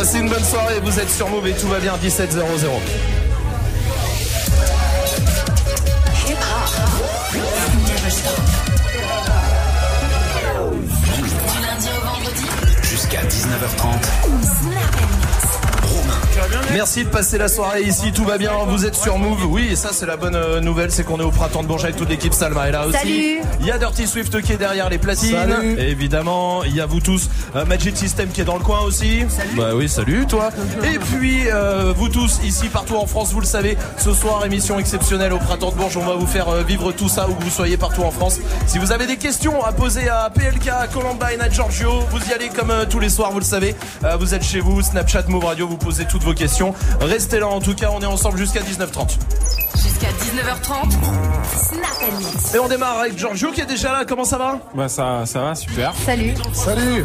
Passez une bonne soirée, vous êtes sur Move et tout va bien, 17 00. Du lundi au vendredi. Jusqu'à 19h30. Merci de passer la soirée ici, tout va bien, vous êtes sur Move. Oui, et ça c'est la bonne euh, nouvelle, c'est qu'on est au printemps de Bourges avec toute l'équipe. Salma est là aussi. Salut. Il y a Dirty Swift qui est derrière les platines. Salut. Et évidemment, il y a vous tous. Euh, Magic System qui est dans le coin aussi. Salut. Bah oui, salut toi. Et puis euh, vous tous ici partout en France, vous le savez, ce soir émission exceptionnelle au printemps de Bourges. On va vous faire vivre tout ça où que vous soyez partout en France. Si vous avez des questions à poser à PLK, à Columbine, à Giorgio, vous y allez comme euh, tous les soirs, vous le savez. Vous êtes chez vous, Snapchat, Move Radio, vous posez toutes vos questions. Restez là en tout cas, on est ensemble jusqu'à 19h30. Jusqu'à 19h30. Snap Mix. Et on démarre avec Giorgio qui est déjà là, comment ça va? Bah ça, ça va, super. Salut. Salut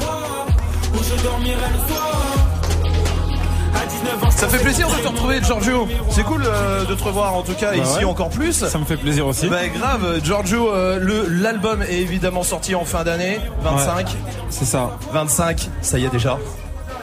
Ça fait plaisir de te retrouver Giorgio. C'est cool euh, de te revoir en tout cas Bah ici ouais. encore plus. Ça me fait plaisir aussi. Bah grave, Giorgio, euh, le l'album est évidemment sorti en fin d'année, 25, C'est ça. 25, ça y est déjà.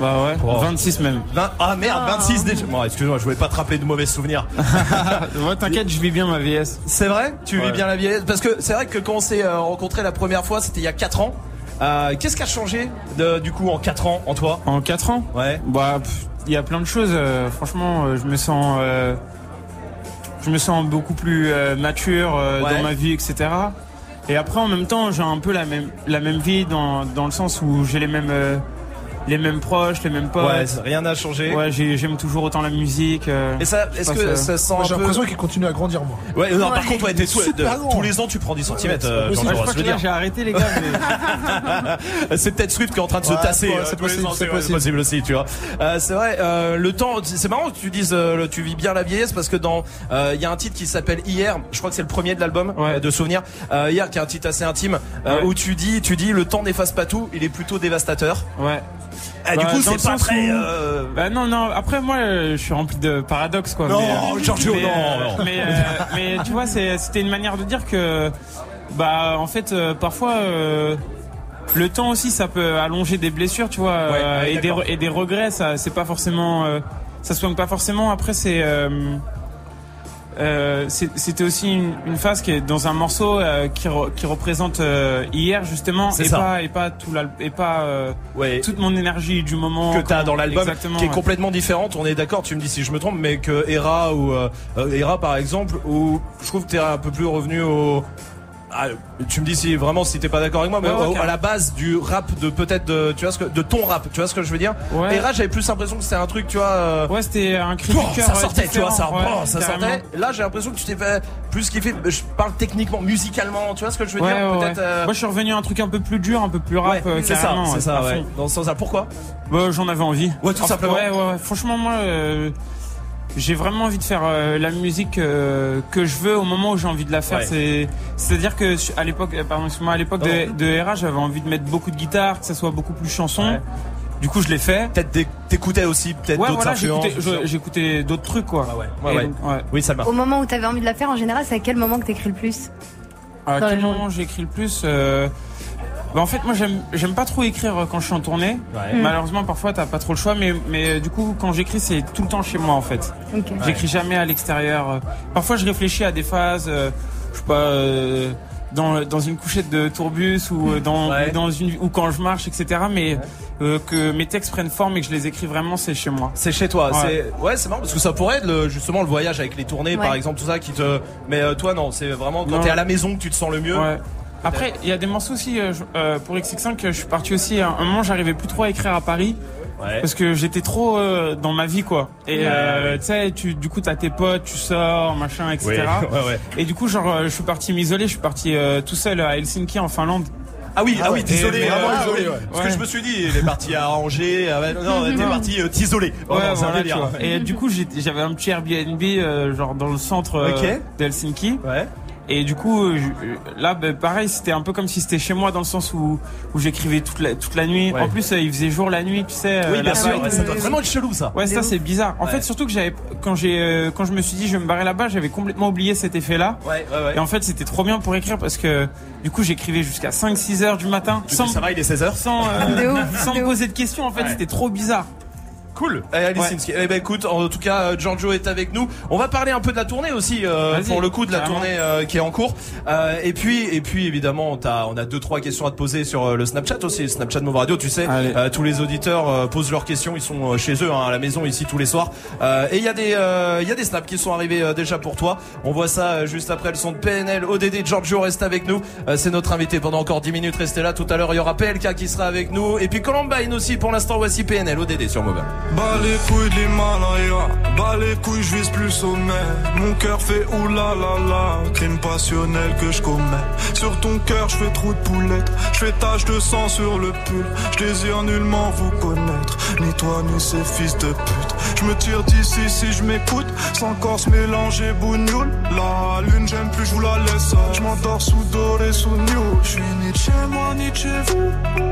Bah ouais. Oh. 26 même. 20 ah merde, 26 déjà. Bon, excuse-moi, je voulais pas te rappeler de mauvais souvenirs. ouais, t'inquiète, je vis bien ma vieillesse. C'est vrai? Tu vis bien la vieillesse? Parce que c'est vrai que quand on s'est euh, rencontrés la première fois, c'était il y a 4 ans. Euh, Qu'est-ce qui a changé de- du coup en 4 ans en toi? En 4 ans? Ouais. Bah, il y a plein de choses. euh, franchement, euh, je me sens, euh, je me sens beaucoup plus euh, mature euh, Ouais. dans ma vie, etc. Et après, en même temps, j'ai un peu la même, la même vie dans, dans le sens où j'ai les mêmes, euh, les mêmes proches, les mêmes potes. Ouais, rien n'a changé. Ouais, j'ai- j'aime toujours autant la musique. euh, Et ça, est-ce que euh, ça sent J'ai peu l'impression qu'il continue à grandir, moi. Ouais, non, par contre, ouais, t'es tout- de- tous les ans, tu prends 10 cm. Dire. j'ai arrêté, les gars. mais- C'est peut-être Swift qui est en train de se Ouais, tasser. ouais, euh, c'est possible, c'est possible. possible aussi, tu vois. Euh, c'est vrai, euh, le temps, c'est marrant que tu dises, euh, tu vis bien la vieillesse parce que dans, euh, il y a un titre qui s'appelle Hier. Je crois que c'est le premier de l'album euh, de souvenirs. Euh, Hier, qui est un titre assez intime euh, où tu dis, tu dis, le temps n'efface pas tout. Il est plutôt dévastateur. Ouais. Ah, du Bah, coup, c'est pas très. où- euh, Bah non, non, après moi euh, je suis rempli de paradoxes quoi. Non, mais, euh, Giorgio, mais, non, euh, non. Mais, mais tu vois, c'était une manière de dire que, bah en fait, parfois le temps aussi ça peut allonger des blessures, tu vois, Ouais, et, des, et des regrets, ça c'est pas forcément, ça se soigne pas forcément. Après c'est. Euh, c'était aussi une, une phase qui est dans un morceau euh, qui, re- qui représente euh, hier justement et ça. pas et pas tout l'al- et pas euh, ouais. toute mon énergie du moment que t'as dans l'album qui est ouais. complètement différente on est d'accord tu me dis si je me trompe mais que Hera ou euh, euh, Hera par exemple où je trouve que t'es un peu plus revenu au ah, tu me dis si vraiment si t'es pas d'accord avec moi mais Ouais, ouais, au- à la base du rap de peut-être de tu vois ce que de ton rap tu vois ce que je veux dire Ouais. Hera j'avais plus l'impression que c'était un truc tu vois euh, Ouais, c'était un cri ça sortait, tu vois, ça, bon, ça sortait. Là, j'ai l'impression que tu t'es fait plus kiffé. Je parle techniquement, musicalement, tu vois ce que je veux dire ouais, Peut-être. ouais. euh, Moi, je suis revenu à un truc un peu plus dur, un peu plus rap. euh, c'est ça, c'est ça. Dans ce sens-là, pourquoi? Bah, j'en avais envie. Ouais, tout simplement. Ouais, ouais. Franchement, moi, j'ai vraiment envie de faire euh, la musique euh, que je veux au moment où j'ai envie de la faire. Ouais. C'est, c'est-à-dire que su- à l'époque, euh, pardon, excuse-moi, à l'époque de, de Hera, j'avais envie de mettre beaucoup de guitare, que ça soit beaucoup plus chanson. Ouais. Du coup, je l'ai fait. Peut-être des- t'écoutais aussi, peut-être Ouais, d'autres voilà, influences. j'écoutais, d'autres trucs, quoi. Ah ouais, ouais, Et ouais. donc, ouais. Oui, ça va. Au moment où t'avais envie de la faire, en général, c'est à quel moment que t'écris le plus? À Dans quel moment j'écris le plus euh, bah, En fait, moi, j'aime, j'aime pas trop écrire quand je suis en tournée. Ouais. Malheureusement, parfois, t'as pas trop le choix, mais, mais euh, du coup, quand j'écris, c'est tout le temps chez moi, en fait. Ok. J'écris jamais à l'extérieur. Parfois, je réfléchis à des phases, euh, je sais pas, euh, dans, dans une couchette de tourbus ou euh, dans, Ouais. ou dans une, ou quand je marche, etc. Mais euh, que mes textes prennent forme et que je les écris vraiment, c'est chez moi. C'est chez toi. Ouais. C'est ouais, c'est marrant parce que ça pourrait être le, justement le voyage avec les tournées, par exemple, tout ça qui te. Mais euh, toi, non, c'est vraiment quand t'es à la maison que tu te sens le mieux. Ouais. Après, il y a des morceaux aussi euh, euh, pour XX5 que je suis parti aussi. À un moment, j'arrivais plus trop à écrire à Paris. Ouais. Parce que j'étais trop euh, dans ma vie quoi. Et Ouais, euh, ouais. tu sais, tu du coup t'as tes potes, tu sors, machin, etc. Ouais, ouais. Et du coup genre euh, je suis parti m'isoler, je suis parti euh, tout seul à Helsinki en Finlande. Ah oui, ah, oui, ouais. désolé, Et, vraiment euh, désolé. ouais. Parce que Ouais. je me suis dit, il est parti à Angers. ah ouais, non, t'es parti euh, t'isoler. Ouais, c'est un voilà. Et du coup j'avais un petit Airbnb euh, genre dans le centre euh, d'Helsinki. Ouais. Et du coup euh, je- là bah, pareil c'était un peu comme si c'était chez moi dans le sens où où j'écrivais toute la toute la nuit. Ouais. En plus euh, il faisait jour la nuit, tu sais. euh, Oui, bien sûr. ouais, ça doit vraiment être chelou, ça. Ouais, ça c'est bizarre. En Ouais. fait, surtout que j'avais quand j'ai euh, quand je me suis dit je vais me barrer là-bas, j'avais complètement oublié cet effet-là. Ouais, ouais, ouais. Et en fait, c'était trop bien pour écrire parce que du coup, j'écrivais jusqu'à 5 6 heures du matin sans ça va, il est 16h. sans euh, De ouf, sans de me poser de questions. En fait, Ouais. c'était trop bizarre. Cool. Eh, Alice Ouais. Insky. Eh ben écoute, en tout cas, euh, Giorgio est avec nous. On va parler un peu de la tournée aussi, euh, pour le coup de la carrément. tournée euh, qui est en cours. Euh, et puis, et puis évidemment, on, t'a- on a deux trois questions à te poser sur euh, le Snapchat aussi, le Snapchat Move Radio. Tu sais, euh, tous les auditeurs euh, posent leurs questions. Ils sont chez eux hein, à la maison ici tous les soirs. Euh, et il y a des, euh, il y a des snaps qui sont arrivés euh, déjà pour toi. On voit ça juste après le son de PNL. ODD, Giorgio reste avec nous. Euh, C'est notre invité pendant encore 10 minutes. Restez là. Tout à l'heure, il y aura PLK qui sera avec nous. Et puis Columbine aussi. Pour l'instant, voici PNL, ODD sur Move. Bas les couilles de l'Himalaya, bas les couilles, je vise plus sommet. Mon cœur fait oulala, crime passionnel que je commets. Sur ton cœur, je fais trou de poulette, je fais tache de sang sur le pull. Je désire nullement vous connaître, ni toi ni ces fils de pute. Je me tire d'ici si je m'écoute, sans corps se mélanger bougnoule. La lune, j'aime plus, je vous la laisse. Je m'endors sous doré, sous new. Je suis ni chez moi, ni chez vous.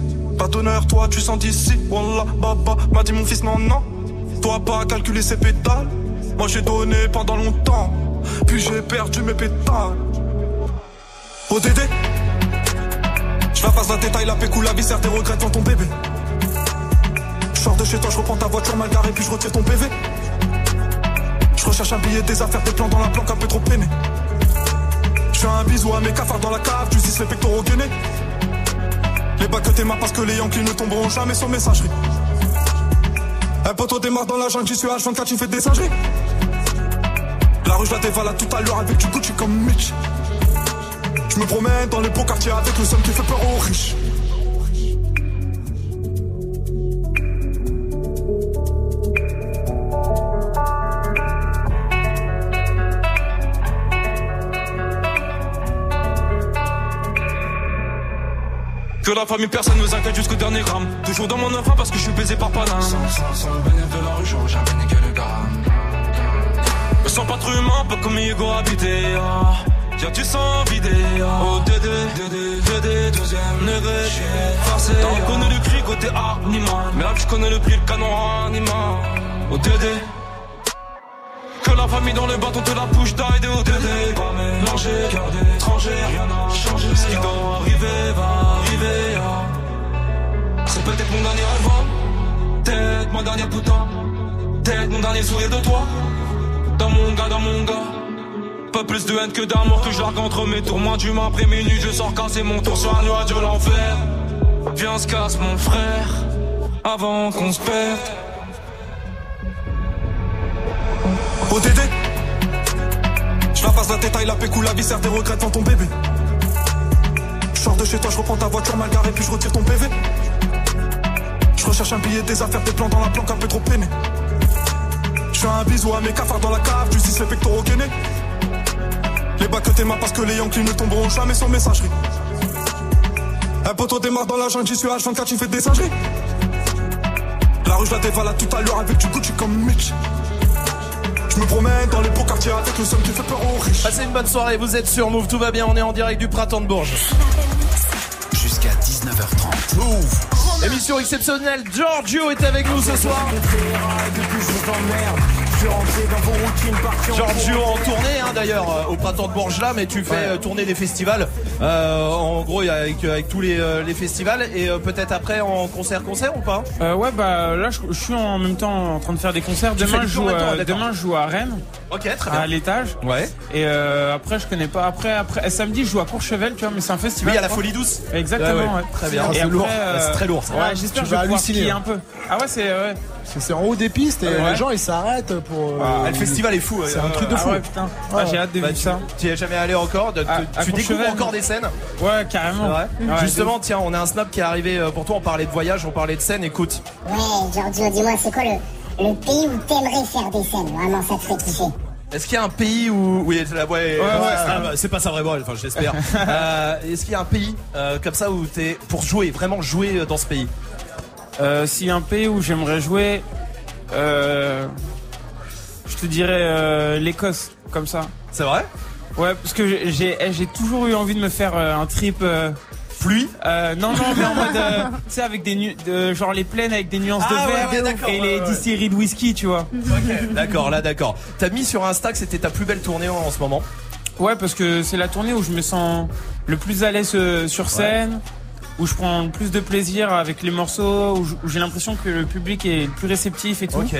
Pas d'honneur, toi tu sens d'ici. Wallah, baba, m'a dit mon fils, non, non. Toi pas calculer ses pétales. Moi j'ai donné pendant longtemps. Puis j'ai perdu mes pétales. ODD. Je la passe la détail, la pécou, la viscère, tes regrets devant ton bébé. Je de chez toi, je reprends ta voiture mal garée, puis je retire ton PV. Je recherche un billet, des affaires, des plans dans la planque, un peu trop peiné. Je fais un bisou à mes cafards dans la cave, tu les pectoraux gainés. Les bacs que parce que les Yankees ne tomberont jamais sans messagerie. Un poteau démarre dans la jungle, j'y suis H24, tu fais des singeries. La rue, je la dévalade tout à l'heure avec du Gucci comme Mitch. Je me promène dans les beaux quartiers avec le somme qui fait peur aux riches. Que la famille, personne nous inquiète jusqu'au dernier gramme. Toujours dans mon enfant parce que je suis baisé par Paname. Sans, sans, sans le bénéfice de la rue, j'aurais jamais niqué le gramme. Me sens pas trop humain, pas comme Hugo habité. Ah. Tiens, tu sens vidé. Ah. Oh, Dédé, Dédé, Dédé, deuxième. J'suis forcé. T'en connais le cri côté animal. Mais là, je connais le prix, le canon animal. Oh, Dédé. Que la famille dans le bâton te la push d'aide de ODD Pas mélanger, cœur d'étranger, rien n'a changé Ce qui doit arriver va C'est peut-être mon dernier hein. Peut-être ma dernière putain. Peut-être mon dernier sourire de toi. Dans mon gars, dans mon gars. Pas plus de haine que d'amour que je largue entre mes tours. Moi du après minuit je sors casser mon tour sur un nuage de l'enfer. Viens se casse mon frère. Avant qu'on se perde. ODD Je la passe la détail, la pécou, la viscère, tes regrets devant ton bébé Je sors de chez toi, je reprends ta voiture mal garée, puis je retire ton PV Je recherche un billet, des affaires, des plans dans la planque, un peu trop peiné. Je fais un bisou à mes cafards dans la cave, tu les pectoraux gainés Les bacs que t'es parce que les Yankees ne tomberont jamais sans messagerie. Un poteau démarre dans la jungle, j'y suis H24, tu fais des singeries. La rue, je la dévalade tout à l'heure avec du Gucci comme Mitch. Je me promène dans les beaux quartiers avec le somme qui fait peur aux riches. Passez une bonne soirée, vous êtes sur Move, tout va bien, on est en direct du printemps de Bourges. Jusqu'à 19h30. Move Émission exceptionnelle, Giorgio est avec nous ce soir. Giorgio en tournée hein, d'ailleurs euh, au printemps de Bourges là, mais tu fais euh, tourner des festivals. Euh, en gros avec, avec tous les, euh, les festivals et euh, peut-être après en concert concert ou pas? Euh, ouais, bah là, je, je suis en même temps en train de faire des concerts. Tu Demain, je joue, euh, demain, je à Rennes, Ok, très à bien. l'étage. Ouais. Et euh, après, je connais pas. Après, après, samedi, je joue à Courchevel, tu vois, mais c'est un festival. Oui, à la folie douce. Exactement, Ouais. Très bien. Et C'est lourd. euh, c'est très lourd, ça. Ouais, j'espère que je vais hein. un peu. Ah ouais, c'est c'est en haut des pistes et Ouais. les gens ils s'arrêtent pour. euh, Ah, le festival est fou. C'est euh, un truc de Ah fou. ouais, putain. Ah, Ouais. j'ai hâte de Bah, vivre tu, ça. tu y es jamais allé encore de- tu- découvres encore des scènes Ouais, carrément. Ouais. Ouais, Justement, tiens, on a un snap qui est arrivé euh, pour toi. On parlait de voyage, on parlait de scène. Écoute, Ouais, Giorgio, dis-moi, c'est quoi le, le pays où t'aimerais faire des scènes Vraiment, ça te fait kiffer. est-ce qu'il y a un pays où oui, c'est la- ouais, ouais, ouais, bah, c'est pas ça vraiment. Enfin, j'espère. Euh, est-ce qu'il y a un pays euh, comme ça où t'es pour jouer, vraiment jouer dans ce pays Euh, a un pays où j'aimerais jouer, euh, je te dirais euh, l'Écosse, comme ça. C'est vrai? Ouais, parce que j'ai- j'ai eh, j'ai toujours eu envie de me faire euh, un trip. euh, Pluie? euh, Non, non, mais en mode, euh, tu sais, avec des nu de, genre les plaines avec des nuances Ah de ouais, vert ouais, d'accord, et ouais, les ouais. distilleries de whisky, tu vois. Ok, d'accord, là d'accord. T'as mis sur Insta que c'était ta plus belle tournée en, en ce moment? Ouais, parce que c'est la tournée où je me sens le plus à l'aise euh, sur scène, où je prends le plus de plaisir avec les morceaux, où j'ai l'impression que le public est plus réceptif et tout. Ok.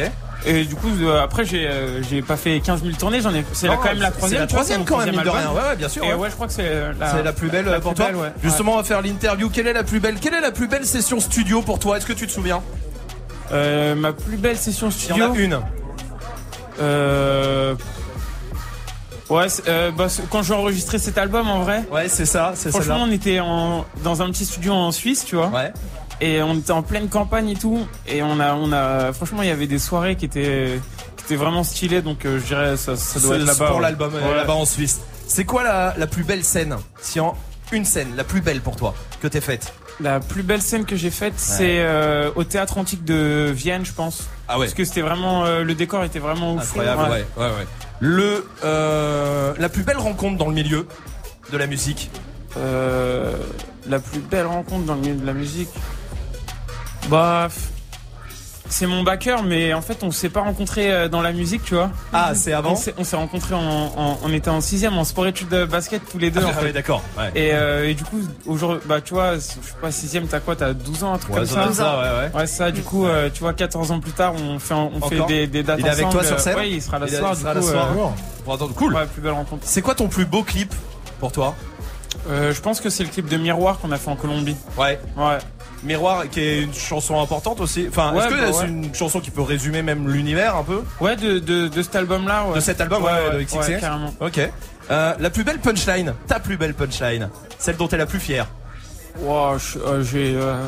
Et du coup, euh, après, j'ai euh, j'ai pas fait 15 000 tournées, j'en ai. C'est quand même la c'est troisième. la troisième quand même, mine de rien. Ouais, ouais, bien sûr. Et ouais. ouais, je crois que c'est la. Plus belle la euh, pour plus toi. belle, ouais. Justement, on va faire l'interview. Quelle est la plus belle Quelle est la plus belle session studio pour toi? Est-ce que tu te souviens? Euh, ma plus belle session Il y studio. en a une. Euh... Ouais, euh, bah, quand j'ai enregistré cet album, en vrai, Ouais, c'est ça, c'est franchement, on était en, dans un petit studio en Suisse, tu vois. Ouais. Et on était en pleine campagne et tout. Et on a, on a, franchement, il y avait des soirées qui étaient, qui étaient vraiment stylées. Donc, euh, je dirais, ça, ça doit être là-bas. pour ouais. l'album euh, Ouais. là-bas en Suisse. C'est quoi la, la plus belle scène Si en une scène, la plus belle pour toi que t'aies faite La plus belle scène que j'ai faite, c'est euh, au théâtre antique de Vienne, je pense. Ah ouais. Parce que c'était vraiment, euh, le décor était vraiment ouf. Incroyable, ouais, ouais, ouais. Le, euh, la plus belle rencontre dans le milieu de la musique. Euh, la plus belle rencontre dans le milieu de la musique. Bah, c'est mon backer, mais en fait, on s'est pas rencontrés euh, dans la musique, tu vois. Ah, c'est avant On s'est- On s'est rencontrés en, en- on était en sixième en sport études de basket tous les deux. en Ah fait. ouais, d'accord. Ouais. Et, euh, et du coup, aujourd'hui, bah tu vois, je sais pas sixième, t'as quoi, t'as 12 ans, un truc Ouais, comme ça ça. doit être ça, ouais, ouais. Ouais, ça. Du coup, euh, tu vois, 14 ans plus tard, on fait, on fait Encore des, des dates Il est avec toi ensemble. sur scène Ouais, il sera là Il soir. il Du sera coup, soir. euh, Pour attendre, cool. ouais, plus belle rencontre. C'est quoi ton plus beau clip pour toi? Je pense que c'est le clip de Miroir qu'on a fait en Colombie. Ouais. Ouais. Miroir, qui est une chanson importante aussi. Enfin, Ouais, est-ce que bah c'est ouais. une chanson qui peut résumer même l'univers un peu Ouais, de, de, de cet album-là. Ouais. de cet album, ouais, de XXX ouais, carrément. Ok. Euh, la plus belle punchline, ta plus belle punchline, celle dont t'es la plus fière. Wow, euh, j'ai euh,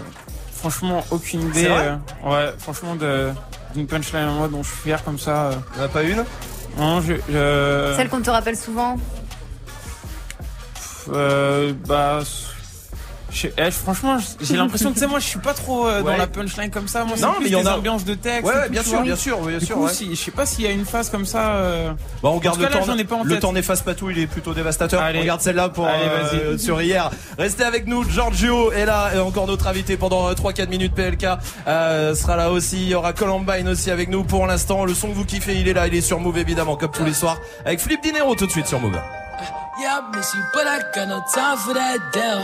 franchement aucune idée. Vrai euh, ouais, franchement, de- d'une punchline à moi dont je suis fier comme ça. euh. Y'en a pas une? Non, je, je- Celle qu'on te rappelle souvent? euh, bah, je- eh, franchement, j'ai l'impression que tu sais, moi, je suis pas trop euh, Ouais. dans la punchline comme ça. Moi, c'est Non, mais il y en des a- ambiances de texte. Ouais, et ouais, tout, bien sûr, bien sûr, bien Du sûr. coup, ouais. si, je sais pas s'il y a une phase comme ça. euh, Bah, on garde le temps. pas en le tête. temps n'efface pas tout, il est plutôt dévastateur. Allez. On garde celle-là pour Allez, euh, sur hier. Restez avec nous, Giorgio est là et encore notre invité pendant euh, 3-4 minutes. PLK euh, sera là aussi. Il y aura Columbine aussi avec nous pour l'instant. Le son que vous kiffez, il est là, il est sur Move évidemment comme tous les soirs avec Flip Dinero tout de suite sur Move. Yeah, I miss you, but I got no time for that damn.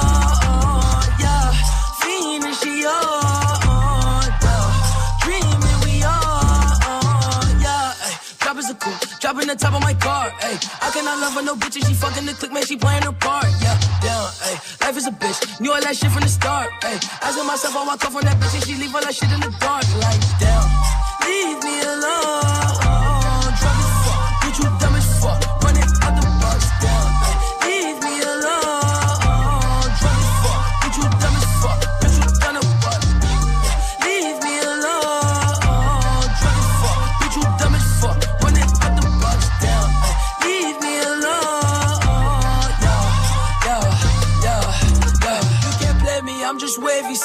Dreaming we on, yeah. Ay, drop is cool, dropping the top of my car, ay. I cannot love her, no bitch, she fucking the click, man, she playing her part, yeah. Down, ay. Life is a bitch, knew all that shit from the start, ay. Asking myself, I walk off on that bitch, and she leave all that shit in the dark, like, damn. Leave me alone,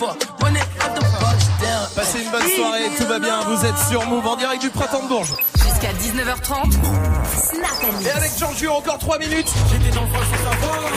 The box, Passez une bonne soirée, tout va bien, vous êtes sur Move en direct du printemps de Bourges. Jusqu'à 19h30, Snap and Et avec Giorgio, encore 3 minutes. J'étais dans le froid sans savoir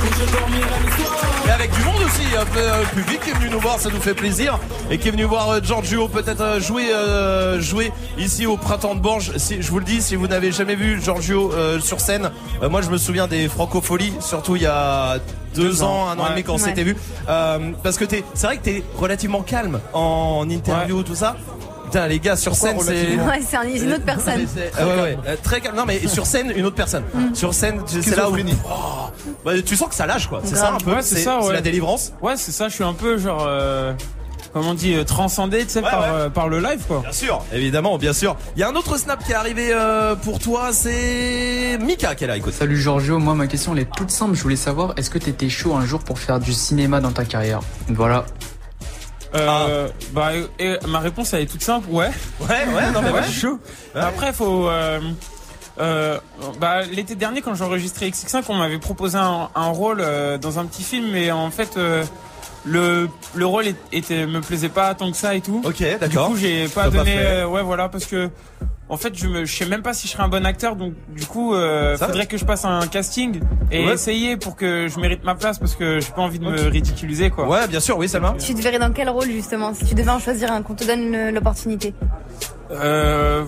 que je dormirais le soir. Et avec du monde aussi, un peu euh, public qui est venu nous voir, ça nous fait plaisir. Et qui est venu voir euh, Giorgio peut-être euh, jouer, euh, jouer ici au printemps de Bourges. Si, je vous le dis, si vous n'avez jamais vu Giorgio euh, sur scène, euh, moi je me souviens des Francopholies, surtout il y a deux, ans, ans, un an et demi quand on s'était vu. Euh, parce que t'es, c'est vrai que t'es relativement calme en interview, tout ça. Putain, les gars, sur Pourquoi scène, c'est. Ouais, c'est un- c'est une autre personne. Ah ouais, ouais, euh, très calme. Non, mais sur scène, une autre personne. Sur scène, c'est là où. Oh, bah, tu sens que ça lâche, quoi. C'est ça un peu. Ouais, c'est ça, ouais. la délivrance. Ouais, c'est ça, je suis un peu genre. Euh, comment on dit euh, Transcendé, tu sais, Ouais, par, ouais. euh, par le live, quoi. Bien sûr, évidemment, bien sûr. Il y a un autre snap qui est arrivé euh, pour toi, c'est Mika qui est là, écoute. Salut Giorgio, moi ma question elle est toute simple, je voulais savoir est-ce que t'étais chaud un jour pour faire du cinéma dans ta carrière? Voilà. Euh, Bah, et, ma réponse elle est toute simple, ouais. Ouais, ouais, non mais ouais, ouais. je suis chaud. Après, faut. Euh, euh, bah, l'été dernier, quand j'ai enregistré XX5, on m'avait proposé un, un rôle euh, dans un petit film, mais en fait, euh, le, le rôle était, me plaisait pas tant que ça et tout. Ok, Du d'accord. coup, j'ai pas donné. euh, ouais, voilà, parce que. En fait, je, me, je sais même pas si je serai un bon acteur, donc du coup, euh, faudrait que je passe un casting et Ouais. essayer pour que je mérite ma place, parce que j'ai pas envie de me ridiculiser, quoi. Ouais, bien sûr, oui, Salma. Tu te verrais dans quel rôle justement si tu devais en choisir un qu'on te donne l'opportunité? Euh,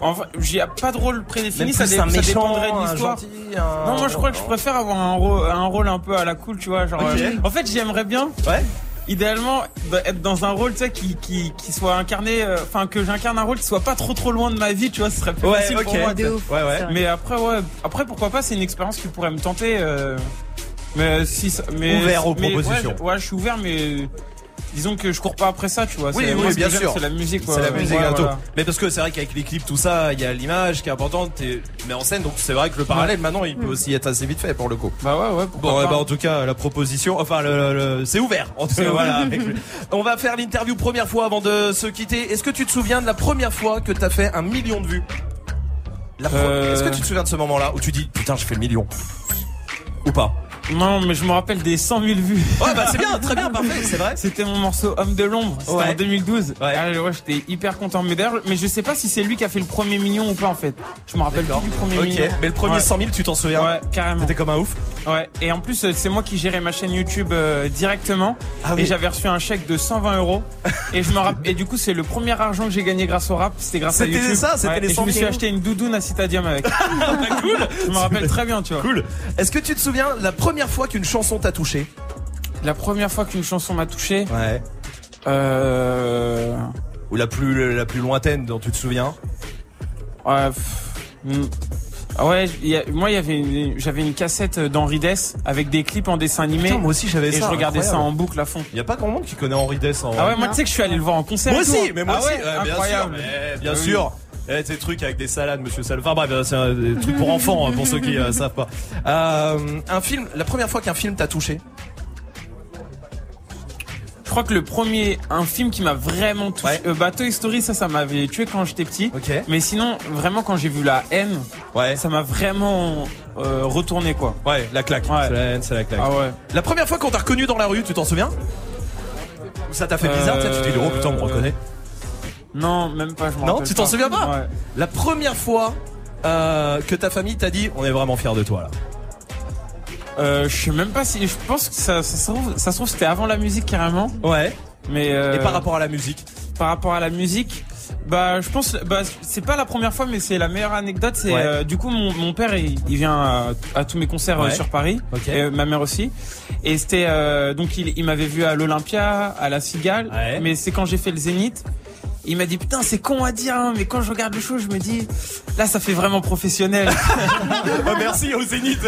en fait, j'y a pas de rôle prédéfini, ça, dé- un ça méchant, dépendrait de un l'histoire. gentil, un- Non, moi je crois que je préfère avoir un rôle, un rôle un peu à la cool, tu vois. Genre, euh, en fait, j'aimerais bien, Ouais. idéalement, d- être dans un rôle, tu sais, qui, qui, qui soit incarné, euh, enfin que j'incarne un rôle qui soit pas trop trop loin de ma vie, tu vois, ce serait plus Ouais, facile ok. pour moi. De ouf. Ouais. Mais après, ouais, après pourquoi pas, c'est une expérience qui pourrait me tenter. euh, mais si, ça- mais Ouvert aux mais, propositions. Ouais, je suis ouvert, mais disons que je cours pas après ça, tu vois. Oui, oui, bien sûr. C'est la musique, quoi. C'est la musique Ouais, voilà. Mais parce que c'est vrai qu'avec les clips, tout ça, il y a l'image qui est importante. T'es mais en scène, donc c'est vrai que le parallèle maintenant, il peut aussi être assez vite fait pour le coup. Bah ouais, ouais. Bon, pas. ben, en tout cas, la proposition, enfin, le, le- c'est ouvert. En tout cas, voilà. avec lui. On va faire l'interview première fois avant de se quitter. Est-ce que tu te souviens de la première fois que t'as fait un million de vues? Euh. Est-ce que tu te souviens de ce moment-là où tu dis putain, je fais le million? Ou pas? Non, mais je me rappelle des 100 000 vues. Ouais, bah c'est bien, très bien, parfait, c'est vrai. C'était mon morceau Homme de l'ombre. C'était Ouais. en 2012. Ouais. Ah, ouais, j'étais hyper content. Mais d'ailleurs, mais je sais pas si c'est lui qui a fait le premier million ou pas en fait. Je me rappelle plus du premier Ok, million. mais le premier Ouais. 100 000, tu t'en souviens Ouais, carrément. T'étais comme un ouf. Ouais. Et en plus, c'est moi qui gérais ma chaîne YouTube euh, directement. Ah et oui. j'avais reçu un chèque de 120 euros. et je me rappelle. Et du coup, c'est le premier argent que j'ai gagné grâce au rap. C'était grâce à C'était YouTube. ça, c'était les et je 100 me suis 000. acheté une doudoune à Citadium avec. cool. Je me rappelle très bien, tu vois. Cool. Est-ce que tu te souviens la première fois qu'une chanson t'a touché La première fois qu'une chanson m'a touché. Ouais. Euh. Ou la plus la plus lointaine dont tu te souviens Ouais, pff, hmm. Ah ouais, il y a- moi il y avait une- j'avais une cassette d'Henri Dess avec des clips en dessin animé. Putain, moi aussi j'avais et ça. je regardais ça en boucle à fond. Il y a pas grand monde qui connaît Henri Dess en. Ah ouais, moi tu sais que je suis allé le voir en concert. Moi et aussi, hein. mais moi Ah aussi, ouais, ouais, bien sûr, incroyable. mais bien Oui. sûr. Eh, ces trucs avec des salades, monsieur Salade. Enfin bref, c'est un des trucs pour enfants, hein, pour ceux qui euh, savent pas. Euh, un film, la première fois qu'un film t'a touché? Je crois que le premier, un film qui m'a vraiment touché, Ouais. euh, bah Toy Story, ça, ça m'avait tué quand j'étais petit. Ok. Mais sinon, vraiment quand j'ai vu la haine, Ouais. ça m'a vraiment euh, retourné quoi. Ouais, la claque. Ouais. C'est la haine, c'est la claque. Ah ouais. La première fois qu'on t'a reconnu dans la rue, tu t'en souviens? Ou Ça t'a fait bizarre, tu t'es dit, oh putain, on me reconnaît. Non, même pas. Je Non, tu t'en souviens pas Ouais. La première fois euh, que ta famille t'a dit, on est vraiment fiers de toi là. Euh, je sais même pas si. Je pense que ça, ça se trouve, ça se trouve c'était avant la musique carrément. Ouais. Mais euh, Et par rapport à la musique par rapport à la musique bah je pense bah c'est pas la première fois mais c'est la meilleure anecdote c'est Ouais. euh, du coup mon, mon père il, il vient à, à tous mes concerts Ouais. sur Paris Ok. et ma mère aussi et c'était donc il, il m'avait vu à l'Olympia à la Cigale Ouais. mais c'est quand j'ai fait le Zénith Il m'a dit putain c'est con à dire hein, mais quand je regarde le show je me dis là ça fait vraiment professionnel. Merci au Zénith.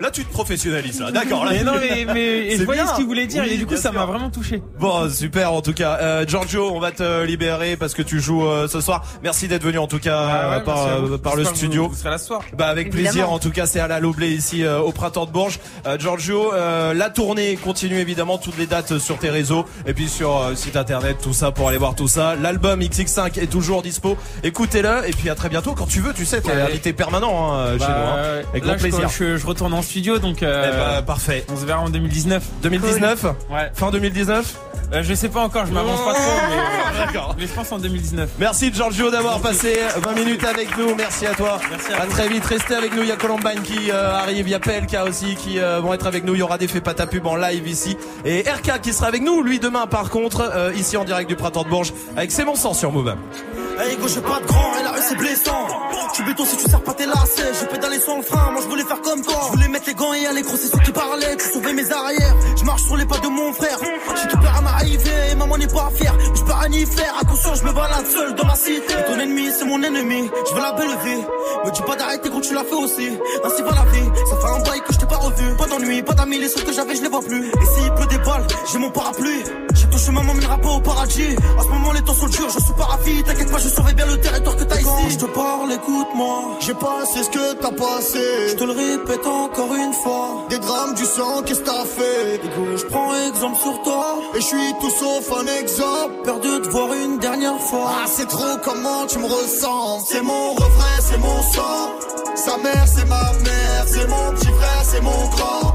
Là, tu te professionnalises. là. D'accord. Là, Mais non mais, mais je voyais bien. ce qu'il voulait dire Oui, et du coup ça m'a vraiment touché. Bon, super en tout cas. Euh, Giorgio, on va te libérer parce que tu joues euh, ce soir. Merci d'être venu en tout cas Ah ouais, euh, par, euh, par le studio. Vous, vous serez là ce soir. Bah avec Évidemment. plaisir. En tout cas, c'est à la Loblé ici euh, au printemps de Bourges. Euh, Giorgio, euh, la tournée continue évidemment. Toutes les dates sur tes réseaux et puis sur euh, site internet, tout ça pour aller voir tout ça. L'album XX5 est toujours dispo. Écoutez-le et puis à très bientôt quand tu veux. Tu sais, t'es Ouais. invité permanent hein, chez Bah, nous. hein. euh, Avec là, grand je, plaisir. Je, je retourne en studio donc Eh euh, bah, parfait. on se verra en 2019. 2019 Ouais. Fin 2019 Euh, je sais pas encore, je m'avance pas trop mais, D'accord. mais je pense en 2019. Merci Giorgio d'avoir passé 20 minutes avec nous. Merci à toi. Merci à très vite. Restez avec nous. Il y a Columbine qui euh, arrive. Il y a PLK aussi qui euh, vont être avec nous. Il y aura des faits pas pub en live ici. Et RK qui sera avec nous. Lui demain par contre euh, ici en direct du printemps de Bourges avec C'est mon sang sur Move. Hey go j'ai pas de grand et la rue c'est blessant Tu béton si tu sers pas tes lacets J'ai pédalé sans le frein, moi je voulais faire comme toi. Je voulais mettre les gants et aller gros c'est ceux qui parlaient Tu sauvais mes arrières, je marche sur les pas de mon frère. J'ai tout peur à m'arriver maman n'est pas fière. Je peux rien y faire, attention je me balade seul dans ma cité. Ton ennemi c'est mon ennemi, je veux la belle vie. Me dis pas d'arrêter quand tu l'as fait aussi. Ainsi va la vie, ça fait un bail que je t'ai pas revu. Pas d'ennui, pas d'amis, les seuls que j'avais je les vois plus. Et s'il pleut des balles, j'ai mon parapluie. J'ai touché maman mènera pas au paradis. En ce moment les temps sont durs, je suis pas ravi T'inquiète pas je surveille bien le territoire que t'as ici Quand je te parle écoute-moi J'ai passé ce que t'as passé. Je te le répète encore une fois Des drames du sang, qu'est-ce que t'as fait? Je prends exemple sur toi Et je suis tout sauf un exemple. Peur de te voir une dernière fois Ah, c'est trop comment tu me ressens? C'est mon refrain, c'est mon sang. Sa mère, c'est ma mère. C'est mon petit frère, c'est mon grand.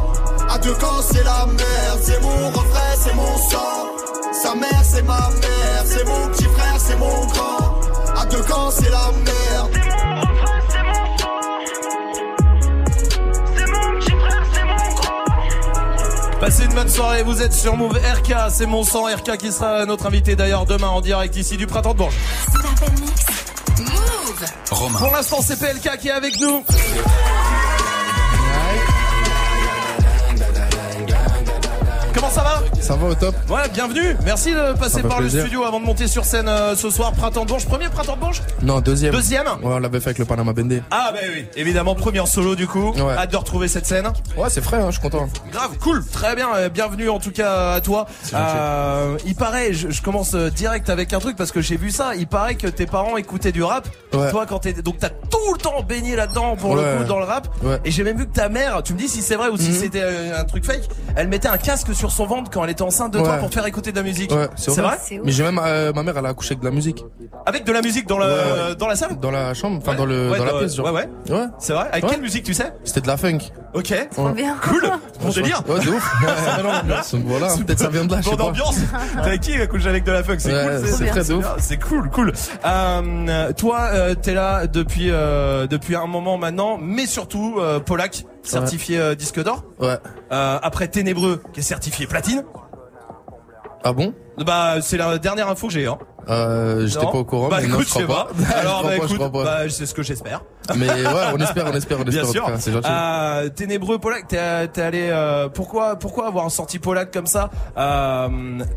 À deux camps, c'est la merde. C'est mon refrain, c'est mon sang. Sa mère, c'est ma mère. C'est mon petit frère, c'est mon grand. À deux camps, c'est la merde. C'est mon refrain, c'est mon sang. C'est mon petit frère, c'est mon grand. Passez une bonne soirée. Vous êtes sur Move RK. C'est mon sang RK qui sera notre invité d'ailleurs demain en direct ici du printemps de Bourges. Move. Romain. Pour l'instant, c'est PLK qui est avec nous. Comment ça va Ça va au top Ouais, bienvenue. Merci de passer par plaisir. le studio avant de monter sur scène euh, ce soir. Printemps de Bourges. Premier printemps de Bourges Non, deuxième. Deuxième Ouais, on l'avait fait avec le Panama Bendé. Ah, bah oui. Évidemment, premier en solo du coup. Ouais. Hâte de retrouver cette scène. Ouais, c'est frais, hein, je suis content. Grave, cool, très bien, euh, bienvenue en tout cas à toi. Euh, il paraît, je, je commence euh, direct avec un truc parce que j'ai vu ça. Il paraît que tes parents écoutaient du rap. Ouais. Toi, quand t'es donc t'as tout le temps baigné là-dedans pour le coup dans le rap. Ouais. Et j'ai même vu que ta mère, tu me dis si c'est vrai ou si Mhm. c'était un truc fake. Elle mettait un casque sur son ventre quand elle était enceinte de toi pour te faire écouter de la musique. Ouais, c'est vrai. Mais j'ai même, euh, ma mère, elle a accouché avec de la musique. Avec de la musique dans le Ouais. dans la salle. Dans la chambre, enfin Ouais. dans le, Ouais, dans la pièce, genre. ouais, ouais. Ouais. C'est vrai. Avec Ouais. quelle musique tu sais C'était de la funk. Ok. Trop bien. Cool. Bon délire. Ouais, de ouf. Voilà, peut-être ça vient de là, je sais Bonne pas. ambiance. Avec qui couche avec de la funk? C'est cool. c'est très ouf. C'est cool, cool. Euh, toi, euh, t'es là depuis euh, depuis un moment maintenant, mais surtout euh, Polak, certifié euh, disque d'or. Ouais. Euh, après Ténébreux, qui est certifié platine. Ah bon? Bah, c'est la dernière info que j'ai. Hein. Euh, j'étais Non pas au courant, Bah mais non, écoute, je sais pas. Alors Je bah crois pas, je écoute, crois pas. bah c'est ce que j'espère. Mais ouais, on espère, on espère, on Bien espère. en sûr. C'est gentil. Euh, ténébreux Polak, t'es t'es allé. euh, pourquoi pourquoi avoir sorti Polak comme ça euh,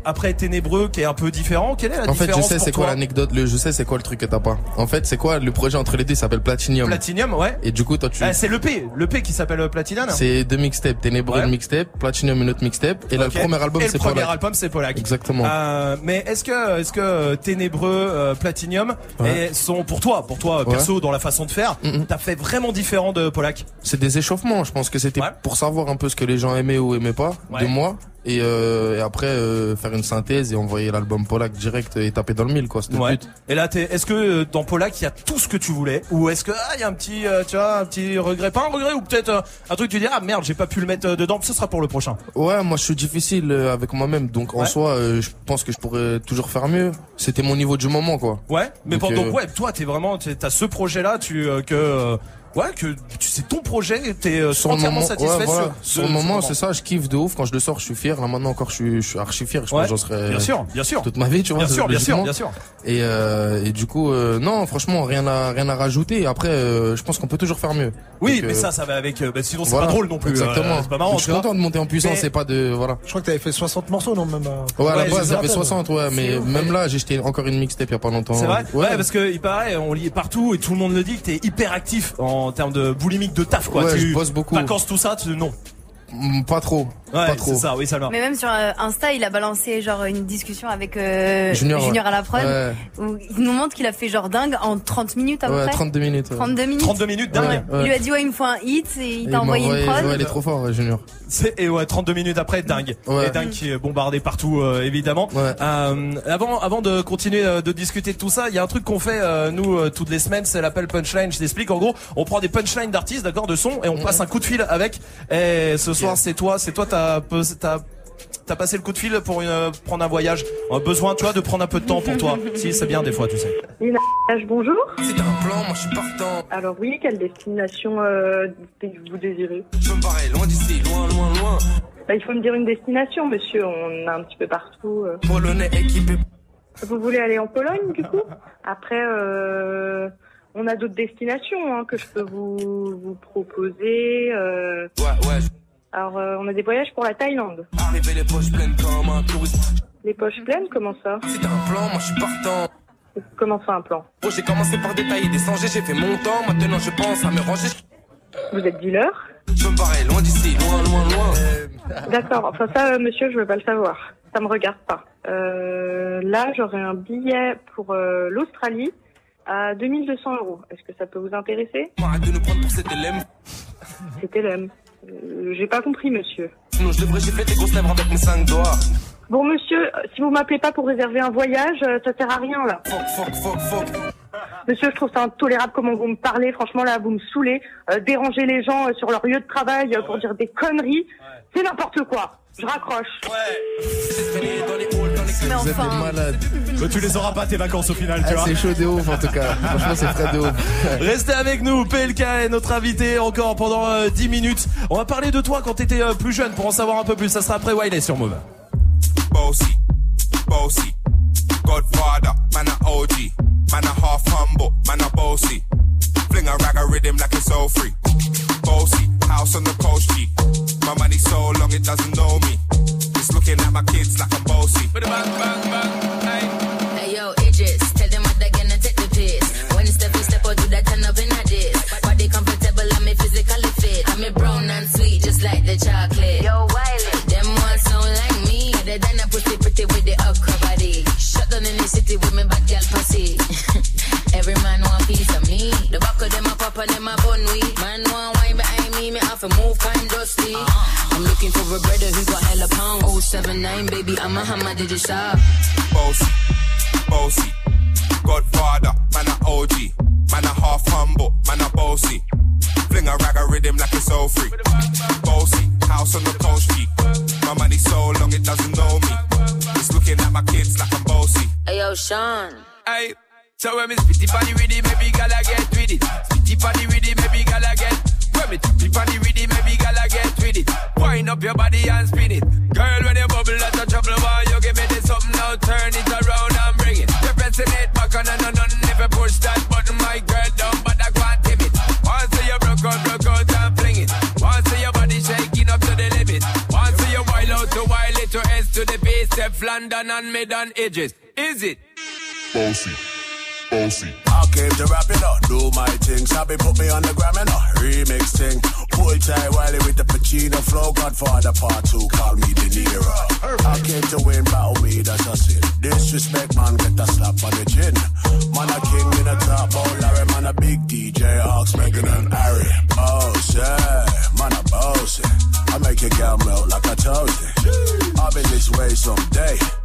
après Ténébreux qui est un peu différent? Quelle est la En fait, je différence sais c'est quoi l'anecdote, le, je sais c'est quoi le truc que t'as pas. En fait, c'est quoi le projet entre les deux il s'appelle Platinium. Platinium, ouais. Et du coup, toi tu. Ah, c'est le P, le P qui s'appelle euh, Platinum. C'est deux mixtapes, Ténébreux Ouais. une mixtape, Platinum une autre mixtape, et là le premier album Et c'est le premier Polak. album c'est Polak. Exactement. Euh, mais est-ce que est-ce que euh, Ténébreux, euh, Platinium Ouais. et sont pour toi, pour toi Ouais. perso dans la façon de faire, t'as fait vraiment différent de Polak? C'est des échauffements, je pense que c'était pour savoir un peu ce que les gens aimaient ou aimaient pas Ouais. de moi. Et, euh, et après euh, faire une synthèse et envoyer l'album Polak direct et taper dans le mille quoi. C'était le Ouais. Et là, t'es- est-ce que euh, dans Polak il y a tout ce que tu voulais, ou est-ce que ah il y a un petit, euh, tu vois, un petit regret, pas un regret, ou peut-être euh, un truc tu dis ah merde j'ai pas pu le mettre euh, dedans, ce sera pour le prochain. Ouais, moi je suis difficile euh, avec moi-même, donc en soi, euh, je pense que je pourrais toujours faire mieux. C'était mon niveau du moment, quoi. Ouais. Mais Donc, pendant ouais, toi t'es vraiment, t'as ce projet là, tu euh, que euh, ouais que tu c'est ton projet, t'es euh, entièrement moment, satisfait ouais, voilà. sur, Sur le moment, c'est ça, je kiffe de ouf. Quand je le sors, je suis fier. Là maintenant encore, je suis, je suis archi fier. Je Ouais. pense que j'en serais. Bien sûr, bien sûr. Toute ma vie, tu vois. Bien sûr, bien sûr, bien sûr. Et, euh, et du coup, euh, non, franchement, rien à, rien à rajouter. Après, euh, je pense qu'on peut toujours faire mieux. Oui, Donc, mais euh, ça, ça va avec. euh, bah, sinon, c'est voilà. pas drôle non plus. Exactement. euh, c'est pas marrant. Donc, je suis content de monter en puissance. Mais- C'est pas de, voilà. Je crois que t'avais fait 60 morceaux, non, même. euh, Ouais, à la base, ça. 60, ouais, mais même là, j'ai jeté encore une mixtape il y a pas longtemps. C'est vrai ouais. Ouais, parce que il paraît, on lit partout et tout le monde le dit que t'es hyper actif en termes de boulimique de taf quoi. Ouais, tu, je bosse beaucoup. Vacances tout ça, tu, non. Mm, Pas trop. Ouais, pas trop. c'est ça, oui, ça Mais même sur euh, Insta, il a balancé genre une discussion avec euh, Junior, à la prod Ouais. où il nous montre qu'il a fait genre dingue en 30 minutes à peu Ouais, près. 32 minutes. ouais. 32 minutes. 32 minutes dingue. Ouais, ouais. Il lui a dit ouais il me faut un hit et il t'a envoyé une prod. Ouais, il est trop fort, ouais, Junior. Et ouais, 32 minutes après, dingue. Ouais. Et dingue qui est bombardé partout, euh, évidemment. Euh, avant, avant de continuer de discuter de tout ça, il y a un truc qu'on fait euh, nous toutes les semaines, c'est l'appel punchline. Je t'explique. En gros, on prend des punchlines d'artistes, d'accord, de son, et on passe un coup de fil avec. Et ce soir, c'est toi, c'est toi, t'as, t'as T'as passé le coup de fil pour une, euh, prendre un voyage. On a besoin, tu vois, de prendre un peu de temps pour toi. Si, c'est bien des fois, tu sais. Bonjour. C'est un plan, moi je suis partant. Alors oui, quelle destination euh, vous désirez? Je me barrer loin d'ici, loin, loin, loin. Bah, Il faut me dire une destination, monsieur. On a un petit peu partout. euh. Polonais équipé. Vous voulez aller en Pologne, du coup? Après, euh, on a d'autres destinations hein, que je peux vous, vous proposer. euh. Ouais, ouais. Alors, euh, on a des voyages pour la Thaïlande. Arrivé les poches pleines comme un touriste. Les poches pleines, comment ça? C'est un plan, moi je suis partant. Comment ça, un plan? Oh, j'ai commencé par détailler des sangers, j'ai fait mon temps. Maintenant je pense à me ranger. Vous êtes dealer? Je me barrer loin d'ici, loin, loin, loin. D'accord. Enfin, ça, euh, monsieur, je veux pas le savoir. Ça me regarde pas. Euh, là, j'aurais un billet pour euh, l'Australie à 2200 euros. Est-ce que ça peut vous intéresser? Arrête de nous prendre pour cet élève. C'était l'homme. Euh, J'ai pas compris, monsieur. Sinon je devrais gifler tes grosses lèvres avec mes cinq doigts. Bon, monsieur, euh, si vous m'appelez pas pour réserver un voyage, euh, ça sert à rien, là. Fuck, fuck, fuck, fuck. Monsieur, je trouve ça intolérable comment vous me parlez. Franchement, là, vous me saoulez. Euh, déranger les gens euh, sur leur lieu de travail euh, pour dire des conneries, c'est n'importe quoi. Je raccroche. Mais Vous êtes des enfin. malades. Bah, tu les auras pas tes vacances au final, tu Ah, vois. c'est chaud de ouf en tout cas. Franchement, c'est frais de ouf. Restez avec nous, PLK est notre invité encore pendant euh, 10 minutes. On va parler de toi quand t'étais euh, plus jeune pour en savoir un peu plus. Ça sera après Wiley sur Move. Bossy, bossy, Godfather, man a OG, man a half humble, man a bossy. Fling a rag a rhythm like it's all free. Bossy, house on the coast G. My money so long it doesn't know me. It's looking at my kids like I'm bossy. Hey yo, Idris, tell them what they're gonna take the piss. When step you step out, do that turn up in a this. Body comfortable, I'm a physically fit. I'm a brown and sweet, just like the chocolate. Yo, Wiley, them ones sound like me. They done a pretty pretty with the okra body. Shut down in the city with me bad girl pussy. Every man want piece of me. The back of them a pop and them a bun weed. Man want wine behind me, me to move kind dusty. I'm looking for a brother who got hella pound. 079, baby, I'm a hammer, did you shop? Bossy, bossy, Godfather, man a OG, man a half humble, man a bossy. Fling a rag a rhythm like it's all free. Bossy, house on the coast G. My money so long it doesn't know me. It's looking at my kids like I'm bossy. Hey yo, Sean. Hey, so when me spitty body with it, maybe gala get with it. Spitty body with it, maybe gala get Tap it the rhythm, every gal I get with it. Wind up your body and spin it. Girl, when you bubble, that's a trouble. Why you give me this something now? Turn it around and bring it. You're pressing it back on and on if you push that button, my girl down, but I can't tip it. Once you broke out, broke out and fling it. Once your body shaking up to the limit. Once you wild out to wild it to S to the base, step London and mid on edges. Is it? Bossy, bossy. I came to rap it up, do my thing. Sabi put me on the gram and a remix thing. Pull tight Wiley with the Pacino flow. Godfather part two, call me De Niro. I came to win, battle me, that's a sin. Disrespect, man, get a slap on the chin. Man, a king in a top, oh Larry, man, a big DJ, Ox, Megan and Harry. Boss, yeah, man, a boss. I make your girl melt like a toasty. I've been this way someday.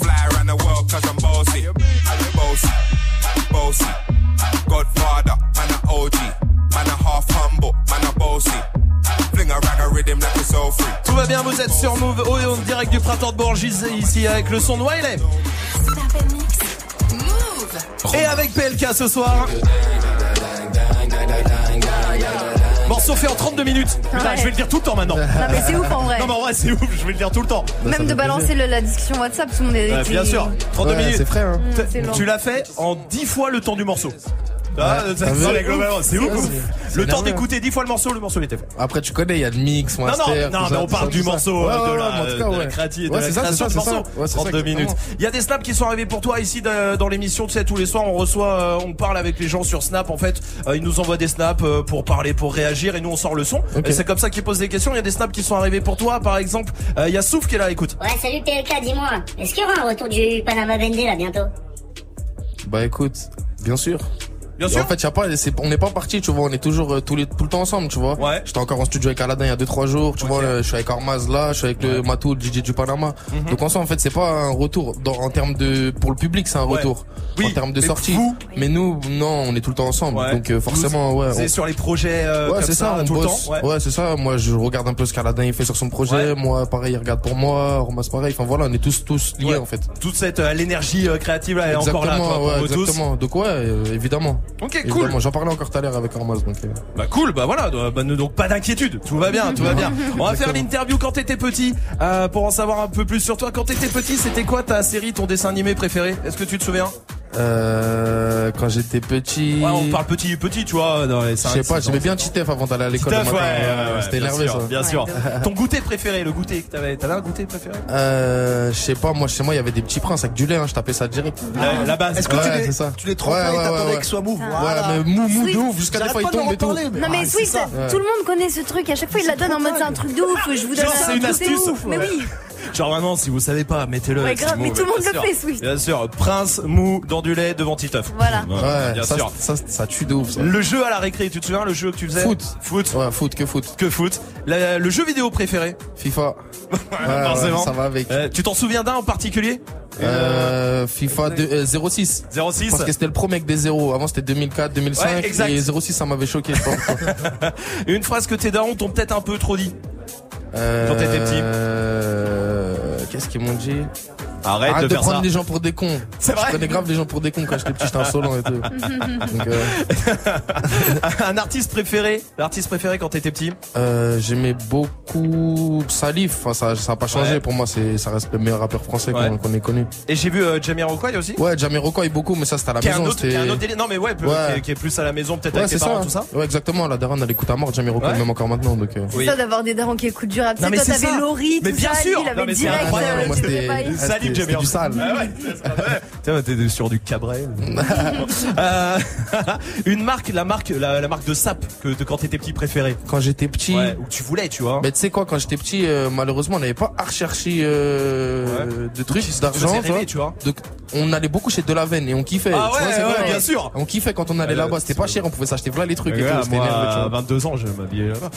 Fly around the world cause I'm bossy. Bossy, bossy. Godfather, man a OG. Man a half humble, man a bossy. Fling a rag a rhythm like it's all free. Tout va bien, vous êtes sur Move, oh, en direct du printemps de Bourges ici avec le son de Wiley. Et avec PLK ce soir. Fait en 32 minutes. Putain, Ouais. je vais le dire tout le temps maintenant. Non, mais c'est ouf, en vrai. Non, mais en vrai, c'est ouf, je vais le dire tout le temps. Même de balancer le- la discussion WhatsApp, tout le monde est. Euh, bien sûr, 32 minutes. c'est frais, hein. Long. Tu l'as fait en 10 fois le temps du morceau. Ah, Ah, c'est ouf. C'est Le temps d'écouter 10 fois le morceau, le morceau il était fait. Après, tu connais, il y a le mix, Non, master. non, non, tout mais on parle du morceau, euh, de la, de créativité, de Ouais, la c'est ça, création c'est du ça, c'est morceau. ça. Ouais, c'est ça, 32 minutes. Il y a des snaps qui sont arrivés pour toi ici de- dans l'émission, tu sais, tous les soirs on reçoit, euh, on parle avec les gens sur Snap en fait, Euh, ils nous envoient des snaps euh, pour parler, pour réagir et nous on sort le son. Et c'est comme ça qu'ils posent des questions, il y a des snaps qui sont arrivés pour toi, par exemple, il y a Souf qui est là, écoute. Ouais, salut PLK, dis-moi, est-ce qu'il y aura un retour du Panama Vendée là bientôt? Bah écoute, bien sûr. Bien Et sûr. En fait, y a pas, c'est- on n'est pas parti, tu vois, on est toujours euh, tous les, tout le temps ensemble, tu vois. Ouais. J'étais encore en studio avec Aladdin il y a 2-3 jours, tu Ok. vois, euh, je suis avec Armaz là, je suis avec le Matou, le DJ du Panama. Mhm. Donc en soi, en fait, c'est pas un retour dans, en termes de, pour le public, c'est un Ouais. retour. Oui, en termes de mais sortie. vous- Mais nous, non, on est tout le temps ensemble. Ouais. Donc euh, forcément, ouais. C'est on- sur les projets euh, Ouais, c'est ça, on tout le temps. Ouais, c'est ça. Moi, je regarde un peu ce qu'Aladin il fait sur son projet. Moi, pareil, il regarde pour moi. Romas, pareil. Enfin, voilà, on est tous, tous liés, Ouais. en fait. Toute cette euh, l'énergie euh, créative là est encore là, Exactement, pour tous. exactement. Donc, ouais, euh, évidemment. Ok, cool. J'en parlais encore tout à l'heure avec Armaz, donc. euh, Bah cool, bah voilà, bah, ne- donc pas d'inquiétude, tout va bien, tout va bien. On va faire l'interview quand t'étais petit, euh, pour en savoir un peu plus sur toi. Quand t'étais petit, c'était quoi ta série, ton dessin animé préféré? Est-ce que tu te souviens? Euh, quand j'étais petit. Ouais, on parle petit, petit, tu vois, dans les Je 5, sais pas, j'aimais bien Titeuf avant d'aller à l'école ouais, ouais, ouais, C'était bien énervé, sûr, ça. Bien sûr. Ton goûter préféré, le goûter que t'avais, t'avais un goûter préféré? Euh, je sais pas, moi, chez moi, il y avait des petits princes avec du lait, hein, je tapais ça direct. La- la base. Est-ce que Ouais, tu les, c'est ça. tu les Ouais, ouais, ouais, Ouais, Voilà. mais mou, mou, de ouf, jusqu'à des fois, il tombe et tout. Non mais Ah, Swift, tout le monde connaît ce truc. À chaque fois, il la donne en mode c'est un truc de ouf. Je vous donne un truc de astuce. ouf. Mais oui. Genre vraiment, si vous savez pas, mettez-le. Ouais, grave, mais tout le monde bien le sûr. fait, Swift. Bien sûr, prince mou dans du lait devant Titeuf. Voilà. Ouais, bien ça, sûr. ça, ça tue de ouf, ça. Le jeu à la récré, tu te souviens le jeu que tu faisais Foot. Foot. Ouais, foot, que foot. Que foot. La- le jeu vidéo préféré FIFA. Ouais, forcément. ouais, ça va avec. Euh, tu t'en souviens d'un en particulier Euh, FIFA de- euh, 06. 06 Parce que c'était le premier avec des zéros. Avant c'était 2004, 2005. Ouais, exact. Et 06 ça m'avait choqué. je pourquoi. Une phrase que tes darons t'ont peut-être un peu trop dit. Euh, Quand t'étais petit. euh, Qu'est-ce qu'ils m'ont dit Arrête, Arrête de de, faire prendre ça. les gens pour des cons. C'est vrai Je prenais grave les gens pour des cons quand j'étais petit, j'étais insolent et tout. Donc, euh, un artiste préféré L'artiste préféré quand t'étais petit euh, J'aimais beaucoup Salif. Enfin, ça, ça a pas changé Ouais. pour moi. C'est, ça reste le meilleur rappeur français Ouais. qu'on, qu'on ait connu. Et j'ai vu euh, Jamiroquai aussi Ouais, Jamiroquai beaucoup, mais ça c'était à la qui est, un maison. autre, qui un autre délire. Non mais ouais. Qui, est, qui est plus à la maison peut-être Ouais, avec c'est parents ça. tout ça. Ouais, exactement. La daronne, elle écoute à mort Jamiroquai, Ouais. même encore maintenant. Donc, euh, Oui. C'est ça d'avoir des darons qui écoutent du rap. Tu Non, sais, mais quand c'est t'avais ça. Laurie, Mais bien ça, sûr. il avait direct. incroyable. euh, Ah, DJ c'était du sale. Ah. Tiens, t'es sur du Cabrel. Euh, une marque, la marque, la, la marque de sap que de quand t'étais petit préférée. Quand j'étais petit. Ouais, où tu voulais, tu vois. Mais tu sais quoi, quand j'étais petit, euh, malheureusement, on n'avait pas à rechercher euh, de trucs, d'argent, tu vois. Donc, on allait beaucoup chez Delaven et on kiffait. Ah ouais, bien sûr. On kiffait quand on allait là-bas. C'était pas cher, on pouvait s'acheter voilà les trucs et tout. C'était moi, énervé, tu à vois. 22 ans, je m'habillais là-bas.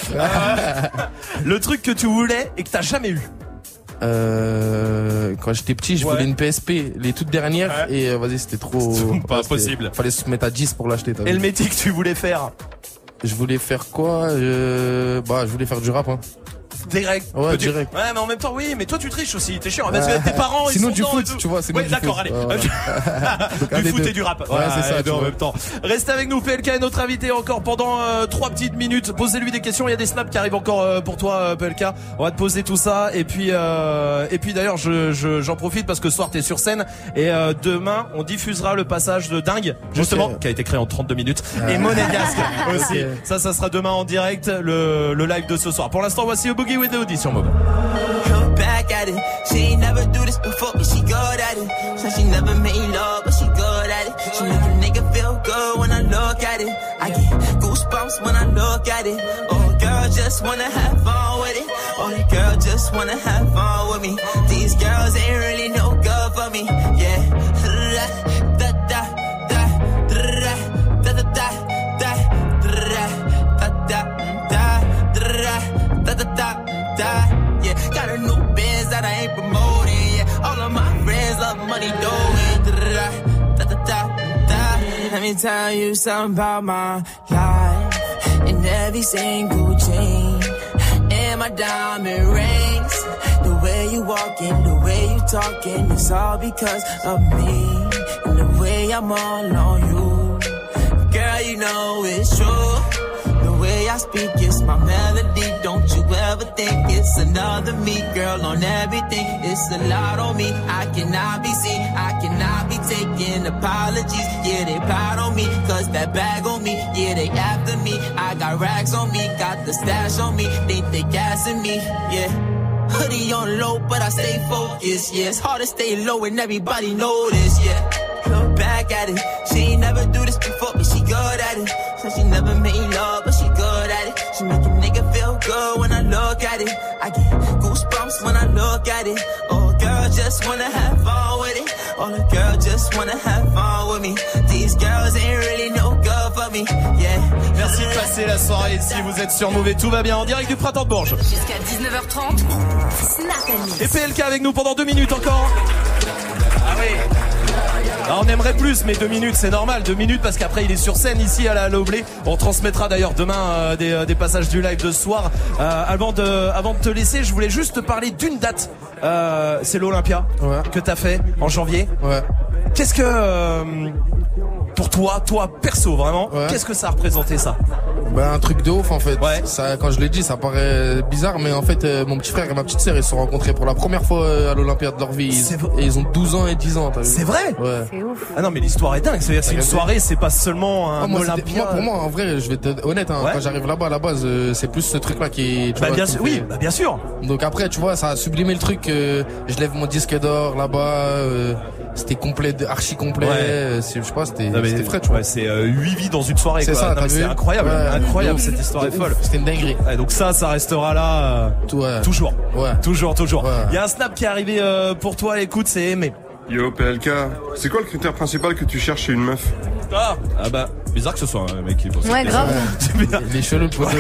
le truc que tu voulais et que t'as jamais eu. Euh, quand j'étais petit, je Ouais. voulais une PSP, les toutes dernières, et euh, vas-y, c'était trop. Pas Ouais, possible. Fallait se mettre à 10 pour l'acheter. Et le métier que tu voulais faire? Je voulais faire quoi? Euh, Bah, je voulais faire du rap. Hein. Direct. Ouais, direct. Ouais, mais en même temps, oui, mais toi tu triches aussi. T'es chiant. Parce Ouais. que tes parents, ils Sinon, sont du foot, et tout. tu vois, sinon Ouais, du d'accord, foot. allez. Ouais, voilà. Donc, un du des foot deux. et du rap. Ouais, Voilà, c'est ça, les deux tu en vois. même temps. Restez avec nous, PLK est notre invité encore pendant euh, trois petites minutes. Posez-lui des questions. Il y a des snaps qui arrivent encore euh, pour toi, euh, PLK. On va te poser tout ça. Et puis, euh, et puis d'ailleurs, je, je- j'en profite parce que ce soir t'es sur scène et euh, demain on diffusera le passage de dingue, justement, qui a été créé en 32 minutes. Et Monégasque aussi. Ça, ça sera demain en direct le, le live de ce soir. Pour l'instant, voici au Boogie with the Hoodie sur Move. When I look at it. Oh, girl, just wanna have fun with it. Oh, girl just wanna have fun with me. These girls ain't really no good for me. Yeah. Me tell you something about my life. and every single chain, and my diamond rings. The way you walking, the way you talking, it's all because of me. And the way I'm all on you. Girl, you know it's true. The way I speak is my melody. Ever think it's another me, girl, on everything. It's a lot on me. I cannot be seen. I cannot be taking apologies. Yeah, they proud on me. Cause that bag on me. Yeah, they after me. I got rags on me. Got the stash on me. They think they gassing me. Yeah. Hoodie on low, but I stay focused. Yeah, it's hard to stay low and everybody this. Yeah. Look back at it. She ain't never do this before, but she good at it. Said she never made love, but she. She make a nigga feel good when I look at it. I get goosebumps when I look at it. Oh, girl, just wanna have fun with it. Oh, the girl just wanna have fun with me. These girls ain't really no good for me. Yeah. Merci de passer la soirée ici. Vous êtes sur et tout va bien en direct du printemps de Bourges. Jusqu'à 19h30, Snap and Et PLK avec nous pendant deux minutes encore. Ah oui. Ah, on aimerait plus, mais deux minutes, c'est normal. Deux minutes parce qu'après il est sur scène ici à la Loblé. On transmettra d'ailleurs demain euh, des, euh, des passages du live de ce soir. Euh, avant de, avant de te laisser, je voulais juste te parler d'une date. Euh, c'est l'Olympia que t'as fait en janvier. Ouais. Qu'est-ce que euh, pour toi, toi perso vraiment, Ouais. qu'est-ce que ça a représenté ça Ben un truc de ouf en fait. Ça, quand je l'ai dit, ça paraît bizarre, mais en fait, euh, mon petit frère et ma petite sœur, ils se sont rencontrés pour la première fois euh, à l'Olympia de leur vie. Ils- Et ils ont 12 ans et 10 ans. C'est vrai Ouais. C'est ouf. Ah non mais l'histoire est dingue. C'est-à-dire c'est une soirée, c'est pas seulement un Ah, moi, c'était- Olympia. moi, pour moi, en vrai, je vais être honnête, hein, Ouais. quand j'arrive là-bas à la base, euh, c'est plus ce truc-là qui. Tu Bah, vois, bien sûr, oui, bah, bien sûr. Donc après, tu vois, ça a sublimé le truc. euh, je lève mon disque d'or là-bas. euh, c'était complet, archi complet. Ouais. euh, c'est- je sais pas, c'était Non, mais c'était frais, tu vois. ouais, c'est 8 vies dans une soirée. C'est quoi. ça, C'est incroyable, Ouais, incroyable cette histoire est folle. C'était une dinguerie. Ouais, donc ça, ça restera là. euh, Toujours. Toujours, toujours. Il y a un snap qui est arrivé euh, pour toi. Écoute, c'est aimé. Yo PLK, c'est quoi le critère principal que tu cherches chez une meuf? Ah, ah bah bizarre que ce soit un mec qui bosse. Ouais, grave. Les chelous pour deux.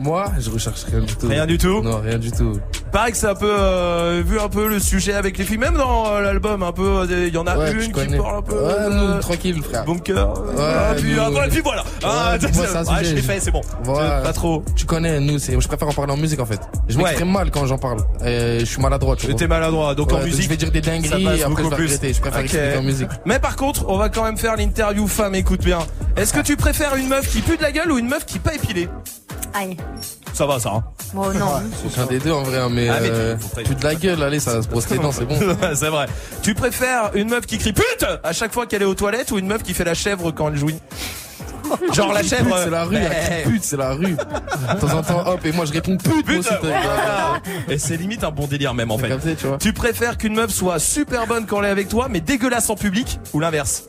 Moi, je recherche rien du tout. Rien du tout Non, rien du tout. Pareil que c'est un peu euh, vu un peu le sujet avec les filles, même dans euh, l'album un peu. euh, Il y en a Ouais, une je qui connais. parle un peu. Ouais, euh, nous, tranquille, frère. Bunker. ah, puis, nous- ah, voilà, puis voilà. Ah, Ouais, moi, un je l'ai fait, c'est bon. Voilà. Pas trop. Tu connais, nous, c'est, je préfère en parler en musique en fait. Je Ouais. m'exprime mal quand j'en parle. Et je suis maladroit. tu vois. J'étais maladroit, donc en Ouais, musique. Je vais dire des dingueries et après je beaucoup vais. Je préfère expliquer en musique. Mais par contre, on va quand même faire l'interview femme, écoute bien. Est-ce que tu préfères une meuf qui pue de la gueule ou une meuf qui pas épilée? Aïe. Ça va, ça. hein Bon, non. Aucun des deux en vrai, hein, mais, Ah, mais tu- euh, tu de la gueule, allez, ça se brosse les dents, c'est bon. c'est vrai. Tu préfères une meuf qui crie pute à chaque fois qu'elle est aux toilettes ou une meuf qui fait la chèvre quand elle jouit? Genre la chèvre. C'est la rue, Mais- la pute, c'est la rue. De temps en temps, hop, et moi je réponds pute, aussi, Voilà. Et c'est limite un bon délire même en fait. capté, tu vois. Tu préfères qu'une meuf soit super bonne quand elle est avec toi, mais dégueulasse en public, ou l'inverse?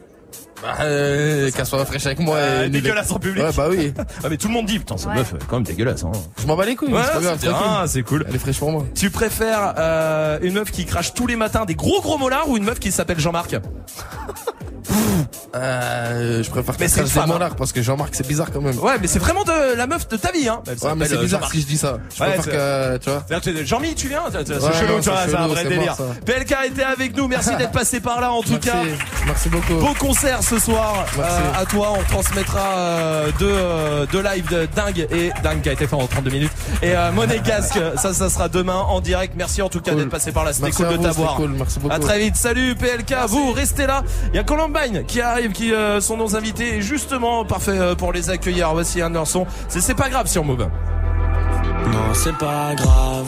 Bah, euh, qu'elle soit fraîche avec moi. Euh, et dégueulasse en public. Ouais, bah oui. Ah mais tout le monde dit putain cette Ouais. meuf est quand même dégueulasse. Hein. Je m'en bats les couilles, Ouais, c'est pas grave, c'est bien, tranquille. c'est cool. Elle est fraîche pour moi. Tu préfères euh, une meuf qui crache tous les matins des gros gros molars ou une meuf qui s'appelle Jean-Marc? Euh, je préfère Mais qu'elle c'est des hein. molars parce que Jean-Marc c'est bizarre quand même. Ouais mais c'est vraiment de la meuf de ta vie hein. Ouais, mais c'est euh, bizarre si je dis ça. Je Ouais, préfère que, tu vois. Jean-Mi, tu viens? C'est chelou, tu vois, c'est un vrai délire. PLK était avec nous, merci d'être passé par là en tout cas. Merci beaucoup. Beau concert ce soir euh, à toi, on transmettra euh, deux, euh, deux lives de dingue et dingue qui a été fait en 32 minutes et euh, Monégasque, ça ça sera demain en direct. Merci en tout cas d'être passé par là, c'était Merci cool à de t'avoir. c'était cool, merci beaucoup. À très vite. Salut PLK, vous restez là. Il y a Columbine qui arrive qui euh, sont nos invités et justement parfait euh, pour les accueillir. Voici un sons. C'est c'est pas grave sur Move. Non, c'est pas grave.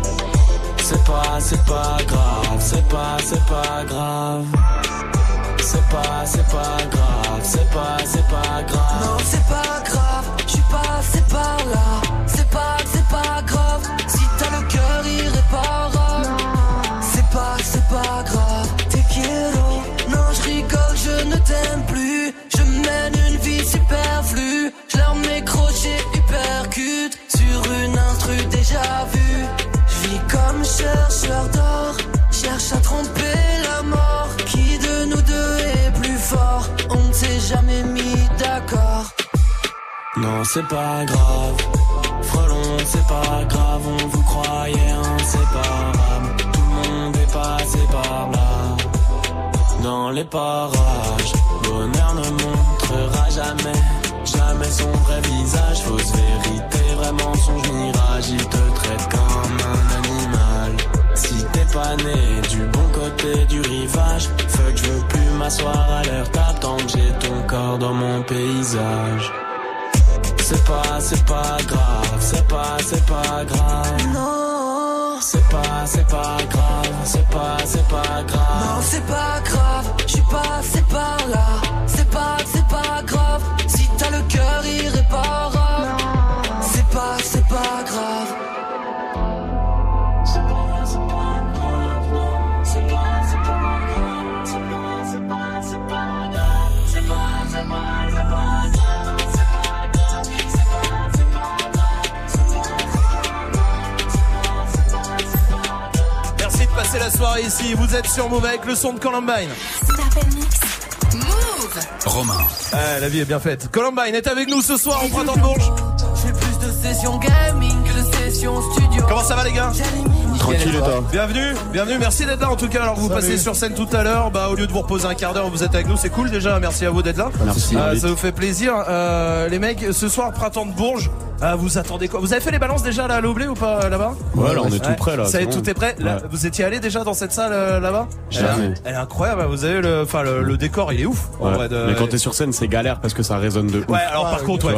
C'est pas, c'est pas grave, c'est pas, c'est pas grave. C'est pas, c'est pas grave, c'est pas, c'est pas grave. Non, c'est pas grave, je suis passé par là. C'est pas, c'est pas grave, si t'as le cœur irréparable. C'est pas, c'est pas grave, t'es quiero. Non, je rigole, je ne t'aime plus. Je mène une vie superflue. Je leur mets crochet hypercute sur une instru déjà vue. Cherche à tromper la mort. Qui de nous deux est plus fort? On ne s'est jamais mis d'accord. Non, c'est pas grave. Frelon, c'est pas grave, on vous croyait inséparables. Tout le monde est passé par là. Dans les parages, bonheur ne montrera jamais, jamais son vrai visage. Fausse vérité, vrai mensonge, mirage. Il te traite comme un animal. Du bon côté du rivage, fuck, je veux plus m'asseoir à tant que j'ai ton corps dans mon paysage. C'est pas, c'est pas grave, c'est pas, c'est pas grave. Non, C'est pas, c'est pas grave, c'est pas, c'est pas grave. non, c'est pas grave, je suis passé par là. C'est pas, c'est pas grave, si t'as le cœur irréparable. Soirée ici. Vous êtes sur Move avec le son de Columbine. Move. Romain. Ah, la vie est bien faite. Columbine est avec nous ce soir au printemps de Bourges. J'ai plus de sessions gaming studio. Comment ça va les gars Tranquille et toi Bienvenue, bienvenue, merci d'être là en tout cas. Alors vous Salut. passez sur scène tout à l'heure, bah au lieu de vous reposer un quart d'heure, vous êtes avec nous, c'est cool déjà. Merci à vous d'être là. Merci. Euh, ça vous fait plaisir. Euh, les mecs, ce soir printemps de Bourges, euh, vous attendez quoi? Vous avez fait les balances déjà là à l'Oblé ou pas là-bas? Ouais, là, on est tout prêt, là, Ça est, tout est prêt. Là, Ouais. vous étiez allé déjà dans cette salle là-bas? Jamais. elle est incroyable. Vous avez le, enfin le, le décor, il est ouf. en Ouais. vrai, de- Mais quand t'es sur scène, c'est galère parce que ça résonne de ouf. Ouais, alors par contre,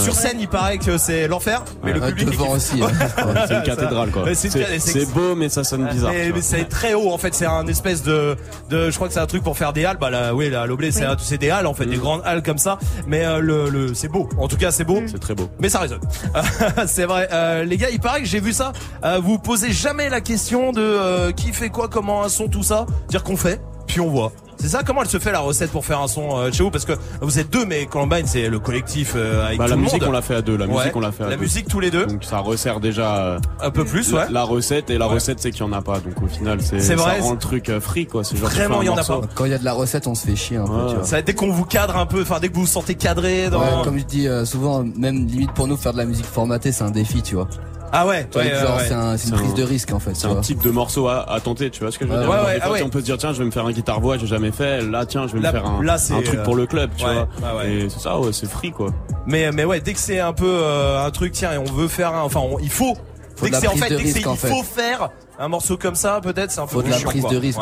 sur scène, il paraît que c'est l'enfer, mais le public devant aussi, hein. C'est une cathédrale quoi. C'est beau mais ça sonne bizarre. Mais, mais c'est très haut en fait, c'est un espèce de, de, je crois que c'est un truc pour faire des halles. Bah là, oui, là, l'oblé, c'est un- c'est des halles en fait, Mm. des grandes halles comme ça. Mais euh, le, le, c'est beau. En tout cas, c'est beau. C'est très beau. Mais ça résonne. c'est vrai. Euh, les gars, il paraît que j'ai vu ça. Euh, vous posez jamais la question de euh, qui fait quoi, comment un son, tout ça. Dire qu'on fait, puis on voit. C'est ça Comment elle se fait la recette pour faire un son euh, chez vous? Parce que vous êtes deux, mais Columbine c'est le collectif euh, avec Bah, tout la le musique monde. on l'a fait à deux, la Ouais. musique on l'a fait à La deux. musique tous les deux. Donc ça resserre déjà euh, Un peu plus, la, ouais. la recette et la Ouais. recette c'est qu'il y en a pas. Donc au final c'est C'est ça vrai, rend le truc euh, free quoi. C'est Vraiment, il y en a pas. Quand il y a de la recette, on se fait chier un peu, Ouais. tu vois. Ça, dès qu'on vous cadre un peu, enfin dès que vous vous sentez cadré dans. Ouais, comme je dis euh, souvent, même limite pour nous faire de la musique formatée, c'est un défi, tu vois. Ah ouais, Tu vois, ouais, c'est un- une prise un- de risque en fait. C'est un vois. type de morceau à, à tenter, tu vois ce que je veux dire ouais, Des ouais, fois, ah ouais. on peut se dire, tiens, je vais me faire un guitare voix, j'ai jamais fait. Là, tiens, je vais Là- me faire un, là, c'est, un truc euh, pour le club, tu ouais, vois. ouais, ouais. Et c'est ça, ouais, c'est free, quoi. Mais mais ouais, dès que c'est un peu euh, un truc, tiens, et on veut faire, un, enfin, on- il faut. Faut dès que c'est en fait, dès que il faut faire un morceau comme ça, peut-être, c'est un peu Faut de la prise de risque,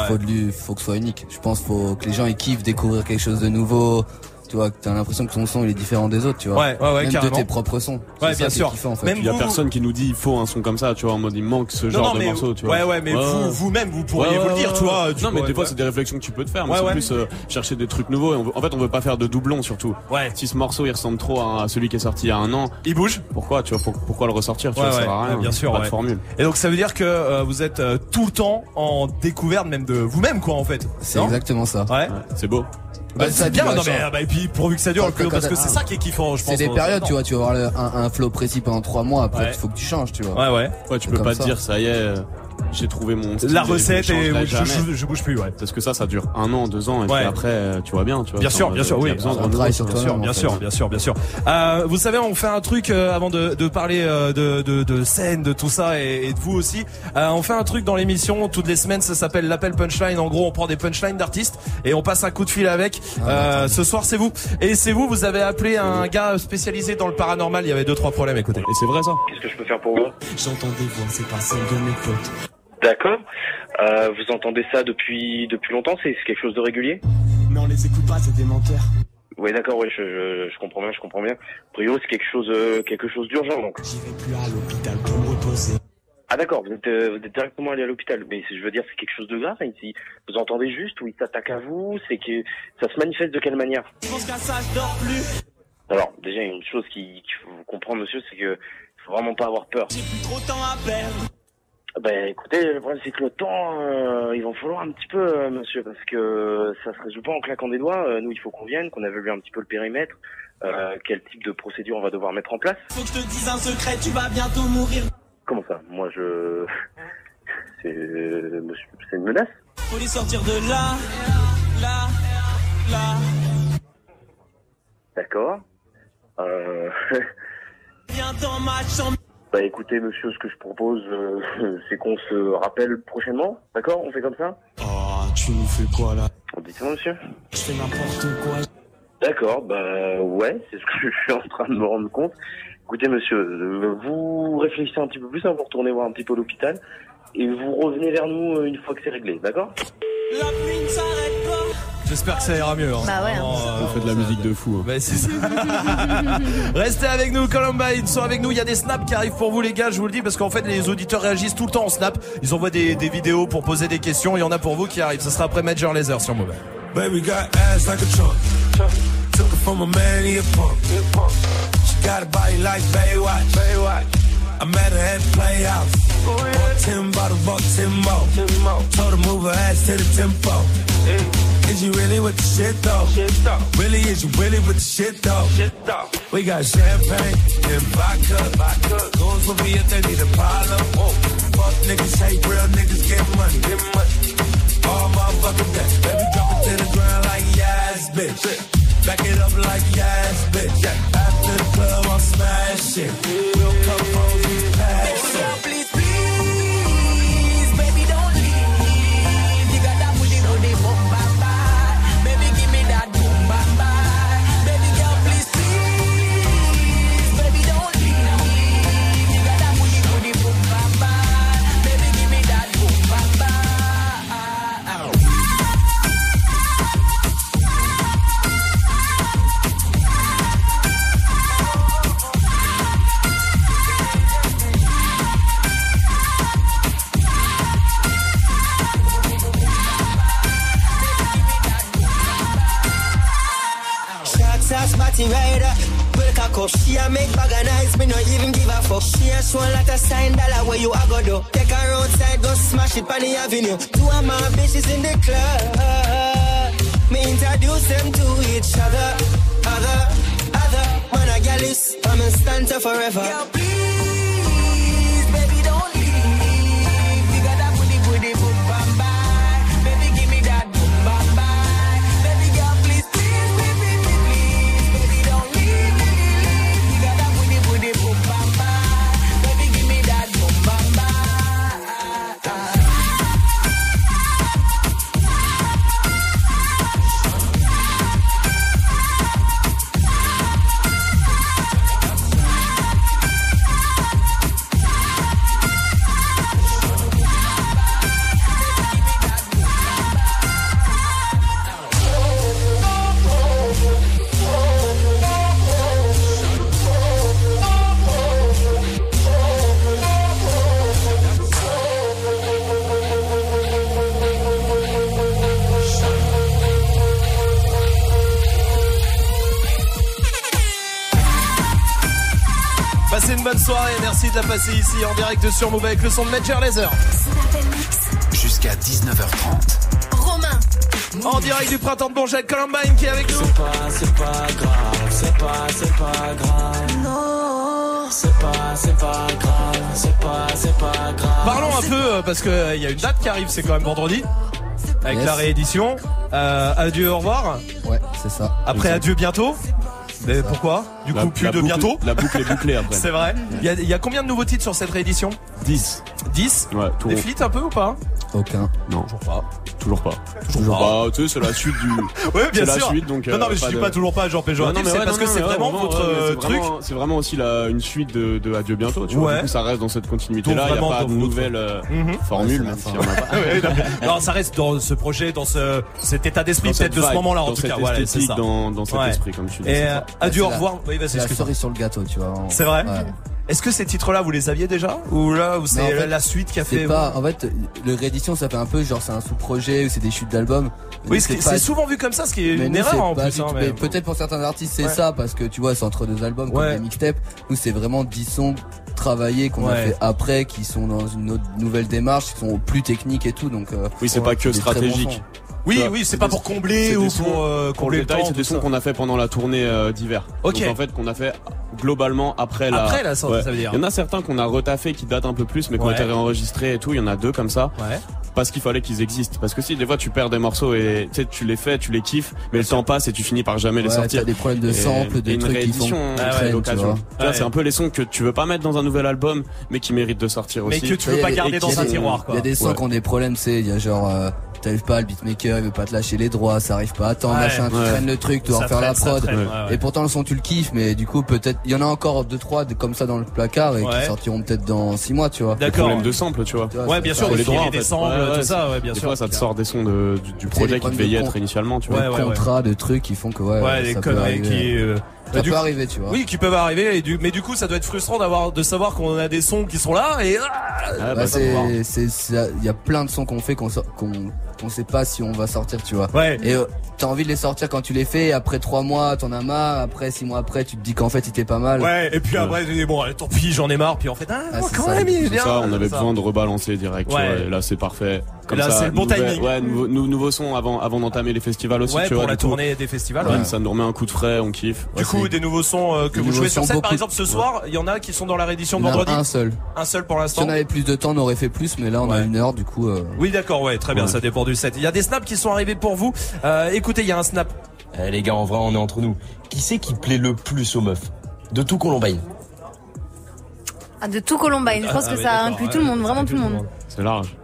faut que ce soit unique. Je pense faut que les gens ils kiffent découvrir quelque chose de nouveau. Tu vois, que t'as l'impression que ton son il est différent des autres, tu vois. Ouais, ouais, ouais, Même carrément. de tes propres sons. C'est Ouais, ça bien qui est sûr. kiffant, en fait. Même Il y a vous- personne qui nous dit, il faut un son comme ça, tu vois, en mode, il manque ce genre non, de mais morceau, tu vois. ouais, ouais, mais vous, vous-même, vous pourriez vous le dire, tu vois. tu Non, mais pourrais- des fois, c'est des réflexions que tu peux te faire. Mais Ouais, c'est ouais. plus euh, chercher des trucs nouveaux. Et on veut- en fait, on veut pas faire de doublons, surtout. Ouais. Si ce morceau, il ressemble trop à, celui qui est sorti il y a un an. Il bouge. Pourquoi, tu vois, pour- pourquoi le ressortir, tu Ouais, vois, ça ouais, sert à rien. ouais, bien sûr. Pas ouais. de formule. Et donc ça veut dire que euh, vous êtes euh, tout le temps en découverte même de vous-même quoi en fait. C'est Non? exactement ça. Ouais. C'est beau. Bah, Bah, c'est ça, vois, non mais euh, bah, et puis pourvu que ça dure, quand- parce que c'est ça qui est kiffant, je pense. C'est des périodes, tu vois, tu vas avoir le- un, un flow précis pendant trois mois, après Ouais. il faut que tu changes, tu vois. Ouais ouais. Ouais, tu peux pas ça. te dire, ça y est, euh, j'ai trouvé mon style, La recette et je, je- je bouge plus ouais. Parce que ça, ça dure un an, deux ans, et Ouais. puis après, euh, tu vois bien, tu vois. Bien sûr, bien euh, sûr, il y a oui. besoin de travail sur vois. Bien sûr, bien en sûr, bien sûr, bien sûr. Euh, vous savez, on fait un truc euh, avant de, de parler euh, de, de, de scène, de tout ça et, et de vous aussi. Euh, on fait un truc dans l'émission toutes les semaines. Ça s'appelle l'appel punchline. En gros, on prend des punchlines d'artistes et on passe un coup de fil avec. Euh, ce soir, c'est vous. Et c'est vous. Vous avez appelé un gars spécialisé dans le paranormal. Il y avait deux trois problèmes. Écoutez. Et c'est vrai ça. Qu'est-ce que je peux faire pour vous? J'entends des voix, c'est pas celle de mes potes. D'accord. Euh, vous entendez ça depuis depuis longtemps C'est c'est quelque chose de régulier? Mais on les écoute pas, c'est des menteurs. Oui, d'accord. Oui, je, je, je comprends bien, je comprends bien. A priori, c'est quelque chose euh, quelque chose d'urgent donc. J'irai plus à l'hôpital pour me reposer. Ah d'accord. Vous êtes euh, vous êtes directement allé à l'hôpital. Mais je veux dire, c'est quelque chose de grave. Ici, vous entendez juste où il s'attaque à vous. C'est que ça se manifeste de quelle manière? Je pense qu'à ça, je dors plus. Alors déjà, il y a une chose qui qu'il faut comprendre, monsieur, c'est que faut vraiment pas avoir peur. J'ai plus trop de temps à perdre. Ben écoutez, le problème c'est que le temps, euh, il va falloir un petit peu, euh, monsieur, parce que ça se résout pas en claquant des doigts. Euh, nous, il faut qu'on vienne, qu'on évalue un petit peu le périmètre, euh, quel type de procédure on va devoir mettre en place. Faut que je te dise un secret, tu vas bientôt mourir. Comment ça? Moi, je... C'est euh, monsieur, c'est une menace? Faut les sortir de là, là, là. D'accord. Euh... Viens dans ma chambre. Bah écoutez, monsieur, ce que je propose, euh, c'est qu'on se rappelle prochainement, d'accord On fait comme ça Oh, tu nous fais quoi là Dites-moi, monsieur. Je fais n'importe quoi. D'accord, bah ouais, c'est ce que je suis en train de me rendre compte. Écoutez, monsieur, euh, vous réfléchissez un petit peu plus, hein, vous retournez voir un petit peu l'hôpital, et vous revenez vers nous euh, une fois que c'est réglé, d'accord La pluie. J'espère que ça ira mieux. hein. Bah ouais, hein. Vraiment, euh, On fait de la musique de fou. hein. Bah, c'est ça. Restez avec nous, Columbine sont avec nous. Il y a des snaps qui arrivent pour vous, les gars. Je vous le dis parce qu'en fait, les auditeurs réagissent tout le temps en snap. Ils envoient des, des vidéos pour poser des questions. Il y en a pour vous qui arrivent. Ça sera après Major Laser sur Mobile. Baby got ass like a trunk. Took her from a man, he a punk. She got a body like Baywatch. Baywatch. I met her at Playhouse. Bought ten bottles, bought ten more. Told her move her ass to the tempo. Is you really with the shit though? Really, is you really with the shit though? We got champagne and vodka. vodka. Goons for me if they need a problem. Fuck niggas, hate real niggas, get money. Get money. All motherfucking day. Baby, drop it to the ground like yes, bitch. Back it up like yes, bitch. After the club, I'll smash it. We'll come A cup, she a make bag of nice, me no even give a fuck. She a show lot of sign dollar where you a go do. Take her outside, go smash it on the avenue. Two of my bitches in the club. Me introduce them to each other, other, other. Man a gal is, I'm a stanza forever. Girl, please, soirée. Merci de la passer ici en direct sur Move avec le son de Major Laser. Jusqu'à 19h30. Romain. En direct du printemps de Bourget, Columbine qui est avec nous. C'est pas, c'est pas grave, c'est pas, c'est pas grave. Non. C'est pas, c'est pas grave, c'est pas, c'est pas grave. Parlons un peu euh, parce que il y a une date qui arrive, c'est quand même vendredi avec la réédition. Euh, adieu, au revoir. Ouais, c'est ça. Après, adieu bientôt. Et pourquoi? Du coup, plus de bientôt La boucle est bouclée après. C'est vrai. Il y, a, combien de nouveaux titres sur cette réédition? 10. 10 Ouais, tout Des flits un peu ou pas? Aucun. Non. Toujours pas. Toujours pas. Toujours pas. Tu sais, c'est la suite du. ouais, bien sûr. La suite, donc, non, non, euh, mais je dis pas toujours pas, genre péjoratif. C'est parce que c'est vraiment votre euh, truc. C'est vraiment aussi une suite de Adieu bientôt. Tu vois, ça reste dans cette continuité-là. Il n'y euh, mhm. a pas de nouvelle formule, même si on Non, ça reste dans ce projet, dans ce cet état d'esprit, peut-être de ce moment-là, en tout cas. Voilà, c'est ça. Dans cet esprit, comme tu dis. Et Adieu, au revoir. Oui, vas-y, excuse-moi. sur le gâteau, tu vois. C'est vrai. Est-ce que ces titres-là, vous les aviez déjà Ou là, ou c'est la suite qui a fait. Pas, en fait, le réédition, ça fait un peu genre c'est un sous-projet ou c'est des chutes d'albums. Oui, c'est souvent vu comme ça, ce qui est mais une erreur en plus. Hein, mais... Peut-être pour certains artistes, c'est ça, parce que tu vois, c'est entre deux albums, ouais. comme des mixtapes. Nous, c'est vraiment 10 sons travaillés qu'on a fait après, qui sont dans une autre, nouvelle démarche, qui sont plus techniques et tout. Donc, euh, oui, c'est pas que stratégique. Oui, oui, c'est pas pour combler ou pour, euh, combler le, le temps. C'est des sons qu'on a fait pendant la tournée euh, d'hiver. Ok. Donc, en fait, qu'on a fait globalement après la. Après la sortie, ça veut dire. Il y en a certains qu'on a retaffé qui datent un peu plus, mais qui ont été réenregistrés et tout. Il y en a deux comme ça. Ouais. Parce qu'il fallait qu'ils existent. Parce que si des fois tu perds des morceaux et tu les fais, tu les kiffes, mais le temps passe et tu finis par jamais les sortir. T'as des problèmes de samples, de trucs qui font ah l'occasion. C'est un peu les sons que tu veux pas mettre dans un nouvel album, mais qui méritent de sortir aussi. Mais que tu veux pas garder dans un tiroir. quoi. Il y a des sons qui ont des problèmes, c'est il y a genre euh, t'arrives pas le beatmaker il veut pas te lâcher les droits, ça arrive pas à temps, ouais, machin, tu traînes le truc, tu dois en faire la prod. Et pourtant le son tu le kiffes, mais du coup peut-être il y en a encore deux trois comme ça dans le placard et qui sortiront peut-être dans six mois, tu vois. D'accord. Problème de sample, tu vois. Ouais, bien sûr. Les droits, des samples, tout ça, ouais, bien sûr. Ça te sort des sons du, projet qui devait y être initialement, tu vois. Des contrats, de trucs qui font que ouais. Ouais, des conneries qui euh, ça arriver, tu vois. Oui, qui peuvent arriver. Et du, mais du coup, ça doit être frustrant d'avoir, de savoir qu'on a des sons qui sont là et. Ah, ah, bah, bah, il y a plein de sons qu'on fait qu'on, qu'on, qu'on sait pas si on va sortir, tu vois. Ouais. Et euh, t'as envie de les sortir quand tu les fais. Et après trois mois, t'en as marre. Après six mois après, tu te dis qu'en fait, il était pas mal. Ouais. Et puis après, tu dis bon, tant pis, j'en ai marre. Puis en fait, ah, ah quand même, il. Ça, on avait besoin de rebalancer direct. Tu vois, et là, c'est parfait. Comme là, c'est le bon timing. Ouais, nouveau, son avant, avant d'entamer les festivals aussi. Ouais, tu pour vois, la tournée des festivals. Ouais, ça nous remet un coup de frais, on kiffe. Du coup, des nouveaux sons euh, que vous jouez sur scène. Par exemple, ce soir, il y en a qui sont dans la réédition de vendredi. Un seul. Un seul pour l'instant. Si on avait plus de temps, on aurait fait plus, mais là, on a une heure, du coup. Euh, oui, d'accord, ouais, très bien, ça dépend du set. Il y a des snaps qui sont arrivés pour vous. Euh, écoutez, il y a un snap. Eh, les gars, en vrai, on est entre nous. Qui c'est qui plaît le plus aux meufs? De tout Colombine. Ah, de tout Colombine. Je pense ah, que ça inclut tout le monde, vraiment tout le monde. C'est large.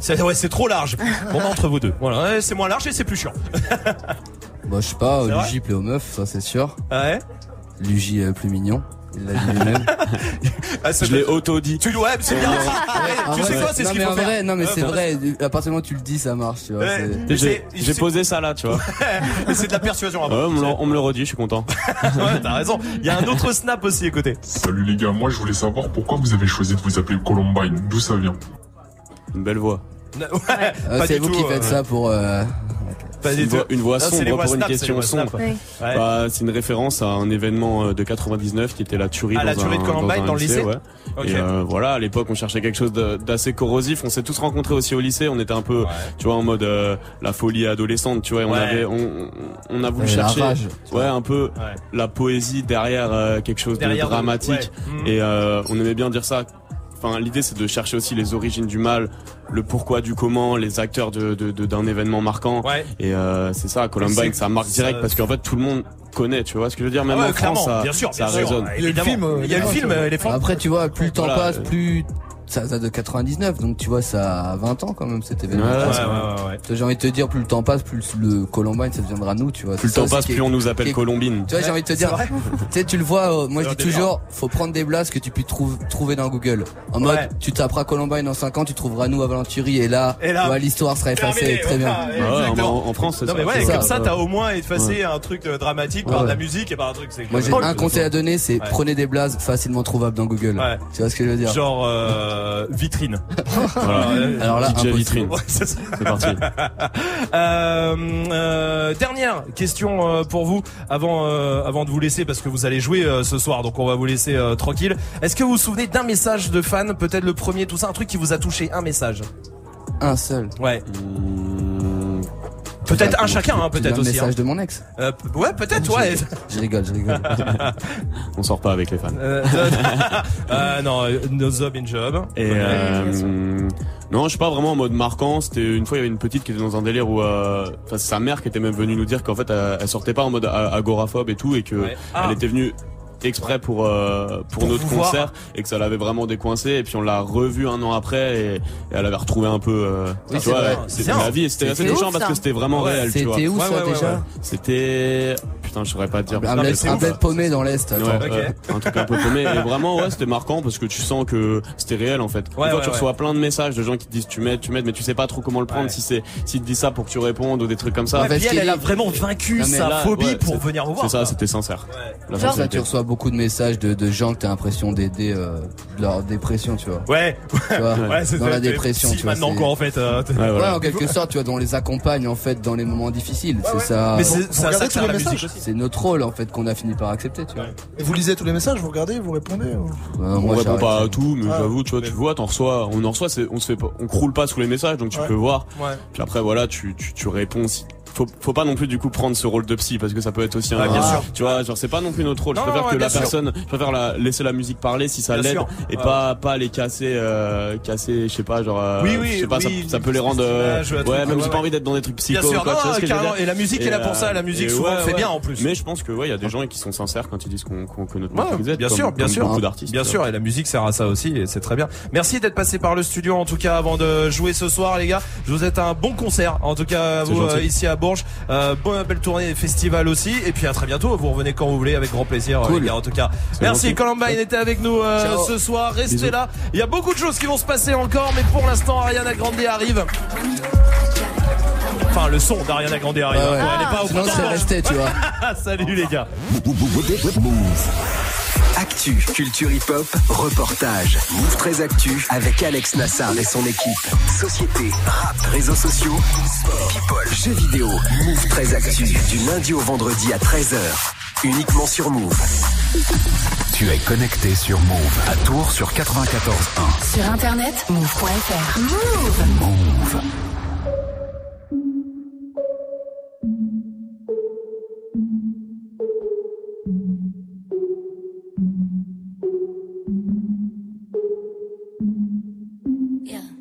C'est ouais, c'est trop large. bon, entre vous deux. Voilà, c'est moins large et c'est plus chiant. Bah, je sais pas, Luigi plaît aux meufs, ça c'est sûr. Ah ouais. Luigi est plus mignon. Il l'a dit lui-même. Ah, je l'ai auto-dit. Tu le ouais, c'est bien. Ouais, tu ah, sais quoi, c'est ce qu'il faut faire. Non, mais c'est bah, vrai. À partir du moment où tu le dis, ça marche. tu vois, J'ai posé ça là, tu vois. Mais c'est de la persuasion avant. Ouais, on, me le- redit, je suis content. Ouais, t'as raison. Il y a un autre snap aussi à. Salut les gars, moi je voulais savoir pourquoi vous avez choisi de vous appeler Columbine, d'où ça vient? Une belle voix. Ouais, euh, c'est vous qui faites euh, ça pour. Euh, pas une, voix, une, sombre pour une question sombre. C'est une référence à un événement euh, de 99 qui était la tuerie, ah, la tuerie de Columbine dans, le lycée. Euh, voilà, à l'époque, on cherchait quelque chose d'assez corrosif. On s'est tous rencontrés aussi au lycée. On était un peu, tu vois, en mode euh, la folie adolescente. Tu vois, on a voulu chercher, ouais, un peu la poésie derrière quelque chose de dramatique. Mhm. Et on aimait bien dire ça Enfin, l'idée c'est de chercher aussi les origines du mal, le pourquoi du comment, les acteurs d'un de, de, événement marquant. Ouais. Et euh, c'est ça, Columbine, ça marque direct parce qu'en fait tout le monde connaît, tu vois ce que je veux dire? Même ouais, en France, ça, ça bien résonne. Le film, il y a le film, euh, Après, tu vois, plus le temps passe, plus ça date de 99, donc tu vois, ça a 20 ans quand même cet événement. Ouais, ouais, ouais, j'ai envie de te dire, plus le temps passe, plus le Columbine, ça deviendra nous, tu vois. Plus le temps passe, plus on nous appelle Colombine. Tu vois, j'ai envie de te dire, tu sais, tu le vois, euh, moi je dis toujours, faut prendre des blasts que tu puisses trouver dans Google. En mode, tu taperas Columbine dans 5 ans, tu trouveras nous à Valenturi, et là, l'histoire sera effacée, très bien. En, en, France, non, mais ouais, comme ça, t'as au moins effacé un truc dramatique par la musique et par un truc. Moi j'ai un conseil à donner, c'est prenez des blasts facilement trouvables dans Google. Tu vois ce que je veux dire? Genre euh, euh, vitrine. Voilà. Alors là, DJ impossible. vitrine. Ouais, c'est ça. C'est parti. Euh, euh, dernière question pour vous avant euh, avant de vous laisser parce que vous allez jouer euh, ce soir donc on va vous laisser euh, tranquille. Est-ce que vous vous souvenez d'un message de fan peut-être le premier tout ça un truc qui vous a touché un message? Un seul. Ouais. Peut-être un chacun hein, peut-être Un aussi. message hein. de mon ex. Euh, ouais peut-être ouais. Je rigole, je rigole. On sort pas avec les fans. Euh, euh, non, euh, no job in job. Et euh, non, je suis pas vraiment en mode marquant. C'était une fois il y avait une petite qui était dans un délire où, euh, enfin c'est sa mère qui était même venue nous dire qu'en fait elle, elle sortait pas en mode agoraphobe et tout et que Ouais. Ah. elle était venue exprès pour euh, pour, Pour notre voir. concert et que ça l'avait vraiment décoincé. Et puis on l'a revu un an après et, et elle avait retrouvé un peu euh, Oui, tu vois c'était la vie et c'était assez touchant parce que c'était vraiment réel tu vois. C'était où Ouais, ça ouais, ouais, déjà. ouais. c'était putain je saurais pas te dire Un mais un bled paumé dans l'Est. Ouais, Ok. ouais, un truc un peu paumé. Et vraiment, ouais, c'était marquant parce que tu sens que c'était réel en fait. Ouais, fois, ouais, tu ouais. reçois plein de messages de gens qui te disent tu m'aides, tu m'aides, mais tu sais pas trop comment le prendre. Ouais. Si c'est, s'ils te disent ça pour que tu répondes ou des trucs comme ça. Ouais, fait, puis ce elle, elle a vraiment vaincu sa là, phobie ouais, pour c'est- venir vous voir. C'est ça, c'était sincère. Genre, ça, tu reçois beaucoup de messages de, de gens que t'as l'impression d'aider euh, de leur dépression, tu vois. Ouais, Tu vois, ouais, c'est dans ça, la dépression, tu vois. maintenant quoi en fait. euh, Ouais, en quelque sorte, tu vois, on les accompagne en fait dans les moments difficiles. c'est ça. Mais c'est ça, regardez ça tous C'est notre rôle en fait qu'on a fini par accepter, tu vois. Et vous lisez tous les messages, vous regardez, vous répondez ou- on moi, répond pas à tout, mais Ah. j'avoue, tu vois, tu vois, t'en reçois, on en reçoit, on se fait pas, on croule pas sous les messages, donc tu Ouais. peux voir. Ouais. Puis après, voilà, tu, tu, tu réponds si, faut, faut pas non plus du coup prendre ce rôle de psy parce que ça peut être aussi un Ouais, bien sûr. tu vois genre c'est pas non plus notre rôle Non, je préfère ouais, que la sûr. personne je préfère la, laisser la musique parler si ça l'aide et Ouais. pas pas les casser euh, casser je sais pas genre euh, Oui, oui, je sais pas oui, ça, ça peut les rendre euh, ouais même ouais, j'ai pas envie d'être dans des trucs psycho Bien sûr, quoi, non, Et la musique est là pour ça, la musique souvent fait ouais. bien en plus. mais je pense que ouais il y a des gens qui sont sincères quand ils disent qu'on qu'on- que notre bien sûr, bien sûr. beaucoup d'artistes Bien sûr, et la musique sert à ça aussi, et c'est très bien. Merci d'être passé par le studio, en tout cas, avant de jouer ce soir, les gars. Je vous souhaite un bon concert, en tout cas, vous, euh, ici à Bourges. Euh, bonne belle tournée, festival aussi, et puis à très bientôt. Vous revenez quand vous voulez, avec grand plaisir, Cool. les gars, en tout cas. Merci. Columbine était avec nous euh, ce soir. Restez Bisous. là. Il y a beaucoup de choses qui vont se passer encore, mais pour l'instant, Ariana Grande arrive. Enfin, le son d'Ariana Grande arrive. Ouais, ouais. Ouais, elle est pas au Sinon, c'est resté, tu vois. Salut les gars. Actu, culture hip-hop, reportage. Move très Actu avec Alex Nassar et son équipe. Société, rap, réseaux sociaux, sport, people, jeux vidéo. Move très Actu du lundi au vendredi à 13h. Uniquement sur Move. Tu es connecté sur Move à Tours sur 94.1. Sur internet, move.fr. Move. Move.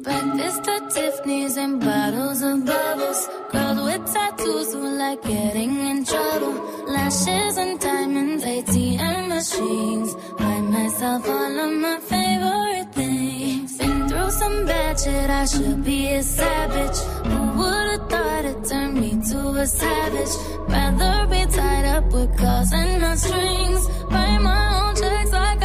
Breakfast at Tiffany's and bottles of bubbles. Girls with tattoos who like getting in trouble. Lashes and diamonds, ATM machines. Buy myself all of my favorite things. Been through some bad shit, I should be a savage. Who would've thought it turned me to a savage? Rather be tied up with calls and not strings. Write my own checks like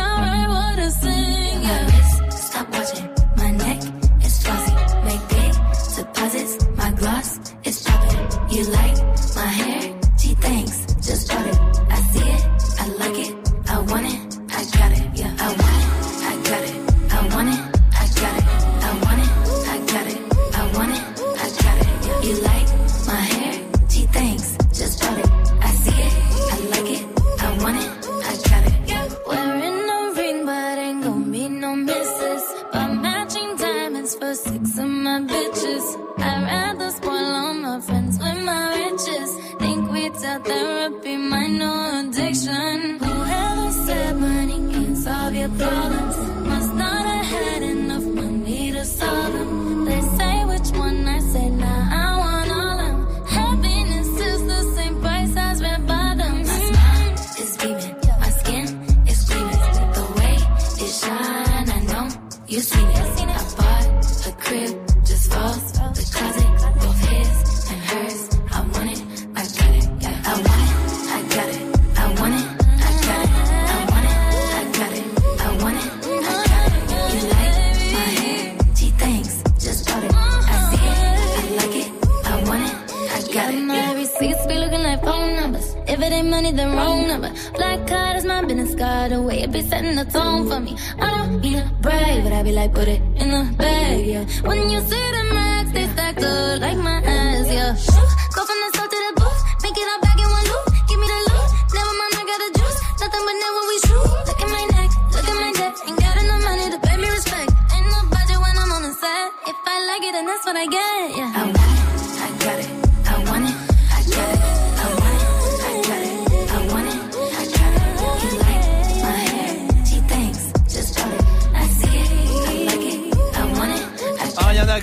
gloss is popping. You like my hair? Gee, thanks. Just bought it. I see it. I like it. I want it. I got it. Yeah, I want it. I got it. I want it. I got it. I want it. I got it. I want it. I got it. You like my hair? Gee, thanks. Just bought it. I see it. I like it. I want it. I got it. Yeah. Wearing a ring, but ain't gon' be no misses. But matching diamonds for six of my bitches. I'd rather Think we tell therapy, my no addiction. Sky, the way it be setting the tone for me. I don't need a brag, but I be like, put it in the bag, yeah. When you see the max, they stacked up like my ass, yeah. Go from the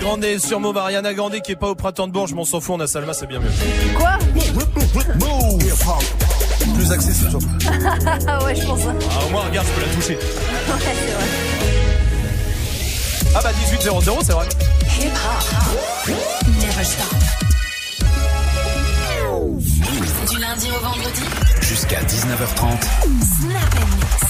Grande sur Move, Ariana Grande qui est pas au printemps de Bourges, on s'en fout, on a Salma, c'est bien mieux. Quoi Plus accessible surtout. Ouais, je pense. Ouais, Ah, au moins, regarde, je peux la toucher. c'est vrai. Ah bah 18.00, c'est vrai. Hip hop. Never stop. Du lundi au vendredi. Jusqu'à 19h30. Snap and mix.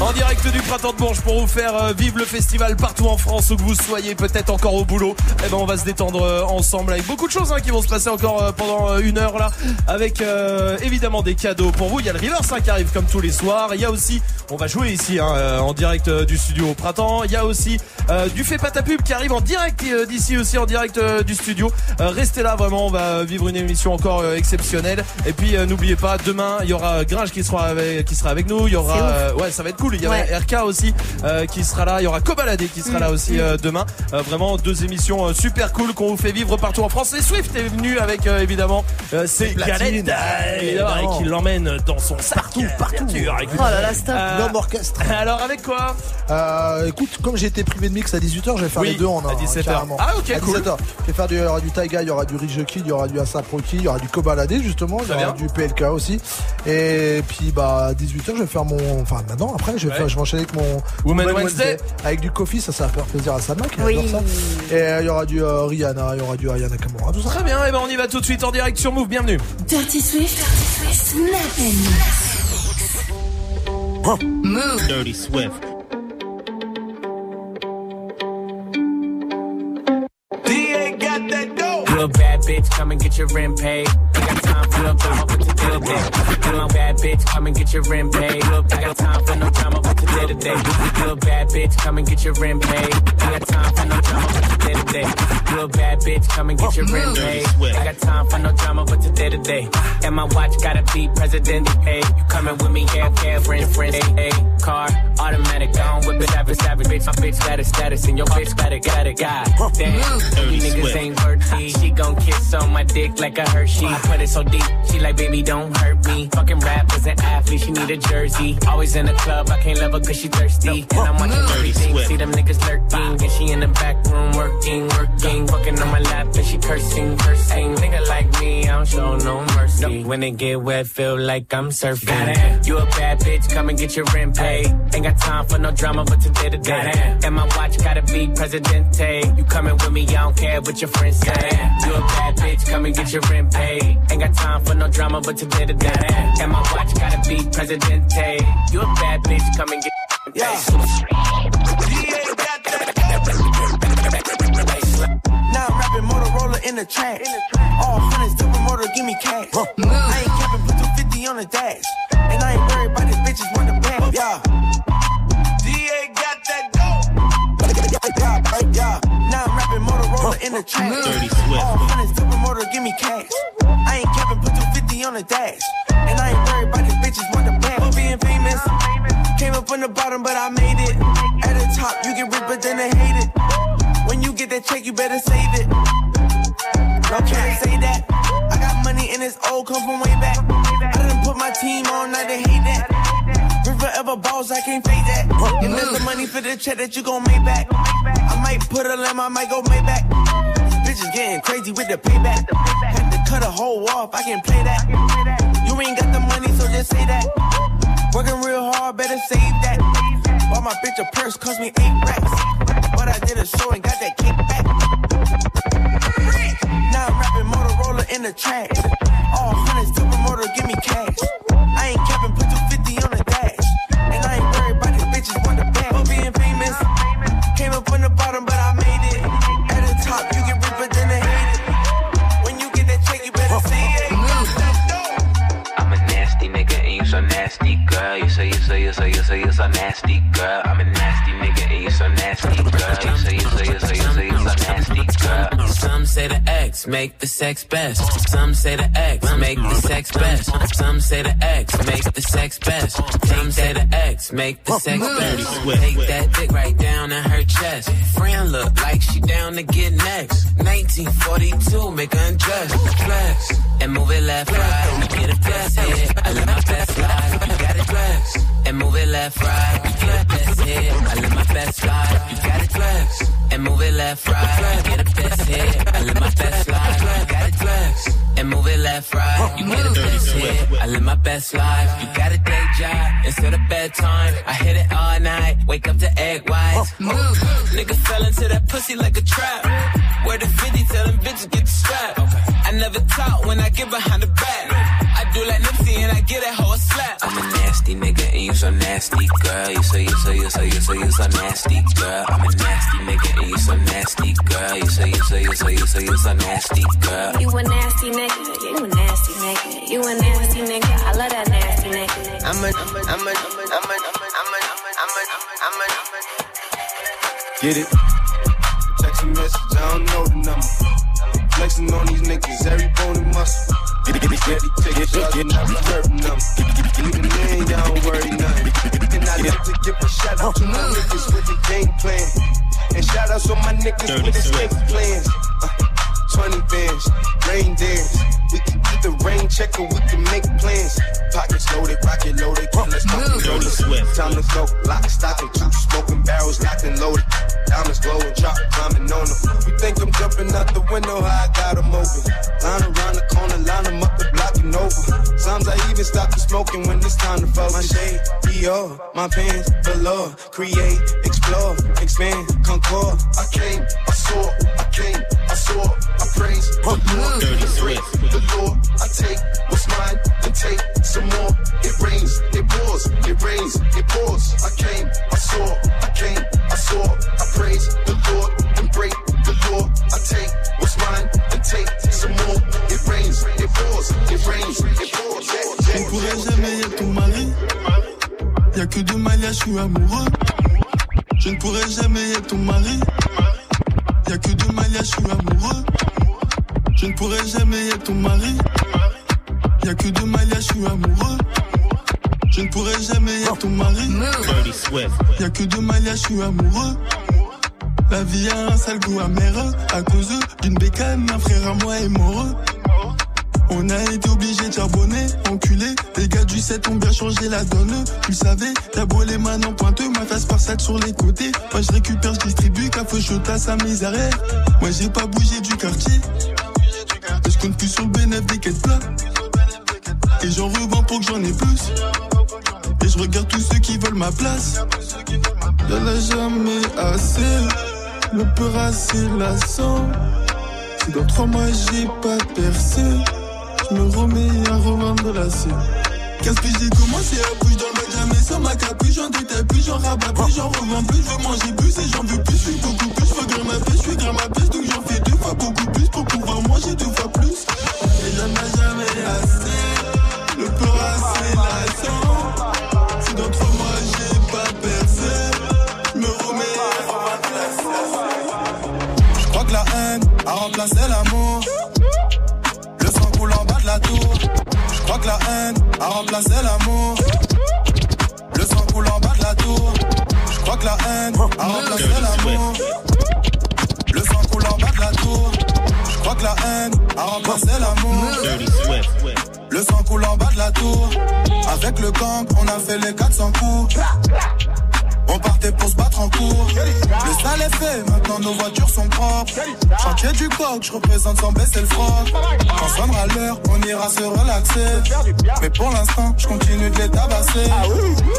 En direct du printemps de Bourges pour vous faire euh, vivre le festival partout en France où que vous soyez peut-être encore au boulot. Eh ben on va se détendre euh, ensemble avec beaucoup de choses hein, qui vont se passer encore euh, pendant une heure là, avec euh, évidemment des cadeaux pour vous. Il y a le Reverse hein, qui arrive comme tous les soirs. Il y a aussi, on va jouer ici hein, euh, en direct du studio au printemps. Il y a aussi euh, du fait pas ta pub qui arrive en direct d'ici aussi en direct du studio. Euh, restez là vraiment, on va vivre une émission encore exceptionnelle. Et puis euh, n'oubliez pas, demain il y aura Gringe qui sera avec, qui sera avec nous. Il y aura, euh, ouais ça va être cool. Il y aura Ouais. RK aussi euh, qui sera là. Il y aura Cobaladé qui sera Mm, là aussi euh, demain. Euh, vraiment deux émissions euh, super cool qu'on vous fait vivre partout en France. Et Swift est venu avec euh, évidemment euh, ses galettes euh, et qui l'emmène dans son sac. Partout, partout. Oh là là, stop. L'homme orchestre. Alors avec quoi? Euh, écoute, comme j'ai été privé de mix à 18h, je vais faire Oui, les deux en un. à 17h. carrément. Ah, ok, à cool. 17h. Je vais faire du, il y aura du Taiga, il y aura du Rich Kid, il y aura du Asap Rocky, il y aura du Kobalade justement, il y aura bien. du PLK aussi. Et puis bah à 18h, je vais faire mon, enfin maintenant après, je vais Ouais. faire, je vais enchaîner avec mon Woman Wednesday. avec du coffee, ça, ça va faire plaisir à Salma qui Oui. adore ça. Et euh, il y aura du euh, Rihanna, il y aura du Ayana Kamura, tout ça. Très bien, et ben on y va tout de suite en direct sur Move. Bienvenue. Dirty Swift. Snap and mix. Move. Dirty Swift. Little bad bitch, come and get your rent paid. I got time for no drama, but today today. Little bad bitch, come and get your rent paid. Look, I got time for no drama, but today today. Little bad bitch, come and get your rent paid. I got time for no drama, but today today. Little bad bitch, come and get your rent paid. I got time for no drama, but today today. And my watch gotta be president. Hey, you coming with me? Yeah, yeah, friend, friend. Hey, hey, car, automatic, don't whip it, savage, savage, bitch. My bitch status, status, and your bitch got it, got it, God damn. You niggas ain't worthy. She gon' kiss on my dick like a Hershey. I put it so deep, she like, baby, don't hurt me. Fucking rap as an athlete, she need a jersey. Always in the club, I can't love her cause she thirsty. And I'm watching everything, see them niggas lurking. And she in the back room working, working. Fucking on my lap and she cursing, cursing. Nigga like me, I don't show no mercy. When it get wet, feel like I'm surfing. You a bad bitch, come and get your rent paid. Ain't got time for no drama, but today to day. And my watch gotta be Presidente. You coming with me, I don't care what your friends say. You a bad bitch, come and get your rent paid. Ain't got time for no drama, but today to day. And my watch gotta be Presidente. You a bad bitch, come and get DA got the trash. All hundreds, double motor, give me cash. I that you gon' make back. I might put a limb, I might go make Maybach. Bitches getting crazy with the payback. Had to cut a hole off, I can play that. You ain't got the money, so just say that. Working real hard, better save that. Bought my bitch a purse, cost me eight racks. Make the sex best. Some say the X make the sex best. Some say the X make the sex best. Some say the X make the sex best. Take that dick right down in her chest. Friend look like she down to get next. 1942, make her undress. Flex and move it left, right. Get a best hit. I live my best life. You got it flex and move it left, right. Get a best hit. I live get a. I live my best life. You got a day job instead of bedtime. I hit it all night. Wake up to egg whites. Oh, move. Nigga fell into that pussy like a trap. Where the 50 tell them bitches get the strap. I never talk when I get behind the back. So nasty girl. You so, you so, you so, you so, you so nasty girl. I'm a nasty nigga and you so nasty girl. You so, you so, you so, you so, you so nasty girl. You a nasty nigga, you a nasty nigga, you a nasty nigga. I love that nasty nigga. I'm a, I'm a, I'm a, I'm a, I'm a, I'm a, I'm a, I'm a, I'm a. Get it? Niggas with escape plans. Uh, 20 bands, rain dance. We can keep the rain check or we can make plans. Pockets loaded, rocket loaded. Come, let's go. Dirty Swift. Time to go. Lock, stock, and two sale goût amer à cause d'une bécane, un frère à moi est mort. On a été obligé de charbonner, enculé. Les gars du 7 ont bien changé la donne. Tu le savais, t'as beau les mains en pointeux, ma face par sac sur les côtés. Moi je récupère, je distribue, café chaud à sa misère. Moi j'ai pas bougé du quartier. Et je compte plus sur le bénéfice des quêtes plats. Et j'en revends pour que j'en ai plus. Et je regarde tous ceux qui veulent ma place. Y'en a jamais assez. Le peur assez lassant. Si dans trois mois j'ai pas percé, je me remets à revendre la scène. Qu'est-ce que j'ai commencé à bouger dans le jamais sans ma capuche, j'en détaille plus, j'en rabats plus, j'en revends plus, je veux manger plus et j'en veux plus, je suis beaucoup plus, je veux grimper ma je suis grimper ma pêche, donc j'en fais deux fois beaucoup plus pour pouvoir manger deux fois plus. Et j'en ai jamais assez, remplacé l'amour. Le sang coule en bas de la tour. Je crois que la haine a remplacé l'amour. Le sang coule en bas de la tour. Je crois que la haine a remplacé l'amour. Le sang coule en bas de la tour. Je crois que la haine a remplacé l'amour. Le sang coule en bas de la tour. Avec le gang, on a fait les 400 coups. On partait pour se battre en cours. Le sale est fait, maintenant nos voitures sont propres. Chantier du coq, je représente sans baisser le froc. Quand sonnera l'heure, on ira se relaxer. Mais pour l'instant, je continue de les tabasser.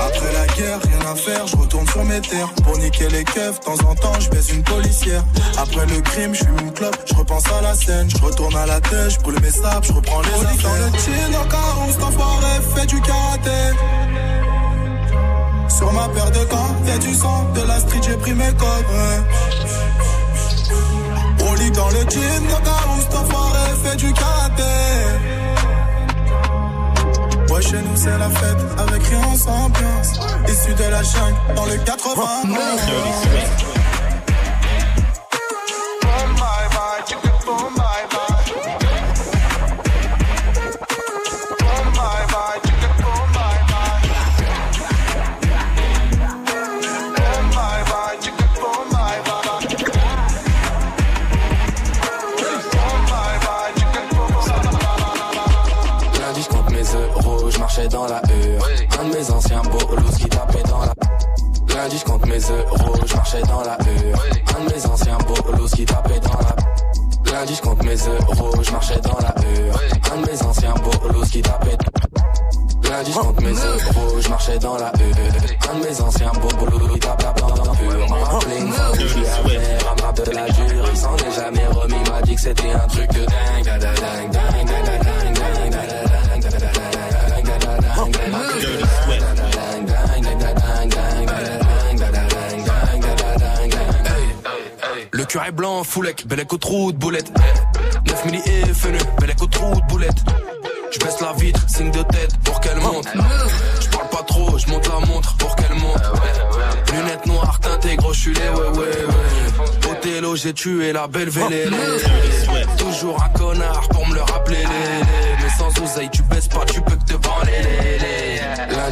Après la guerre, rien à faire, je retourne sur mes terres. Pour niquer les keufs, de temps en temps, je baisse une policière. Après le crime, je fume une clope, je repense à la scène. Je retourne à la tête, je brûle mes sables, je reprends les affaires. Dans le chin, dans 40, enfoiré, fait du karaté. Sur ma paire de gants, y'a du sang, de la street, j'ai pris mes codes. On lit dans le jean, le carousse, enfoiré, fait du karaté. Ouais, chez nous c'est la fête, avec rien sans ambiance. Issu de la jungle, dans le 80. Lundi, compte mes euros, je marchais dans la hure. Un de mes anciens bolos qui tapait dans la. Lundi, compte mes euros, je marchais dans la hure. Un de mes anciens bolos qui tapait. Lundi, compte mes euros, je marchais dans la hure. Un de mes anciens bolos qui tapait dans la fois que je de la dure. Il s'en est jamais remis, m'a dit que c'était un truc de dingue. Dingue, dingue, dingue, dingue, dingue, dingue, Le cœur est blanc, foulec, bellec au trou de boulette. 9 milli et fenu, bellec au trou de boulette. Je baisse la vitre, signe de tête pour qu'elle monte. Je parle pas trop, je monte la montre pour qu'elle monte. Lunettes noires teintées, gros, je suis les ouais ouais ouais. Othello, j'ai tué la belle vélé. Toujours un connard pour me le rappeler. Mais sans oseille, tu baisses pas, tu peux que te branler.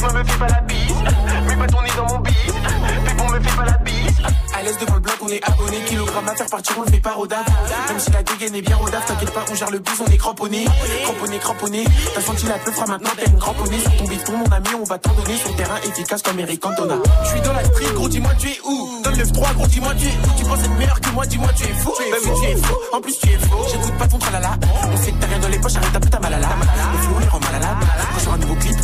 Je me fais pas la bise, mets pas ton nez dans mon bise. Mais on me fait pas la bise. À l'aise devant le bloc, on est abonné. Kilogramme à faire partir, on le fait pas rodave. Même si la dégaine est bien rodave, t'inquiète pas, on gère le bus, on est cramponné. Cramponné, cramponné. T'as senti la peu fera maintenant, t'es une cramponnée. Sur ton bifton, mon ami, on va t'en donner. Sur terrain efficace comme Eric Cantona. Je suis dans la street, gros, dis-moi, tu es où? Donne le 3 gros, dis-moi, tu es où? Tu penses être meilleur que moi, dis-moi, tu es fou. Bah oui, tu es fou. En plus, tu es faux. J'écoute pas ton tralala. On sait que t'as rien dans les poches, arrête ta putain malala. Le flow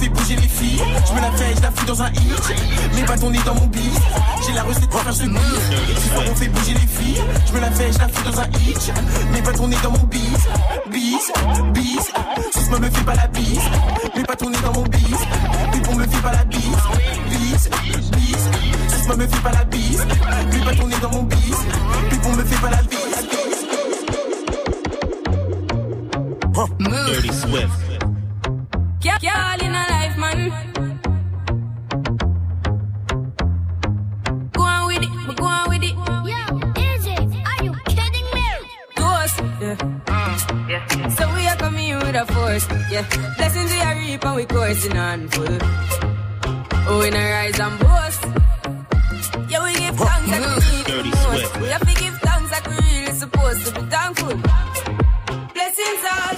Fait bouger les filles. Je me la fais, je la fous dans un hit. Pas ton nez dans mon bis. J'ai la recette pour faire ce beat. On fait bouger les filles. Je me la fais, je la fous dans un hit. Pas ton nez dans mon bis. Bis, bis. Ce me fait pas la bise. Pas ton nez dans mon bis. Puis on me fait pas la bise. Bis, bis. Ce me fait pas la bise. Pas ton nez dans mon bis. Puis on me fait pas la bise. Dirty Swift. Girl in yeah. Is it? Are you kidding me? Those mm, Yeah. So we are coming here with a force, yeah. Blessings we are reaping, we coursing on full. Oh, in a rise and boast. Yeah, we give thanks like we need Dirty it most. Swift. We have to give thanks like we really supposed to be thankful. Blessings all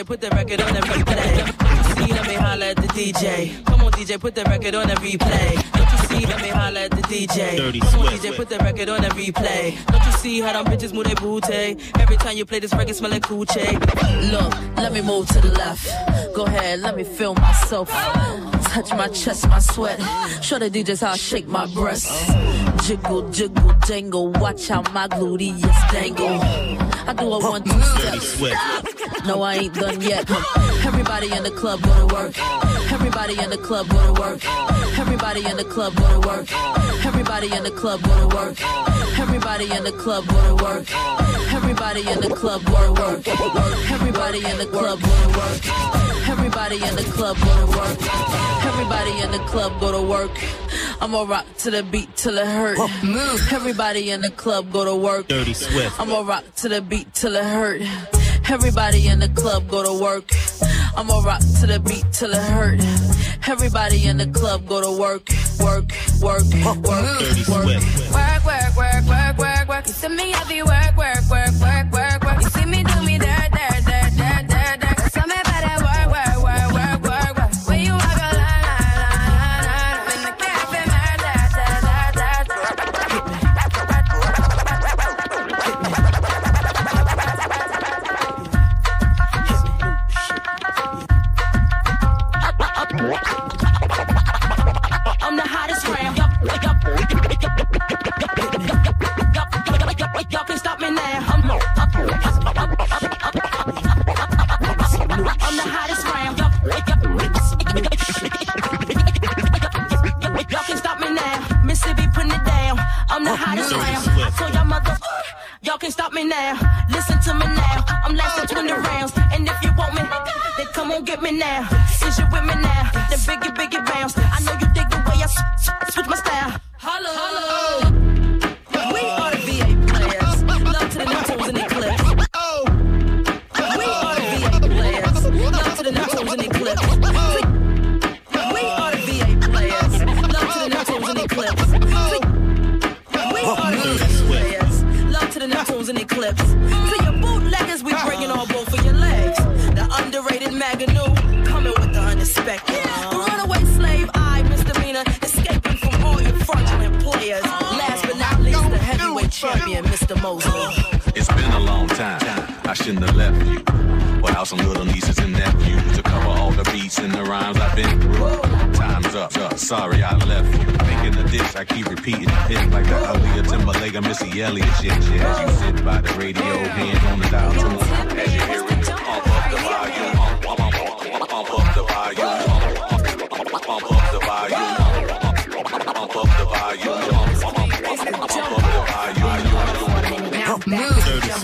DJ. Come on, DJ, put the record on the replay. Don't you see? Let me holler at the DJ. Come on, DJ, put the record on the replay. Don't you see? Let me holler at the DJ. Dirty Come on. DJ, put the record on the replay. Don't you see how them bitches move their booty? Every time you play this record, smell like coochie. Look, let me move to the left. Go ahead, let me feel myself. Touch my chest, my sweat. Show the DJs how I shake my breasts. Jiggle, jiggle, jangle. Watch how my gluteus dangle. I do a one, two Dirty step. Swift. No, I ain't done yet. Everybody in the club go to work. Everybody in the club go to work. Everybody in the club go to work. Everybody in the club go to work. Everybody in the club go to work. Everybody in the club go to work. Everybody in the club go to work. Everybody in the club go to work. Everybody in the club go to work. I'ma rock to the beat till it hurt. Move. Everybody in the club go to work. Dirty Swift. I'ma rock to the beat till it hurt. Everybody in the club go to work. I'ma rock to the beat till it hurt. Everybody in the club go to work, work, work, work, Dirty work. Swift. Work, work, work, work, work, work. You see me heavy work, work, work, work, work, Nieces and nephews to cover all the beats and the rhymes I've been through. Time's up. up. Sorry I left you. Making the diss, I keep repeating the hit like the Aaliyah Timberlake and Missy Elliott shit. shit. As you sit by the radio, hand on the dial tune. As you hear it, pump up the volume. Pump, pump, pump, pump up the volume.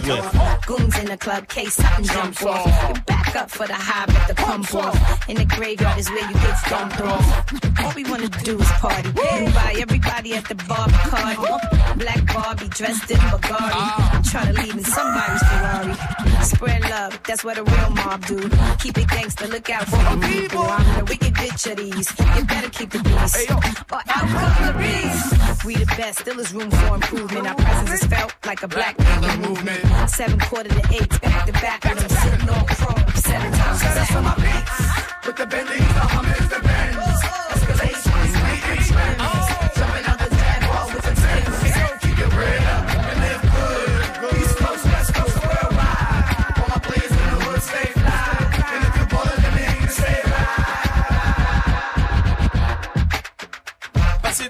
Goons in the club, case something jump off. You back up for the high, but the pump off. In the graveyard is where you get stumped off. All we wanna do is party. You everybody at the bar card. Black Barbie dressed in Bugatti. I'm trying to leave in somebody's Ferrari. Spread love, that's what a real mob do. Keep it gangster, look out for the people. I'm the wicked bitch of these. You better keep the peace. Or out come the beast. We the best, still is room for improvement. Our presence is felt like a black people movement. Seven quarter to eight, back to back, and I'm sitting on chrome seven times. That's for my beats. With the Bentleys, the Hummers, the Benz. Bang.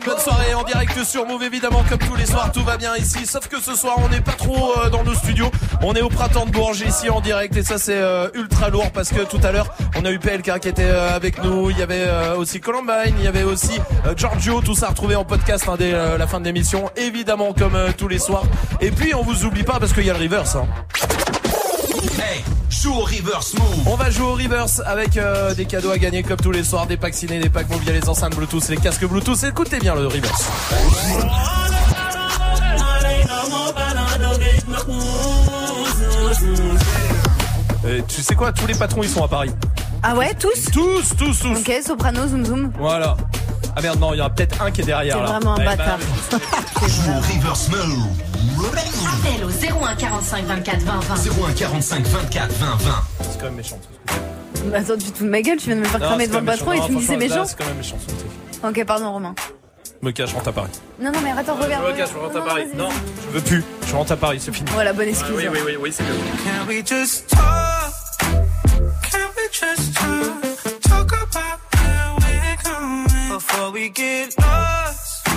Bonne soirée en direct sur Move évidemment comme tous les soirs tout va bien ici. Sauf que ce soir on n'est pas trop euh, dans nos studios. On est au printemps de Bourges ici en direct. Et ça c'est euh, ultra lourd parce que tout à l'heure on a eu PLK qui était euh, avec nous. Il y avait euh, aussi Columbine il y avait aussi euh, Giorgio. Tout ça retrouvé en podcast hein, dès euh, la fin de l'émission. Évidemment comme tous les soirs. Et puis on vous oublie pas parce qu'il y a le reverse hein. Hey, joue au reverse move. On va jouer au reverse avec euh, des cadeaux à gagner comme tous les soirs, des packs ciné, des packs via les enceintes Bluetooth, les casques Bluetooth. Écoutez bien le reverse. Euh, tu sais quoi, tous les patrons ils sont à Paris. Ah ouais, tous? Tous, tous, tous. Ok, soprano, zoom zoom. Voilà. Ah merde, non, il y en a peut-être un qui est derrière C'est là. vraiment un Eh bâtard. ben, Joue au reverse move. Appel au 01 45 24 20 20. 01 45 24 20 20. C'est quand même méchant. Bah attends, tu te fous de ma gueule, tu viens de me faire Non, cramer c'est devant le quand même patron et méchant. tu me dis c'est franchement, là, méchant C'est quand même méchant ce truc. Ok, pardon Romain. Me cache, je rentre à Paris. Non, non, mais attends, reviens. Je me cache, je rentre à Paris. Non, je veux plus. Je rentre à Paris, c'est fini. Voilà, bonne excuse. Oui, oui, oui, oui, c'est mieux. Can we just talk? Can we just talk? Talk about before we get lost.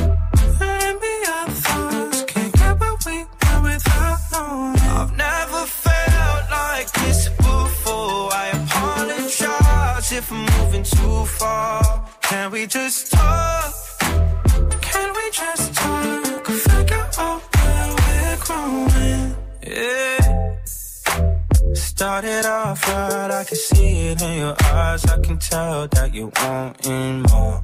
Maybe our thoughts can't get where we are without knowing. I've never felt like this before. I apologize if I'm moving too far. Can we just talk? Can we just talk? Figure out where we're growing. Yeah. Started off right, I can see it in your eyes. I can tell that you want more.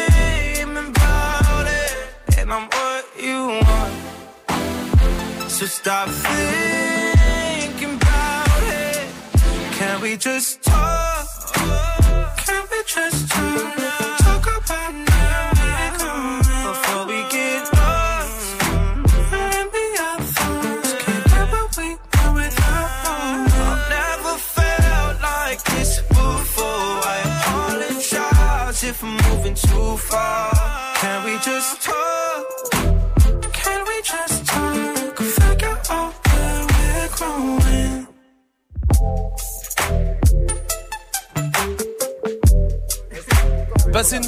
and I'm what you want. So stop thinking about it. Can we just talk? Can we just talk? Talk about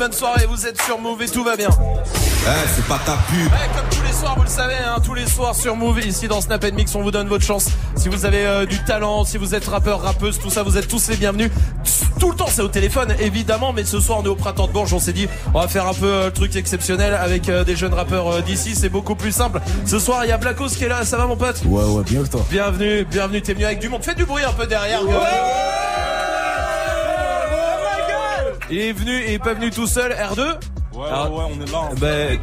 bonne soirée, vous êtes sur Move et tout va bien. Eh, c'est pas ta pub. Ouais, comme tous les soirs, vous le savez, hein, tous les soirs sur Move, ici dans Snap Mix, on vous donne votre chance. Si vous avez euh, du talent, si vous êtes rappeur, rappeuse, tout ça, vous êtes tous les bienvenus. Tout le temps, c'est au téléphone, évidemment, mais ce soir, on est au printemps de Bourges. On s'est dit, on va faire un peu euh, le truc exceptionnel avec euh, des jeunes rappeurs euh, d'ici. C'est beaucoup plus simple. Ce soir, il y a Blackos qui est là. Ça va, mon pote? Ouais, ouais, bien que toi. Bienvenue, bienvenue. T'es venu avec du monde. Fais du bruit un peu derrière. Il est venu et il est pas venu tout seul. R2 Ouais, Alors, ouais, on est là. hein. Ben,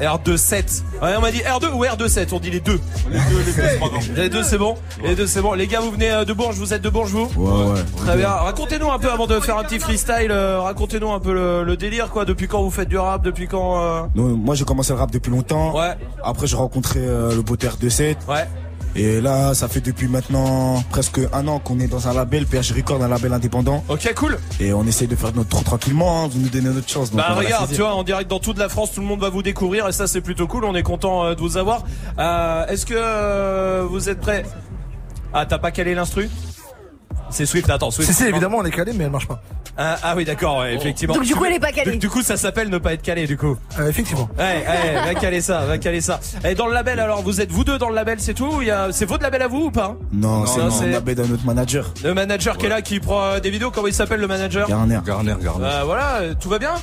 R27. Ouais, on m'a dit R2 ou R27. On dit les deux. Les deux, les deux, c'est pas grave. Les deux, c'est bon. Les deux, c'est bon. Les gars, vous venez euh, de Bourges. Vous êtes de Bourges, vous Ouais, ouais. Très bien. Racontez-nous un peu avant de faire un petit freestyle. euh, Racontez-nous un peu le, le délire, quoi. Depuis quand vous faites du rap Depuis quand euh, Non, moi j'ai commencé le rap depuis longtemps. Ouais. Après j'ai rencontré euh, le beau de 7 Ouais. Et là, ça fait depuis maintenant presque un an qu'on est dans un label, PH Record, un label indépendant. Ok, cool. Et on essaye de faire notre trou tranquillement, hein. vous nous donnez notre chance. donc Bah regarde, tu vois, en direct dans toute la France, tout le monde va vous découvrir et ça c'est plutôt cool. On est content euh, de vous avoir. Euh, Est-ce que euh, vous êtes prêts? Ah, t'as pas calé l'instru? C'est Swift. Attends, Swift. Si, si, évidemment, on est calé, mais elle marche pas. Ah, ah oui, d'accord, ouais, effectivement. Donc, du coup, elle est pas calée. Du, du coup, ça s'appelle ne pas être calé, du coup. Euh, effectivement. Ouais, ouais, va caler ça, va caler ça. Et dans le label, alors, vous êtes vous deux dans le label, c'est tout C'est votre label à vous ou pas? Non, c'est le label d'un autre manager. Le manager qui est là, qui prend euh, des vidéos, comment il s'appelle le manager? Garner. Garner, Garner. Bah voilà, euh, tout va bien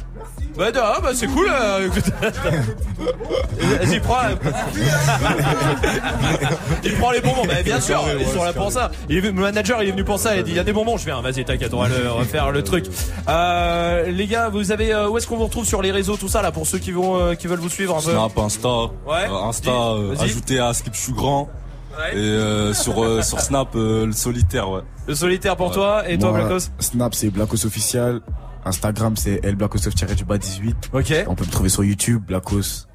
Bah, ah, bah c'est cool. euh, écoute. Vas-y, prends. il prend les bonbons. Bah bien sûr, ils sont là pour ça. Il est venu- le manager, il est venu pour ça. Il dit il y a des bonbons. Je viens. Vas-y, t'inquiète, on va le- on va faire le truc. Euh, les gars, vous avez euh, où est-ce qu'on vous retrouve sur les réseaux, tout ça là, pour ceux qui vont, euh, qui veulent vous suivre un peu? Snap, Insta. Ouais. Euh, Insta, euh, ajouté à Skip Je suis grand. Ouais. Et euh, sur, euh, sur Snap, euh, le solitaire, ouais. Le solitaire pour toi et toi, Blackos. Snap c'est Blackos officiel. Instagram c'est El Blackos du bas 18. Ok. On peut me trouver sur YouTube, Blackos.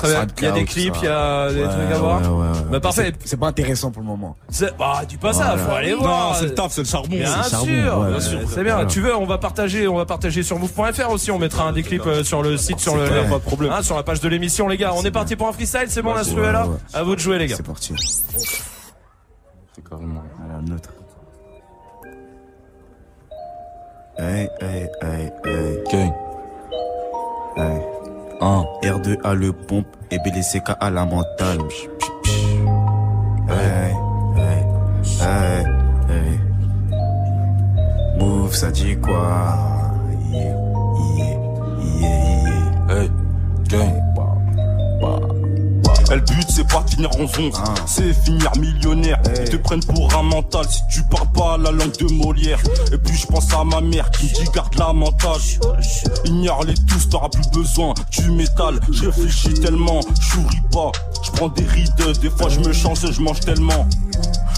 Très bien. Il y a des clips, il y a des Ouais, trucs à voir. ouais, ouais, ouais. Bah parfait. C'est- pas intéressant pour le moment. Bah, dis pas ça, faut aller Non, voir. c'est le taf, c'est le charbon. Bien sûr, ouais, bien sûr, c'est bien. Tu veux, on va partager, on va partager sur move.fr aussi. On mettra un des clips euh, sur le site, sur le, pas de problème. Hein, sur la page de l'émission, les gars. On est parti pour un freestyle, c'est bon, l'instru là. À vous de jouer, les gars. C'est parti. C'est carrément. Voilà, un autre. Hey, hey, hey, hey. Gang. hey. 1. R2 à le pompe et BDCK à la mentale. Hey, hey, ça dit quoi? Yeah, yeah, yeah, yeah. Hey. Gang. Bah. Elle but, c'est pas finir en zonze. C'est finir millionnaire. Ils te prennent pour un mental si tu parles pas la langue de Molière. Et puis je pense à ma mère qui dit garde la mentale. Ignore-les tous, t'auras plus besoin du métal. Je réfléchis tellement, je souris pas. Je prends des rides, des fois je me chance et je mange tellement.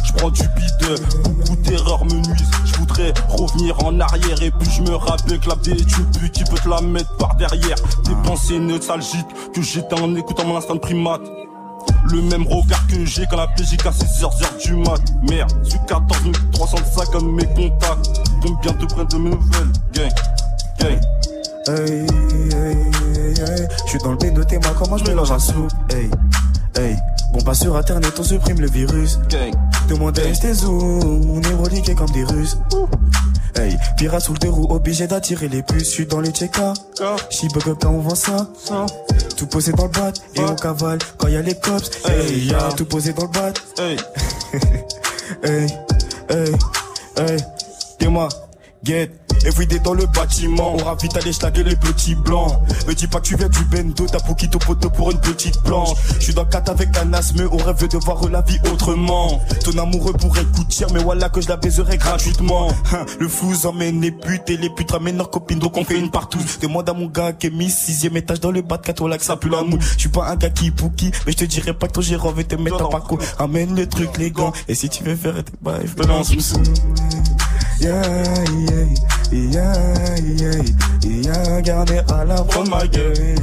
Je prends du bide, beaucoup d'erreurs me nuisent. Je voudrais revenir en arrière et puis je me rappelle que la pute qui peut te la mettre par derrière. Des pensées nostalgiques que j'étais en écoutant mon instinct de primate. Le même regard que j'ai quand la PJK à 6h du mat. Merde, suis 14 305 comme mes contacts. Combien te prennent de mes nouvelles, gang, gang. Hey, hey, hey, Je suis dans le bain de tes mains, comment je mélange un sou? Hey, hey. Bon, pas sur internet, on supprime le virus. Gang. Demande à tes on est reliqués comme des Russes. Hey, pirate sous le deux roues, obligé d'attirer les puces. Suis dans les check-up. J'suis bug up quand on vend ça. Tout posé dans le bat et on cavale quand y a les cops. Hey, ya, tout posé dans le bat. Hey, hey, hey, hey. Dis-moi, get. Everyday dans le bâtiment, on vite aller schlaguer les petits blancs. Me dis pas que tu viens du bendo, t'as pour ton poteau pour une petite planche. Je suis dans le 4 avec un asthme, on rêve de voir la vie autrement. Ton amoureux pourrait coûter mais voilà que je la baiserai gratuitement. Hein, le fou emmène les putes et les putes ramènent leurs copines, donc on fait une partout. Demande à mon gars qui est mis sixième étage dans le bas de 4 là que ça pue la mou. Je suis pas un gars qui pouki, mais je te dirais pas que ton gérant veut te mettre en paco. Ramène le truc, les gants, et si tu veux faire tes bails, balance Yeah, yeah, yeah, yeah, garder à la gueule.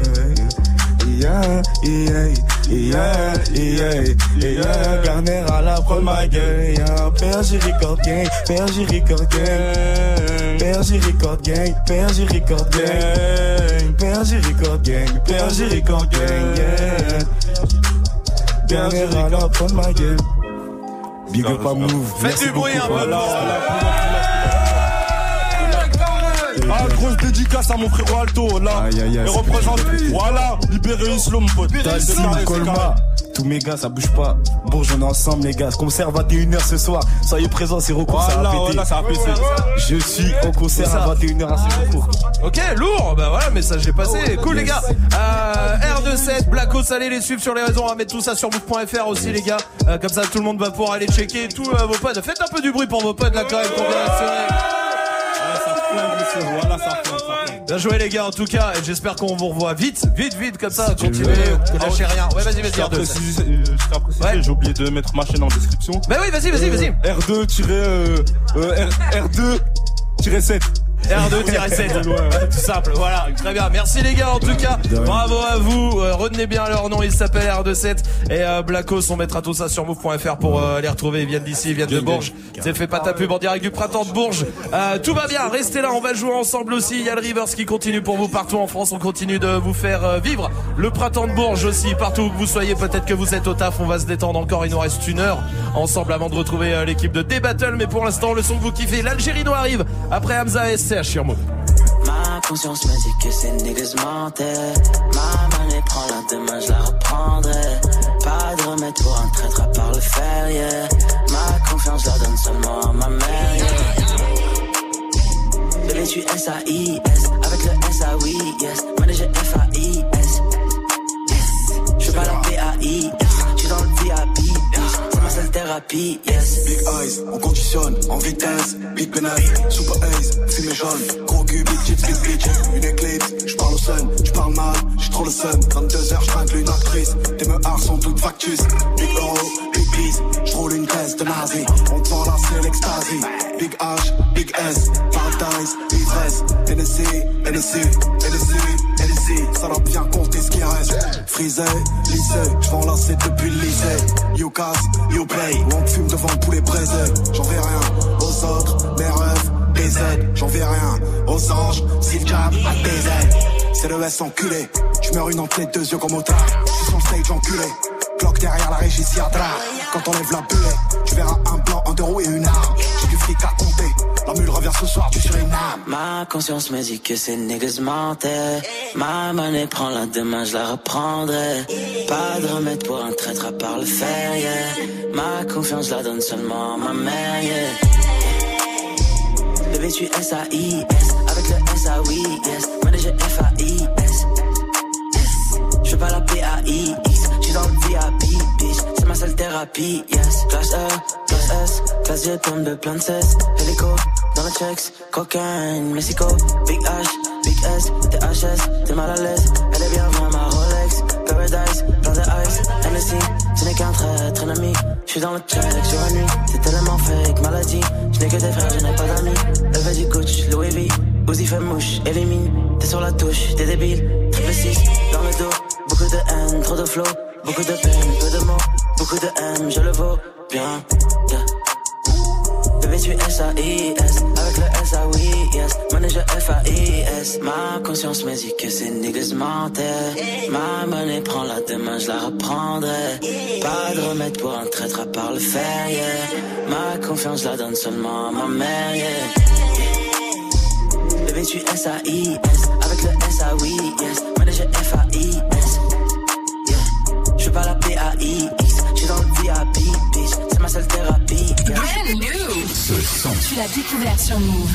Yeah, yeah, yeah, yeah, yeah, à la gueule. Yeah, Père, j'ai record gang, Père, gang. Père, j'ai record gang, Père, j'ai record gang. Père, j'ai record gang, Père, j'ai record gang. yeah. À la gueule. Big up à move. Faites du bruit un peu. Ah, grosse dédicace à mon frérot Alto, là. Aïe, aïe, aïe, Il c'est représente, voilà, libérer Islo, mon pote. Tassim, Colma. Tous mes gars, ça bouge pas. Bon, j'en ai ensemble, les gars. Ce concert va 21h ce soir. Soyez présents, c'est recours, ça Voilà, va péter. voilà, ça va péter. Je suis au concert à 21h à ce recours. Ok, lourd, bah voilà, message est passé. Cool les gars. Euh, R27, Blacko, allez les suivre sur les réseaux. On va mettre tout ça sur move.fr aussi les gars. Euh, comme ça tout le monde va pouvoir aller checker tous euh, vos potes. Faites un peu du bruit pour vos potes là quand même. qu'on va assurer. Voilà, ça flingue, ça flingue. Bien joué les gars en tout cas. Et j'espère qu'on vous revoit vite, vite, vite comme ça. Continuez, lâchez rien. Ouais vas-y, vas-y Je tiens à R2. préciser, euh, je préciser, j'ai oublié de mettre ma chaîne en description. Bah oui, vas-y, vas-y, vas-y. R2 euh, euh, R, 2 7 R2-7. Tout simple, voilà, très bien. Merci les gars en tout cas. Bravo à vous. Euh, retenez bien leur nom, ils s'appellent R27 et euh, Blackos. On mettra tout ça sur move.fr pour euh, les retrouver. Ils viennent d'ici, ils viennent de Bourges. C'est fait pas ta pub en direct du printemps de Bourges. Euh, tout va bien, restez là, on va jouer ensemble aussi. Il y a le Rivers qui continue pour vous partout en France. On continue de vous faire euh, vivre le printemps de Bourges aussi. Partout où que vous soyez, peut-être que vous êtes au taf, on va se détendre encore. Il nous reste une heure ensemble avant de retrouver l'équipe de D-Battle. Mais pour l'instant, le son que vous kiffez, l'Algérie nous arrive après Hamza et Ma conscience me dit que ces niggas. Ma monnaie prend la demain, je la reprendrai. Pas de remède pour un traître à part le fer, yeah. Ma confiance, je la donne seulement à ma mère, yeah. Bébé, tu S-A-I-S. Avec le S-A-Oui, yes. Manager F-A-I-S. Je pas la P-A-I-S. Thérapie, yes. Big eyes, on conditionne en vitesse. Big penalty, super ace, fumée jaune. Gros cul, big chips, big bitch. Une éclipse, j'parle au sun, j'parle mal, j'ai trop le sun. 22 heures, j'tringle une actrice. Tes meurs sont toutes factus. Big euro, big peace, j'roule une caisse de nazi. On te là, c'est l'extasie. Big H, big S, paradise, ivresse. NSC, NSC, NSC, Ça doit bien compter ce qui reste. Frisé, lycée, j'vends depuis le lycée. You casse, you play. On fume devant le poulet braisé. J'en vais rien aux autres, mes rêves, des aides. J'en vais rien aux anges, s'ils jab à des aides. C'est le S enculé. J'meurs une entrée deux yeux comme au tard. J'suis sur le stage enculé. Cloque derrière la régie Siadra. Quand on lève la bulle, tu verras un blanc, un deux roues et une arme. J'ai du fric à compter. Ma conscience me dit que ces niggas mentaient. Ma monnaie prend la demain, je la reprendrai. Pas de remède pour un traître à part le fer, yeah. Ma confiance, la donne seulement à ma mère, yeah. Bébé, tu S-A-I-S. Avec le S-A-Oui, yes. Manager F-A-I-S. Je suis pas la P-A-I-X. Je suis dans le VIP, c'est ma seule thérapie, yes. Clash A, clash S, classe je tombe de plein de cesse. Helico, dans le checks, cocaine, Mexico, Big H, Big S, THS, t'es mal à l'aise. Elle est bien avant ma Rolex, Paradise, plein de ice, Hennessy, ce n'est qu'un trait, très ami. J'suis dans le check, jour et nuit, c'est tellement fake, maladie. J'n'ai que des frères, je n'ai pas d'amis. Levé du coach, Louis V, Uzi fait mouche, élimine. T'es sur la touche, t'es débile, triple 6, dans le dos, beaucoup de haine, trop de flow. Beaucoup de peine, peu de mots, beaucoup de haine, je le vaux bien. Yeah. Bébé, tu es S I S avec le S-A-Oui, yes. Manager F-A-I-S. Ma conscience me dit que c'est niggas mentaient. Ma monnaie prend la demain, je la reprendrai. Pas de remède pour un traître à part le fer, yeah. Ma confiance la donne seulement à ma mère, yeah. Bébé, tu S-A-I-S, avec le S-A-Oui, yes. Manager F-A-I-S par la PAIX. Je suis dans le VIP, bitch. C'est ma seule thérapie. Yeah. Brand new. Ce son. Tu l'as découvert sur Move.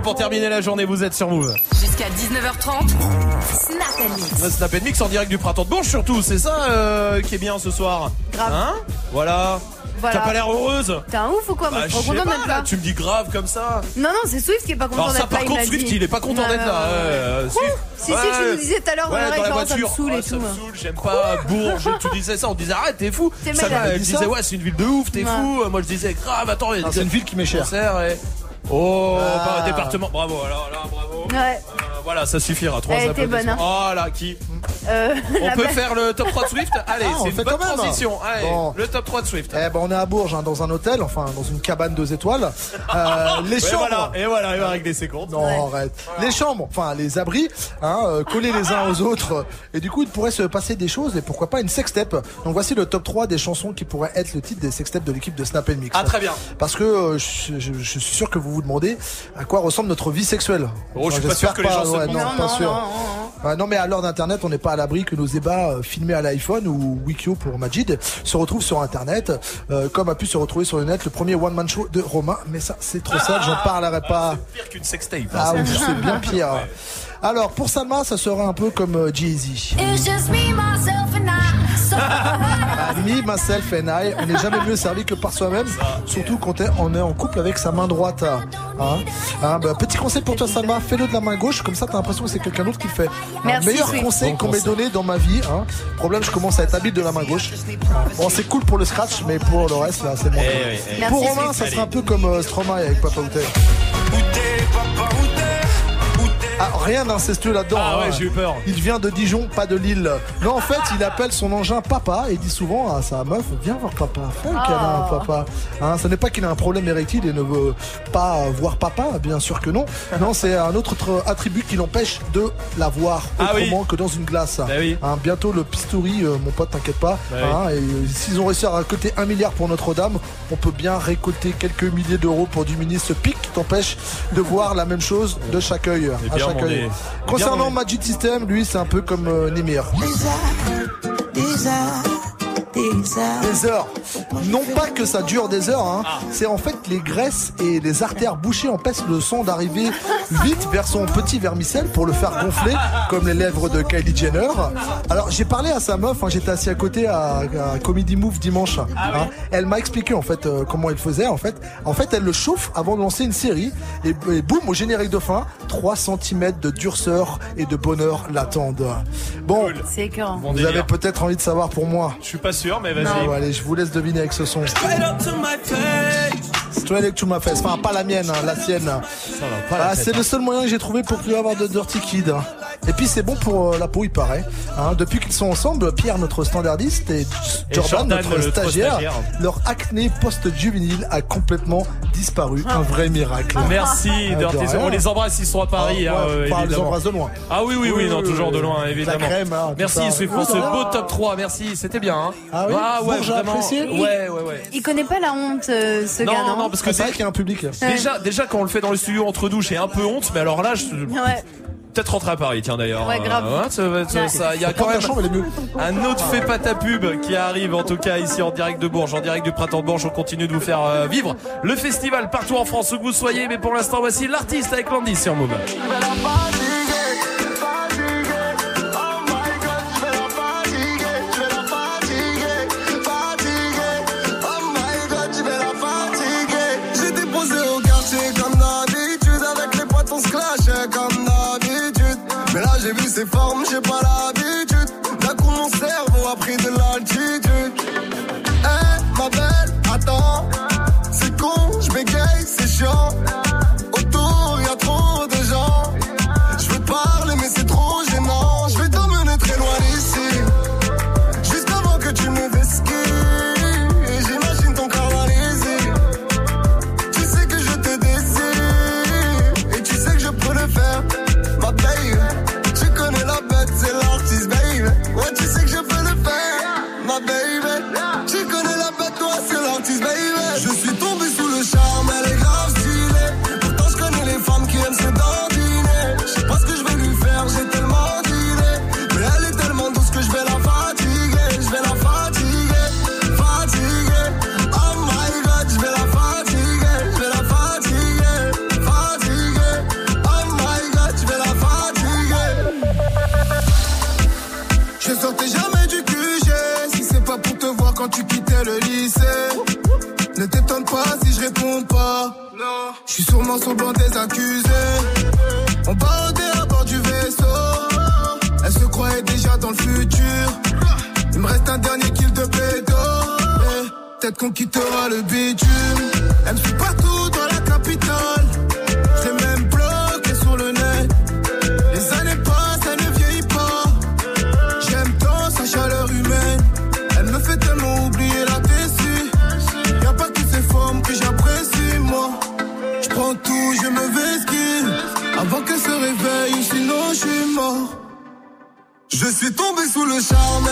6 Tentation pour terminer la journée, vous êtes sur Move. Jusqu'à 19h30, Snap and Mix. Le Snap Mix en direct du printemps de Bourges surtout, c'est ça euh, qui est bien ce soir. Grave. Hein Voilà. Voilà. T'as pas l'air heureuse T'es un ouf ou quoi Moi Bah, je suis pas, d'être là, tu me dis grave comme ça. Non, non, c'est Swift qui est pas content d'être là. par contre Swift il est pas content d'être là. ouais, euh, Swift. Si, si, tu nous disais tout à l'heure, ouais, ouais, dans la genre, ça me voiture. saoule et ça tout. me saoule, j'aime pas Bourges. Tu disais ça, on disait arrête, t'es fou. Ça elle disait ouais, c'est une ville de ouf, t'es fou. Moi je disais grave, attends, Ah, c'est une ville qui m'est chère. Oh, Ah. département. Bravo, alors là, bravo. Ouais. Euh, voilà, ça suffira. Trois Elle était bonne, applaudissements. Oh là, qui Euh, On peut faire le top 3 de Swift Allez, Ah, c'est fait une bonne transition. Allez, Bon. le top 3 de Swift. Eh ben on est à Bourges hein, dans un hôtel, enfin dans une cabane deux étoiles. Euh, les Et chambres. voilà, et voilà, il va régler ses comptes. Non, arrête. Les chambres, enfin les abris, hein, euh, collés les uns aux autres. Et du coup, il pourrait se passer des choses et pourquoi pas une sextape. Donc voici le top 3 des chansons qui pourraient être le titre des sextapes de l'équipe de Snap Mix. Ah, très bien. Parce que euh, je, je- je suis sûr que vous vous demandez à quoi ressemble notre vie sexuelle. Oh, je suis pas sûr que les gens se ouais, demandent. non, Non, pas non, sûr. Non. Ah, non mais à l'heure d'internet on n'est pas à l'abri que nos ébats euh, filmés à l'iPhone ou Wikio pour Majid se retrouvent sur internet euh, comme a pu se retrouver sur le net le premier one man show de Romain mais ça c'est trop sale j'en parlerai pas Pire qu'une sextape. hein, ah c'est oui bien. c'est bien pire alors pour Salma ça sera un peu comme euh, Jay-Z Me, myself and I, on n'est jamais mieux servi que par soi-même, surtout quand on est en couple avec sa main droite. Hein Hein, bah, petit conseil pour toi, Salma, fais-le de la main gauche, comme ça t'as l'impression que c'est quelqu'un d'autre qui le fait. Merci, meilleur conseil Bon qu'on m'ait donné dans ma vie. Hein. Problème, je commence à être habile de la main gauche. Bon, c'est cool pour le scratch, mais pour le reste, là, c'est bon. Eh eh. Pour Merci, Romain, ça sera un peu comme euh, Stromae avec Papa Outé. Ah, rien d'incestueux là-dedans. Ah ouais, hein. j'ai eu peur. Il vient de Dijon, pas de Lille. Non, en fait, il appelle son engin papa et dit souvent à sa meuf Viens voir papa, fais un câlin à papa. Hein, ce n'est pas qu'il a un problème érectile et ne veut pas voir papa, bien sûr que non. Non, c'est un autre tr- attribut qui l'empêche de la voir Ah oui. autrement que dans une glace. Bah oui. Hein, bientôt le pistouri, euh, mon pote, t'inquiète pas. Bah Hein, et euh, s'ils ont réussi à récolter un milliard pour Notre-Dame, on peut bien récolter quelques milliers d'euros pour diminuer ce pic qui t'empêche de voir la même chose de chaque œil. À bien, Concernant Magic System, lui, c'est un peu comme euh, Nemir. Des heures. Non pas que ça dure des heures, hein. c'est en fait les graisses et les artères bouchées empêchent le son d'arriver vite vers son petit vermicelle pour le faire gonfler comme les lèvres de Kylie Jenner. Alors j'ai parlé à sa meuf, hein, j'étais assis à côté à, à Comedy Move dimanche. hein. Elle m'a expliqué en fait euh, comment elle faisait. En fait, en fait, elle le chauffe avant de lancer une série et, et boum au générique de fin, 3 cm de durceur et de bonheur l'attendent. Bon, vous avez peut-être envie de savoir pour moi. Je suis pas sûr, mais vas-y. Bon, allez, je vous laisse deviner avec ce son. Up to my face. Enfin, pas la mienne, hein, la sienne. Ah, c'est le seul moyen que j'ai trouvé pour plus avoir de Dirty Kid. Et puis c'est bon pour euh, la peau, il paraît. Hein, depuis qu'ils sont ensemble, Pierre, notre standardiste, et, Et Jordan, Jordan, notre le stagiaire, stagiaire. leur acné post-juvénile a complètement disparu. Un vrai miracle. Merci, Ah, Dirty. On les embrasse, ils sont à Paris. Ah, hein, ouais, enfin, les embrasse de loin. Ah oui, oui, oui, Oui, non, toujours de loin, La évidemment. crème, hein, Merci. Swift, pour ce beau top 3. Merci, c'était bien. Hein. Ah oui ouais, Bourges a vraiment. apprécié Ouais, ouais, ouais. Il connaît pas la honte, euh, ce Non, gars, non non, parce que Ah, c'est vrai qu'il y a un public. déjà, déjà, quand on le fait dans le studio entre douches, j'ai un peu honte, mais alors là, je. Ouais. Peut-être rentrer à Paris, tiens d'ailleurs. Ouais, grave. Euh, ça va être- Ouais. ça- Il y a quand même un autre fait pas ta pub qui arrive en tout cas ici en direct de Bourges, en direct du printemps de Bourges. On continue de vous faire euh, vivre le festival partout en France où que vous soyez. Mais pour l'instant, voici l'artiste avec Landy sur Move. Ses formes, j'ai pas l'habitude. D'un coup mon cerveau a pris Sur le banc des accusés. On barodait à bord du vaisseau. Elle se croyait déjà dans le futur. Il me reste un dernier kill de pédo Peut-être qu'on quittera le bitume. Elle me suit partout suis tombé sous le charme,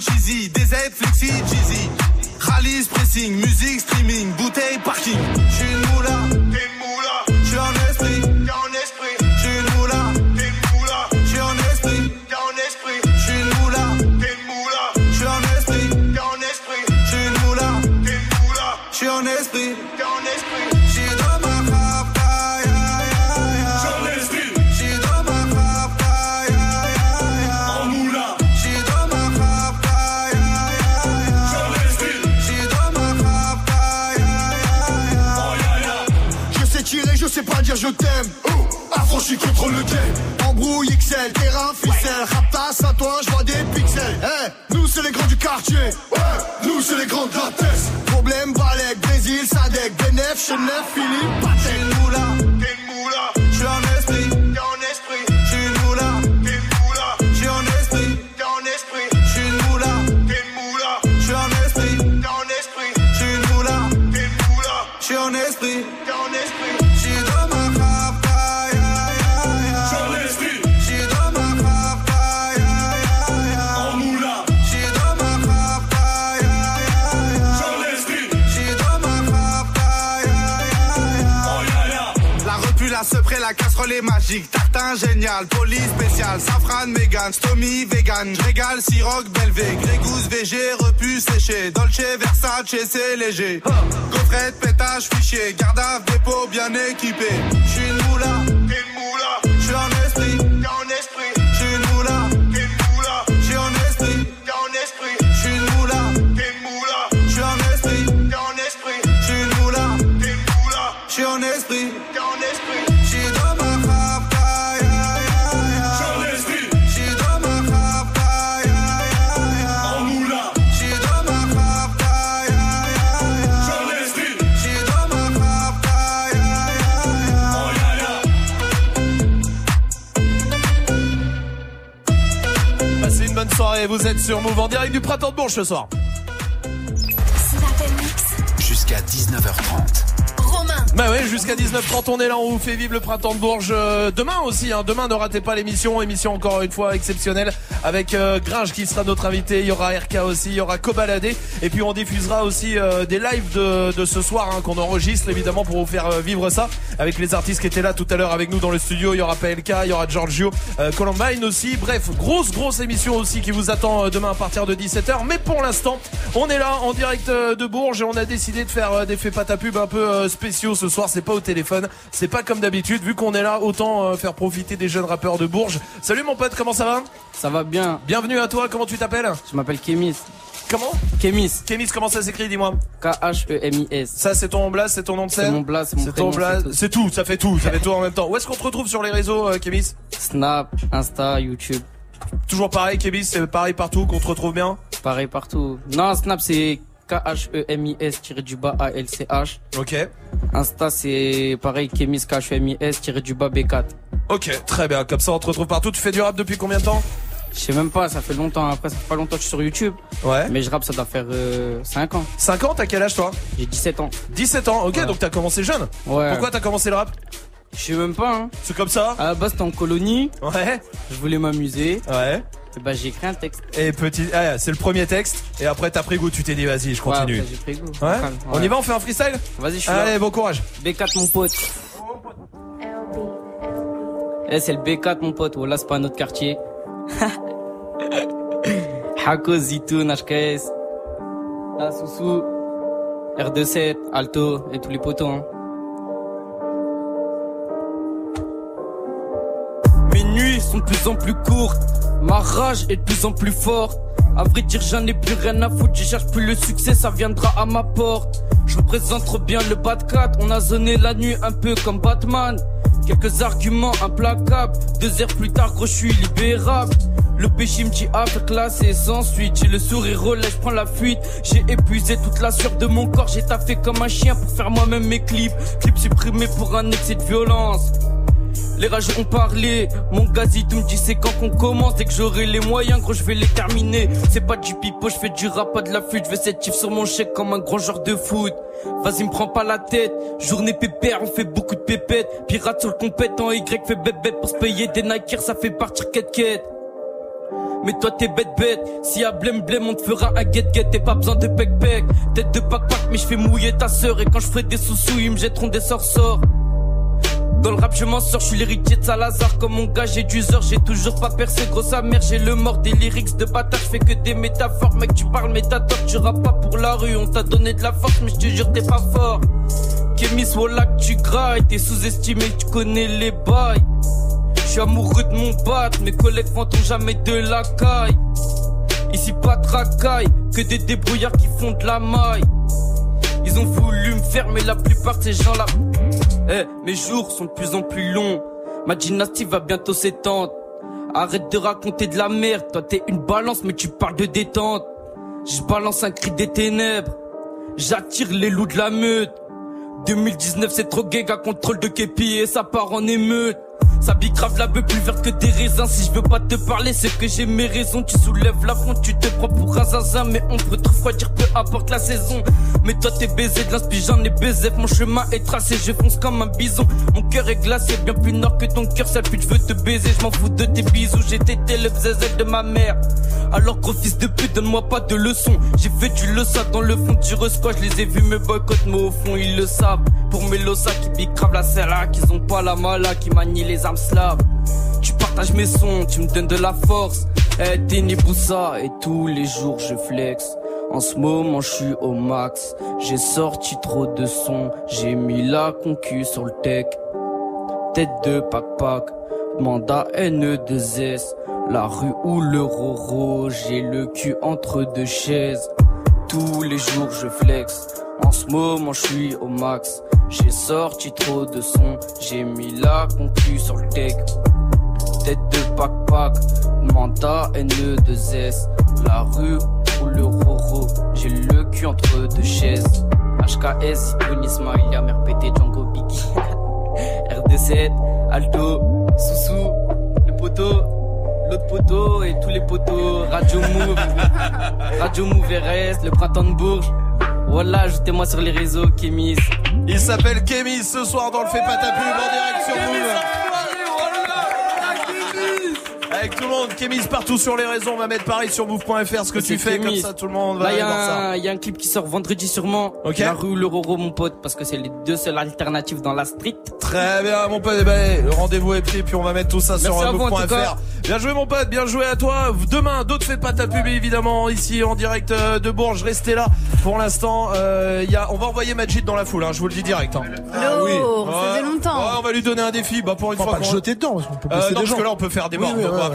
cheesy, DZ, flexi, cheesy. Rallye, pressing, musique, streaming, bouteille, parking. Contre le. Embrouille XL, terrain, ficelle. Raptas à toi, je vois des pixels. Eh, nous c'est les grands du quartier. Nous c'est les grands de la. Problème, Balek, Brésil, Sadek, Benef, Chenef, Philippe, J'suis la casserole est magique. Tartin génial, police spécial, safran, mégan, stomy, vegan. Régal, siroc, belvé, grégousse, VG, repu, séché. Dolce, Versace, c'est léger. Gaufrette, pétage, fichier, garde à dépôt bien équipé. J'suis une moula, t'es une moula. J'suis en esprit, t'es en esprit. Soirée, vous êtes sur Move en direct du Printemps de Bourges ce soir. Jusqu'à 19h30. Bah ouais, jusqu'à 19h30 on est là, on vous fait vivre le printemps de Bourges euh, demain aussi. Hein. Demain ne ratez pas l'émission, émission encore une fois exceptionnelle avec euh, Gringe qui sera notre invité. Il y aura RK aussi, il y aura Kobalade et puis on diffusera aussi euh, des lives de, de ce soir hein, qu'on enregistre évidemment pour vous faire euh, vivre ça avec les artistes qui étaient là tout à l'heure avec nous dans le studio. Il y aura PLK, il y aura Giorgio, euh, Columbine aussi. Bref, grosse grosse émission aussi qui vous attend demain à partir de 17h. Mais pour l'instant, on est là en direct de Bourges et on a décidé de faire des faits pas ta pub un peu spéciaux soir. C'est pas au téléphone, c'est pas comme d'habitude. Vu qu'on est là, autant euh, faire profiter des jeunes rappeurs de Bourges. Salut mon pote, comment ça va? Ça va bien. Bienvenue à toi. Comment tu t'appelles? Je m'appelle Kémis. Comment? Kémis. Kémis, comment ça s'écrit Dis-moi? K-H-E-M-I-S. Ça c'est ton blast, c'est ton nom de scène? C'est mon blast, c'est mon C'est ton prénom, blast, c'est tout. c'est tout, ça fait tout, ça fait tout en même temps. Où est-ce qu'on te retrouve sur les réseaux, euh, Kémis? Snap, Insta, YouTube. Toujours pareil, Kémis, c'est pareil partout, qu'on te retrouve bien? Pareil partout. Non, Snap c'est K-H-E-M-I-S tiré du bas A-L-C-H. Ok. Insta c'est pareil Kémis K-H-E-M-I-S tiré du bas B4. Ok, très bien, comme ça on te retrouve partout. Tu fais du rap depuis combien de temps? Je sais même pas, ça fait longtemps. Après, ça fait pas longtemps que je suis sur YouTube. Ouais. Mais je rappe, ça doit faire euh, 5 ans. 5 ans, t'as quel âge toi? J'ai 17 ans. 17 ans, ok, Ouais. donc t'as commencé jeune Ouais. Pourquoi t'as commencé le rap? Je sais même pas, hein. C'est comme ça À la base, c'était en colonie. Ouais. Je voulais m'amuser. Ouais. Bah, j'ai écrit un texte. Et petit, ah, c'est le premier texte. Et après t'as pris goût, tu t'es dit vas-y, je continue. Ouais, après, j'ai pris goût. Ouais. On y va, on fait un freestyle Vas-y, je suis Allez, là. bon courage. B4 mon pote. Eh, c'est le B4 mon pote. Voilà, c'est pas un autre quartier. Hako, Zitoun, HKS. La Soussou. R27, Alto et tous les potos. Hein. De plus en plus courtes. Ma rage est de plus en plus forte. À vrai dire, j'en ai plus rien à foutre. Je cherche plus le succès, ça viendra à ma porte. Je représente trop bien le de 4. On a zoné la nuit un peu comme Batman. Quelques arguments implacables. Deux heures plus tard, gros, je suis libérable. Le péché me dit affaire classée sans suite. J'ai le sourire relais, je prends la fuite. J'ai épuisé toute la sueur de mon corps. J'ai taffé comme un chien pour faire moi-même mes clips. Clips supprimés pour un excès de violence. Les rages ont parlé, mon gazito me dit c'est quand qu'on commence. Dès que j'aurai les moyens gros je vais les terminer. C'est pas du pipeau, je fais du rap, pas de la flûte. Je vais cette sur mon chèque comme un grand joueur de foot. Vas-y me prends pas la tête, journée pépère, on fait beaucoup de pépettes. Pirate sur le compète en Y fait bébé pour se payer des Nike ça fait partir quête quête. Mais toi t'es bête bête, si y'a blême blême on te fera un get get T'es pas besoin de pec pec, tête de pack pack mais je fais mouiller ta sœur. Et quand je ferai des sous-sous ils me jetteront des sorts dans le rap je m'en sors, je suis l'héritier de Salazar Comme mon gars j'ai du zor, j'ai toujours pas percé Gros sa mère, j'ai le mort des lyrics de bâtard Je fais que des métaphores, mec tu parles mais t'as tort Tu rappes pas pour la rue, on t'a donné de la force Mais je te jure t'es pas fort Kémis, voilà que tu grailles. T'es sous-estimé, tu connais les bails. Je suis amoureux de mon bat, mes collègues font jamais de la caille. Ici pas de racaille, que des débrouillards qui font de la maille. Ils ont voulu me faire, la plupart ces gens-là. Eh, mes jours sont de plus en plus longs. Ma dynastie va bientôt s'étendre. Arrête de raconter de la merde. Toi, t'es une balance, mais tu parles de détente. Je balance un cri des ténèbres. J'attire les loups de la meute. 2019, c'est trop gay, gars, contrôle de képi et ça part en émeute. Ça bicrave la beuh plus verte que des raisins. Si je veux pas te parler, c'est que j'ai mes raisons. Tu soulèves la fronte, tu te prends pour un zinzin. Mais on peut te refroidir, peu importe la saison. Mais toi, t'es baisé de l'inspi, j'en ai baisé. Mon chemin est tracé, je fonce comme un bison. Mon cœur est glacé, bien plus nord que ton cœur. Sale pute, je veux te baiser, je m'en fous de tes bisous. J'ai tété le bzz de ma mère. Alors, gros fils de pute, donne-moi pas de leçons. J'ai fait du leçon dans le fond du quoi Je les ai vus me boycott, mais au fond, ils le savent. Pour mes lossas qui bicravent la serra, qu'ils ont pas la mala, qui manient les Tu partages mes sons, tu me donnes de la force. Eh, t'es Niboussa, et tous les jours je flex. En ce moment, je suis au max. J'ai sorti trop de sons, j'ai mis la concu sur le tech. Tête de pac-pac, mandat NE2S. La rue ou le roro, j'ai le cul entre deux chaises. Tous les jours je flex. En ce moment, je suis au max. J'ai sorti trop de sons, j'ai mis la concu sur le tech. Tête de pac-pac, Manta NE2S. La rue ou le roro, j'ai le cul entre deux chaises. HKS, Tony Smiley, mère pété, Django Biggie. RD7, Alto, Soussou, le poteau, l'autre poteau et tous les poteaux. Radio Move, Radio Move RS, le printemps de Bourges. Voilà, ajoutez-moi sur les réseaux, Kémis. Il s'appelle Kémis ce soir dans le Fait pas ta pub en direct sur Move. Avec tout le monde, Kémis partout sur les réseaux, on va mettre pareil sur move.fr ce que tu fais, comme ça tout le monde va y, a voir ça. il y a un clip qui sort vendredi sûrement. Ok. La rue, le Roro, mon pote, parce que c'est les deux seules alternatives dans la street. Très bien mon pote, Eh ben, le rendez-vous est pris puis on va mettre tout ça Merci sur move.fr. Bien joué mon pote, bien joué à toi. Demain, d'autres fait pas ta pub évidemment ici en direct euh, de Bourges. Restez là. Pour l'instant, euh, il y a, on va envoyer Majid dans la foule. Hein, je vous le dis direct. Hein. Lourd, ça faisait longtemps. Ouais, on va lui donner un défi. Bah pour une On va fois pas le jeter dedans, parce qu'on peut Euh, non, des parce gens. que là on peut faire des Oui, morts, oui, donc on ouais, va ouais.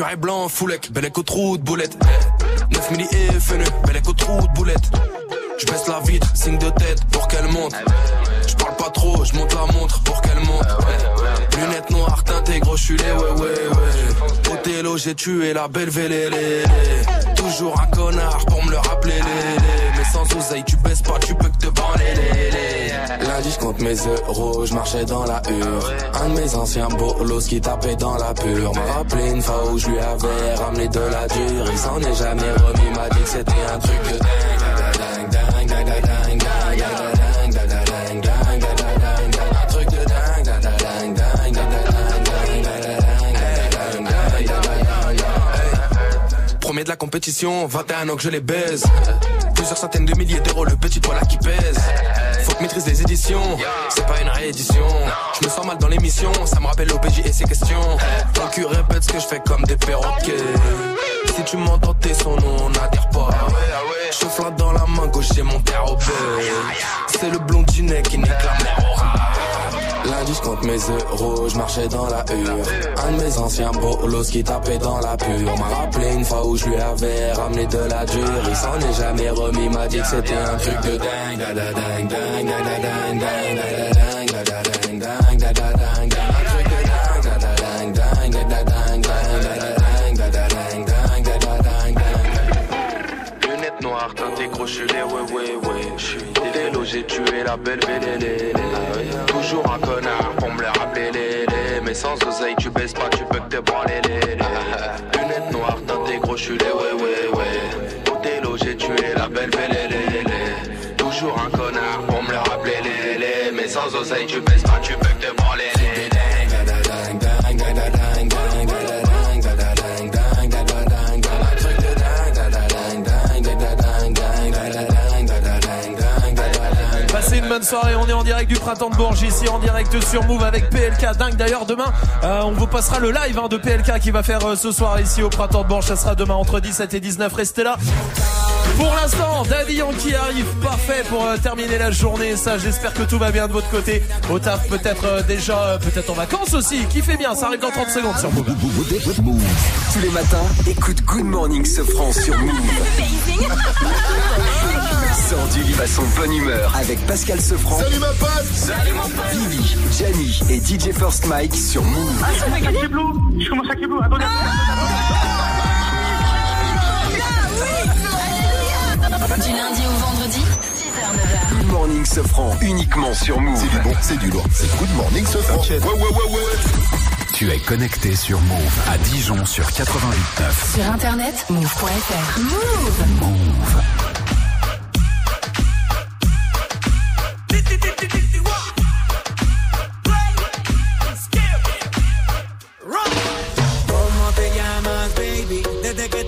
est blanc, foulec, bel au trou de boulette. 9 milli et FNE, bel au trou de boulette. Je baisse la vitre, signe de tête pour qu'elle monte. Je parle pas trop, je monte la montre pour qu'elle monte. Lunettes noires teintées, gros, je suis les ouais ouais ouais. Othello, j'ai tué la belle vélélé. Toujours un connard pour me le rappeler tu baisses pas. Lundi, je compte mes euros, je marchais dans la hure. Un de mes anciens bolos qui tapait dans la pure. M'a rappelé une fois où je lui avais ramené de la dure. Il s'en est jamais remis, m'a dit que c'était un truc de dingue. dingue, de la compétition, 21 ans que je les baise. Plusieurs centaines de milliers d'euros, le petit poil là qui pèse. Faut que maîtrise les éditions, c'est pas une réédition. Je me sens mal dans l'émission, ça me rappelle l'OPJ et ses questions. Ton cul répète ce que je fais comme des perroquets. Si tu m'entends, tes son nom, on n'adhère pas. Je flingue dans la main gauche, j'ai mon terre au C'est le blondinet qui nique la rat. Lundi, je compte mes euros, je marchais dans la hure. Un de mes anciens bolos qui tapait dans la pure. M'a rappelé une fois où je lui avais ramené de la dure. Il s'en est jamais remis, m'a dit que c'était un truc de dingue. Lunettes noires, teintées crochues, les ouais ouais ouais, je suis j'ai tué la belle vélélé. Toujours un connard pour me le rappeler. Mais sans oseille, tu baisses pas, tu peux que te branler les les. Lunettes noires, teintées gros, je suis les ouais ouais ouais. Othello, j'ai tué la belle vélélé. Toujours un connard pour me le rappeler. Mais sans oseille, tu baisses pas, tu peux soirée, on est en direct du printemps de Bourges ici en direct sur Move avec PLK. Dingue d'ailleurs demain, euh, on vous passera le live hein, de PLK qui va faire euh, ce soir ici au printemps de Bourges. Ça sera demain entre 17 et 19. Restez là. Pour l'instant, Daddy Yankee arrive parfait pour euh, terminer la journée. Ça, j'espère que tout va bien de votre côté. Au taf, peut-être euh, déjà, euh, peut-être en vacances aussi. Qui fait bien, ça arrive dans 30 secondes sur Move. Tous les matins, écoute Good Morning Sofran sur Move. Sors du lit à son bonne humeur avec Pascal Sefranc. Salut ma pote Salut mon pote Vivi, Gianni et DJ First Mike sur Move. Ah, je commence à Kiblo Je commence à Kiblo Attendez Du lundi au vendredi, 6h, 9h. Good Morning Sofran uniquement sur Move. C'est du bon, c'est du lourd. C'est Good Morning Sofran. Ouais, ouais, ouais, ouais. Tu es connecté sur Move à Dijon sur 88.9. Sur internet, move.fr. Move. ¿Cómo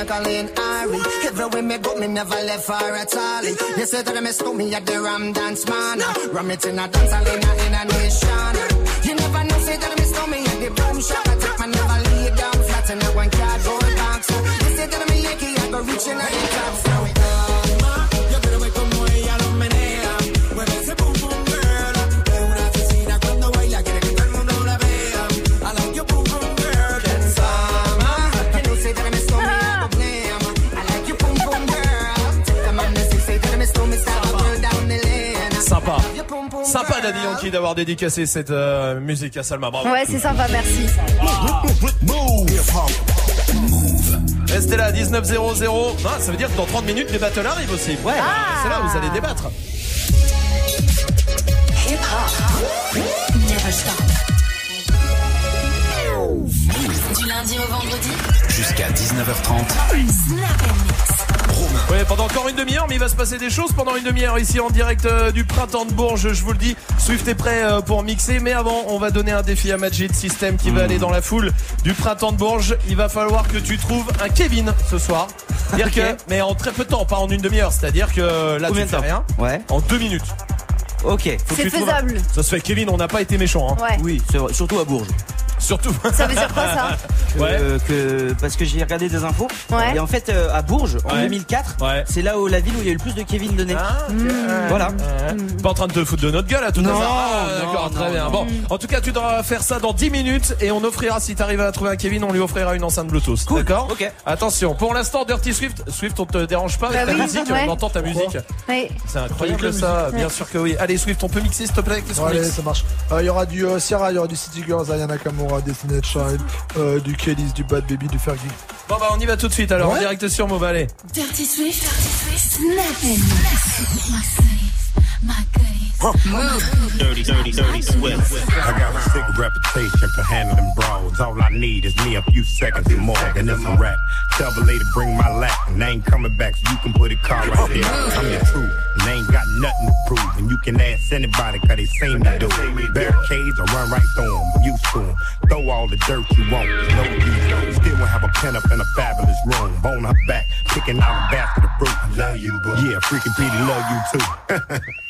Jacqueline Ari. Everywhere me go, me never left her at all. You say that me stole me at the Ram Dance Man. Ram it in a dance hall in a, in nation. You never know, say that me stole me at the boom shop. I take my never lay down flat in a one cardboard box. You say that me Yankee, I go reaching at the top. Sympa Daddy Yankee d'avoir dédicacé cette euh, musique à Salma. Bravo. Ouais, c'est sympa, merci. Restez là, 19 00. Non, ça veut dire que dans 30 minutes, les battles arrivent aussi. Ouais, c'est là où vous allez débattre. Du lundi au vendredi, Jusqu'à 19h30. Ouais, pendant encore une demi-heure, mais il va se passer des choses pendant une demi-heure ici en direct euh, du printemps de Bourges. Je vous le dis, Swift est prêt euh, pour mixer, mais avant, on va donner un défi à Magic System qui va aller dans la foule du printemps de Bourges. Il va falloir que tu trouves un Kevin ce soir. Dire Ok. que, mais en très peu de temps, pas en une demi-heure. C'est-à-dire que là, Combien tu de fais temps rien. Ouais. En deux minutes. Ok. C'est un- faisable. Ça se fait, Kevin. On n'a pas été méchant. Hein. Ouais. Oui, c'est vrai, surtout à Bourges. Surtout. Ça veut dire quoi ça que, que- parce que j'ai regardé des infos. Ouais. Et en fait, euh, à Bourges, en Ouais. 2004, c'est là où la ville où il y a eu le plus de Kevin de nez. Voilà. Pas en train de te foutre de notre gueule à tout Non. Ah, non, D'accord, très non, bien. non. Bon, en tout cas, tu devras faire ça dans 10 minutes et on offrira, si t'arrives à trouver un Kevin, on lui offrira une enceinte Bluetooth. D'accord Ok. Attention, pour l'instant, Dirty Swift, Swift, on te dérange pas avec Bah ta oui, musique ouais. On entend ta musique Oui. C'est incroyable ça, musique. bien Ouais. sûr que oui. Allez, Swift, on peut mixer s'il te plaît Allez, ça marche. Euh, Il y aura du euh, Sierra, il y aura du City Girls, Ayana Nakamura, Destiny's Child, euh, du Kellys, du Bad Baby, du Fergie. Bon bah on y va tout de suite alors, en Ouais. direct sur Move, allez. Dirty Swift, Snap Dirty, dirty, dirty Swift. I got a sick reputation for handling brawls. All I need is me a few seconds and more, and it's a rap. Tell the lady bring my lap, and I ain't coming back, so you can put a car right there. I'm the truth, and they ain't got nothing to prove. And you can ask anybody, cause they seen me do it. Barricades, I run right through them, used to 'em. Throw all the dirt you want, there's no use. Still won't have a pen up in a fabulous room. Bone her back, picking out a basket of fruit. I love you, boo. Yeah, freaking Petey love you too.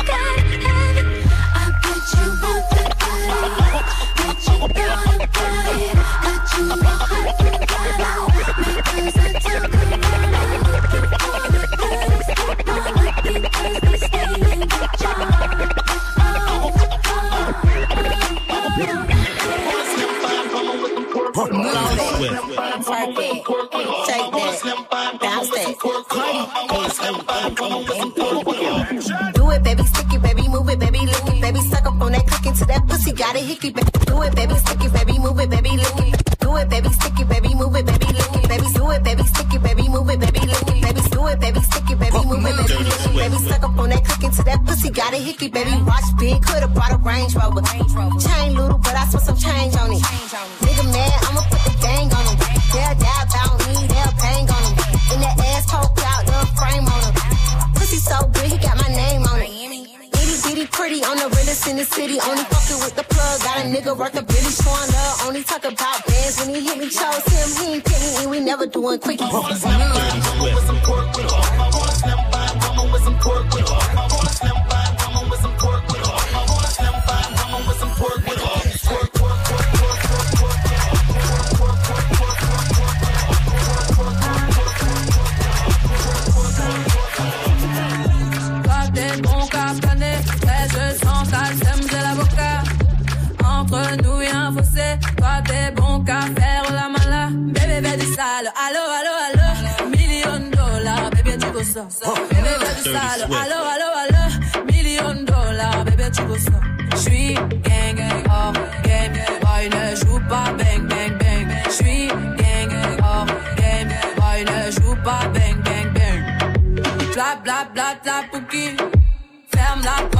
it, baby, stick it, baby, move it, baby, lick it, baby, suck up on that click into that pussy, got a hickey, baby. Do it, baby, stick it, baby, move it, baby, lick it. Do it, baby, stick it, baby, move it, baby, lick it, baby. Do it, baby, stick it, baby, move it, baby, lick it, baby. Do it, baby, stick it, baby, move it, baby, lick it, baby, suck up on that click into that pussy, got a hickey, baby. Watch big, could've brought a Range Rover. Chain little, but I spent some change on it. Nigga mad, I'ma put They'll die about me, they'll bang on him. In that ass poke out, the frame on him. Pussy so good, he got my name on it. Itty bitty pretty on the realest in the city. Only fucking with the plug. Got a nigga worth a billy showing love. Only talk about bands when he hit me. Chose him, he ain't pick me, and we never doing quickies. Toi Ferme la porte à la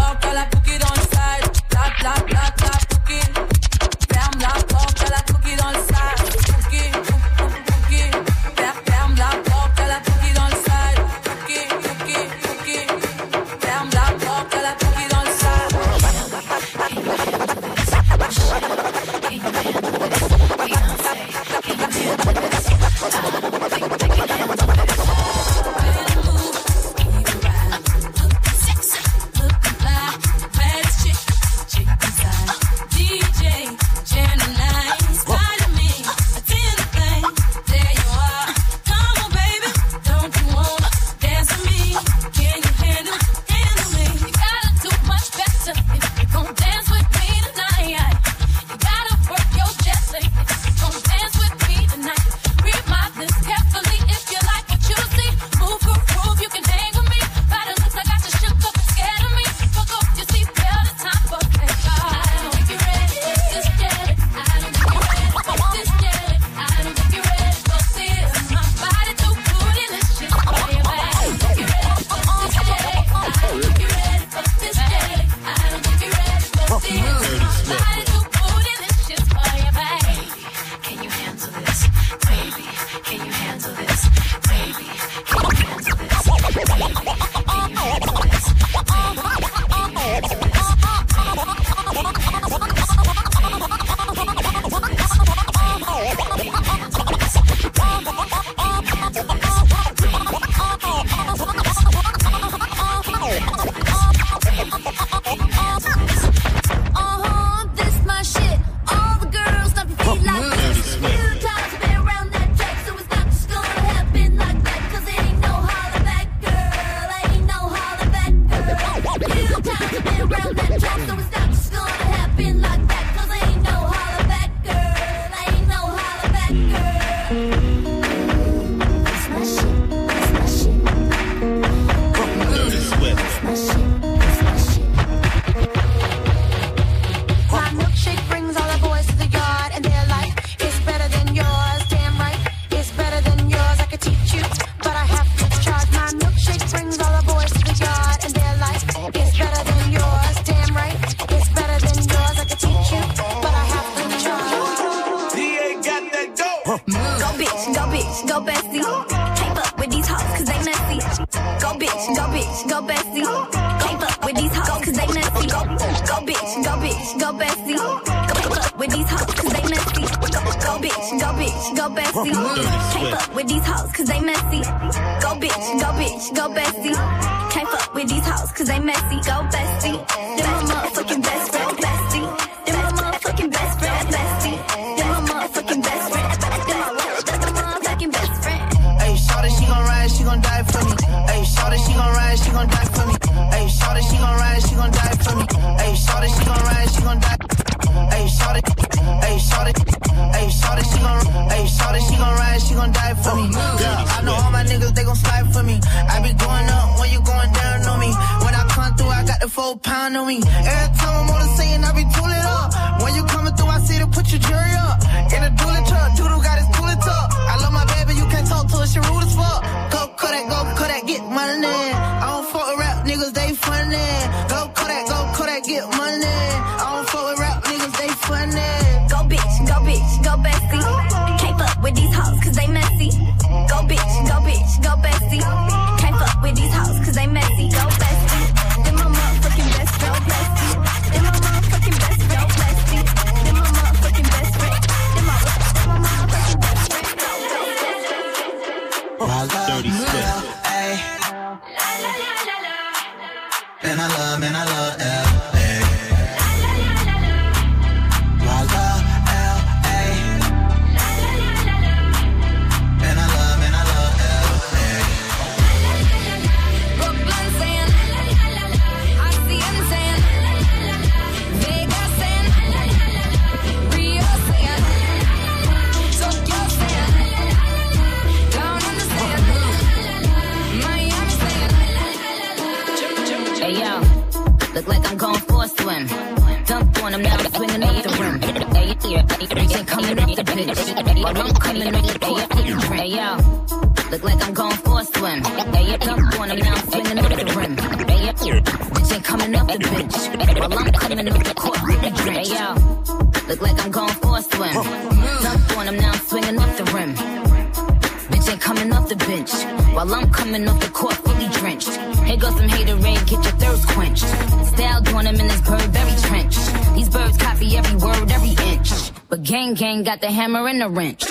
a wrench.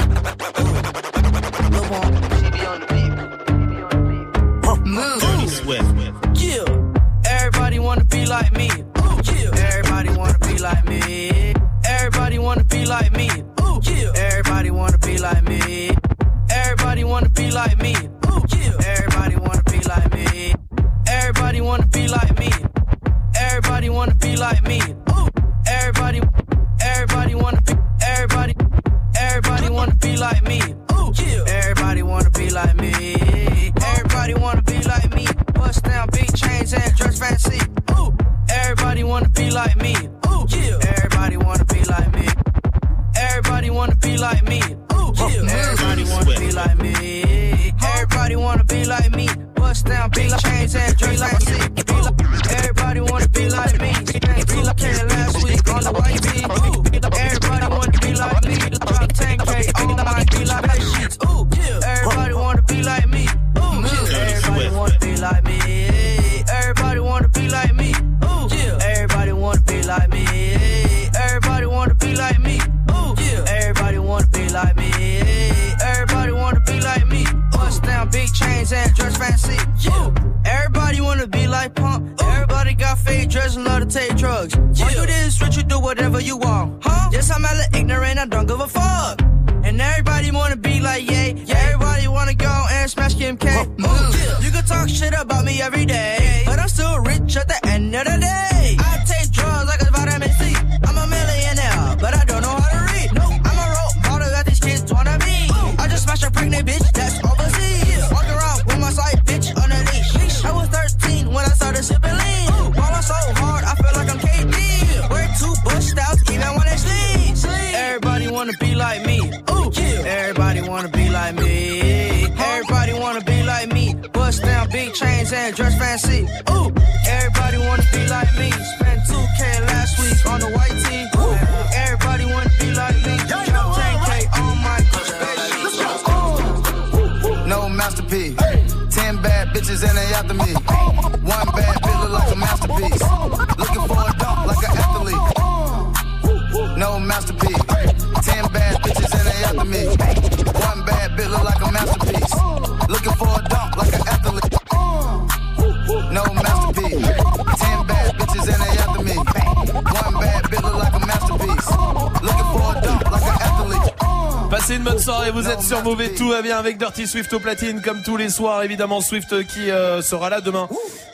avec Swift au platine comme tous les soirs évidemment Swift qui euh, sera là demain.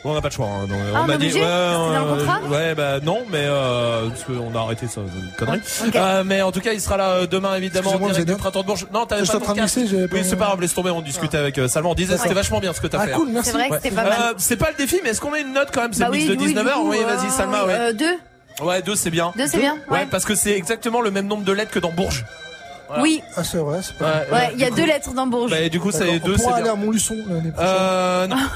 Bon, on n'a pas de choix. hein, donc, Ah, on m'a est dit le euh, ouais bah non mais euh, parce qu'on a arrêté ça, connerie. Ok. Euh, mais en tout cas il sera là euh, demain évidemment en direct du printemps de Bourges. Non t'avais pas ton Oui c'est pas grave laisse tomber on discutait avec euh, Salman. On disait Ouais. c'était vachement bien ce que t'as Ah, fait. cool, merci. C'est vrai que c'était pas mal. c'est pas le défi mais est-ce qu'on met une note quand même c'est Bah le mix oui, de oui, 19h du coup, Oui vas-y Salma ouais. deux. Ouais deux c'est bien. Deux, c'est bien, Ouais ouais. parce que c'est exactement le même nombre de lettres que dans Bourges. Voilà. Oui. Ah, c'est vrai, c'est pas Ouais, Ouais, il y a deux lettres dans Bourges. Bah, du coup, c'est D'accord, deux, On c'est pourra aller bien. à Montluçon l'année prochaine. Euh, non.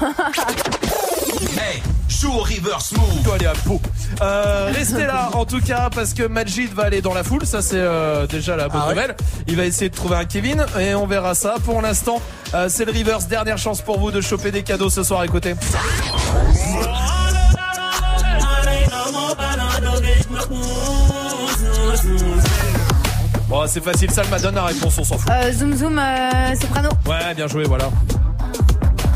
Hey, joue au River Smooth. Toi, allez à Pau. Euh, restez là, en tout cas, parce que Majid va aller dans la foule. Ça, c'est euh, déjà la bonne Ah ouais nouvelle. Il va essayer de trouver un Kevin et on verra ça. Pour l'instant, euh, c'est le Rivers. Dernière chance pour vous de choper des cadeaux ce soir. Écoutez. Bon, c'est facile. Salma donne la réponse. On s'en fout. Euh, zoom zoom euh, soprano. Ouais, bien joué, voilà.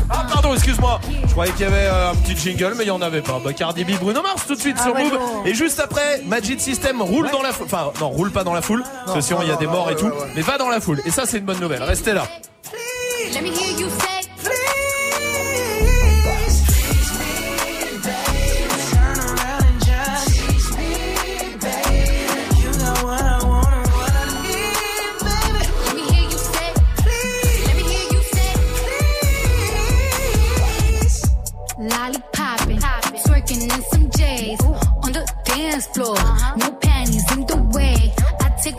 Ah, pardon, excuse-moi. Je croyais qu'il y avait euh, un petit jingle, mais il n'y en avait pas. Bah, Cardi B, Bruno Mars tout de suite Ah sur ouais, Move. non. Et juste après, Magic System roule dans la foule. Enfin, non, roule pas dans la foule. parce que sinon, il y a des morts et tout. Mais va dans la foule. Et ça, c'est une bonne nouvelle. Restez là. Let me hear you say,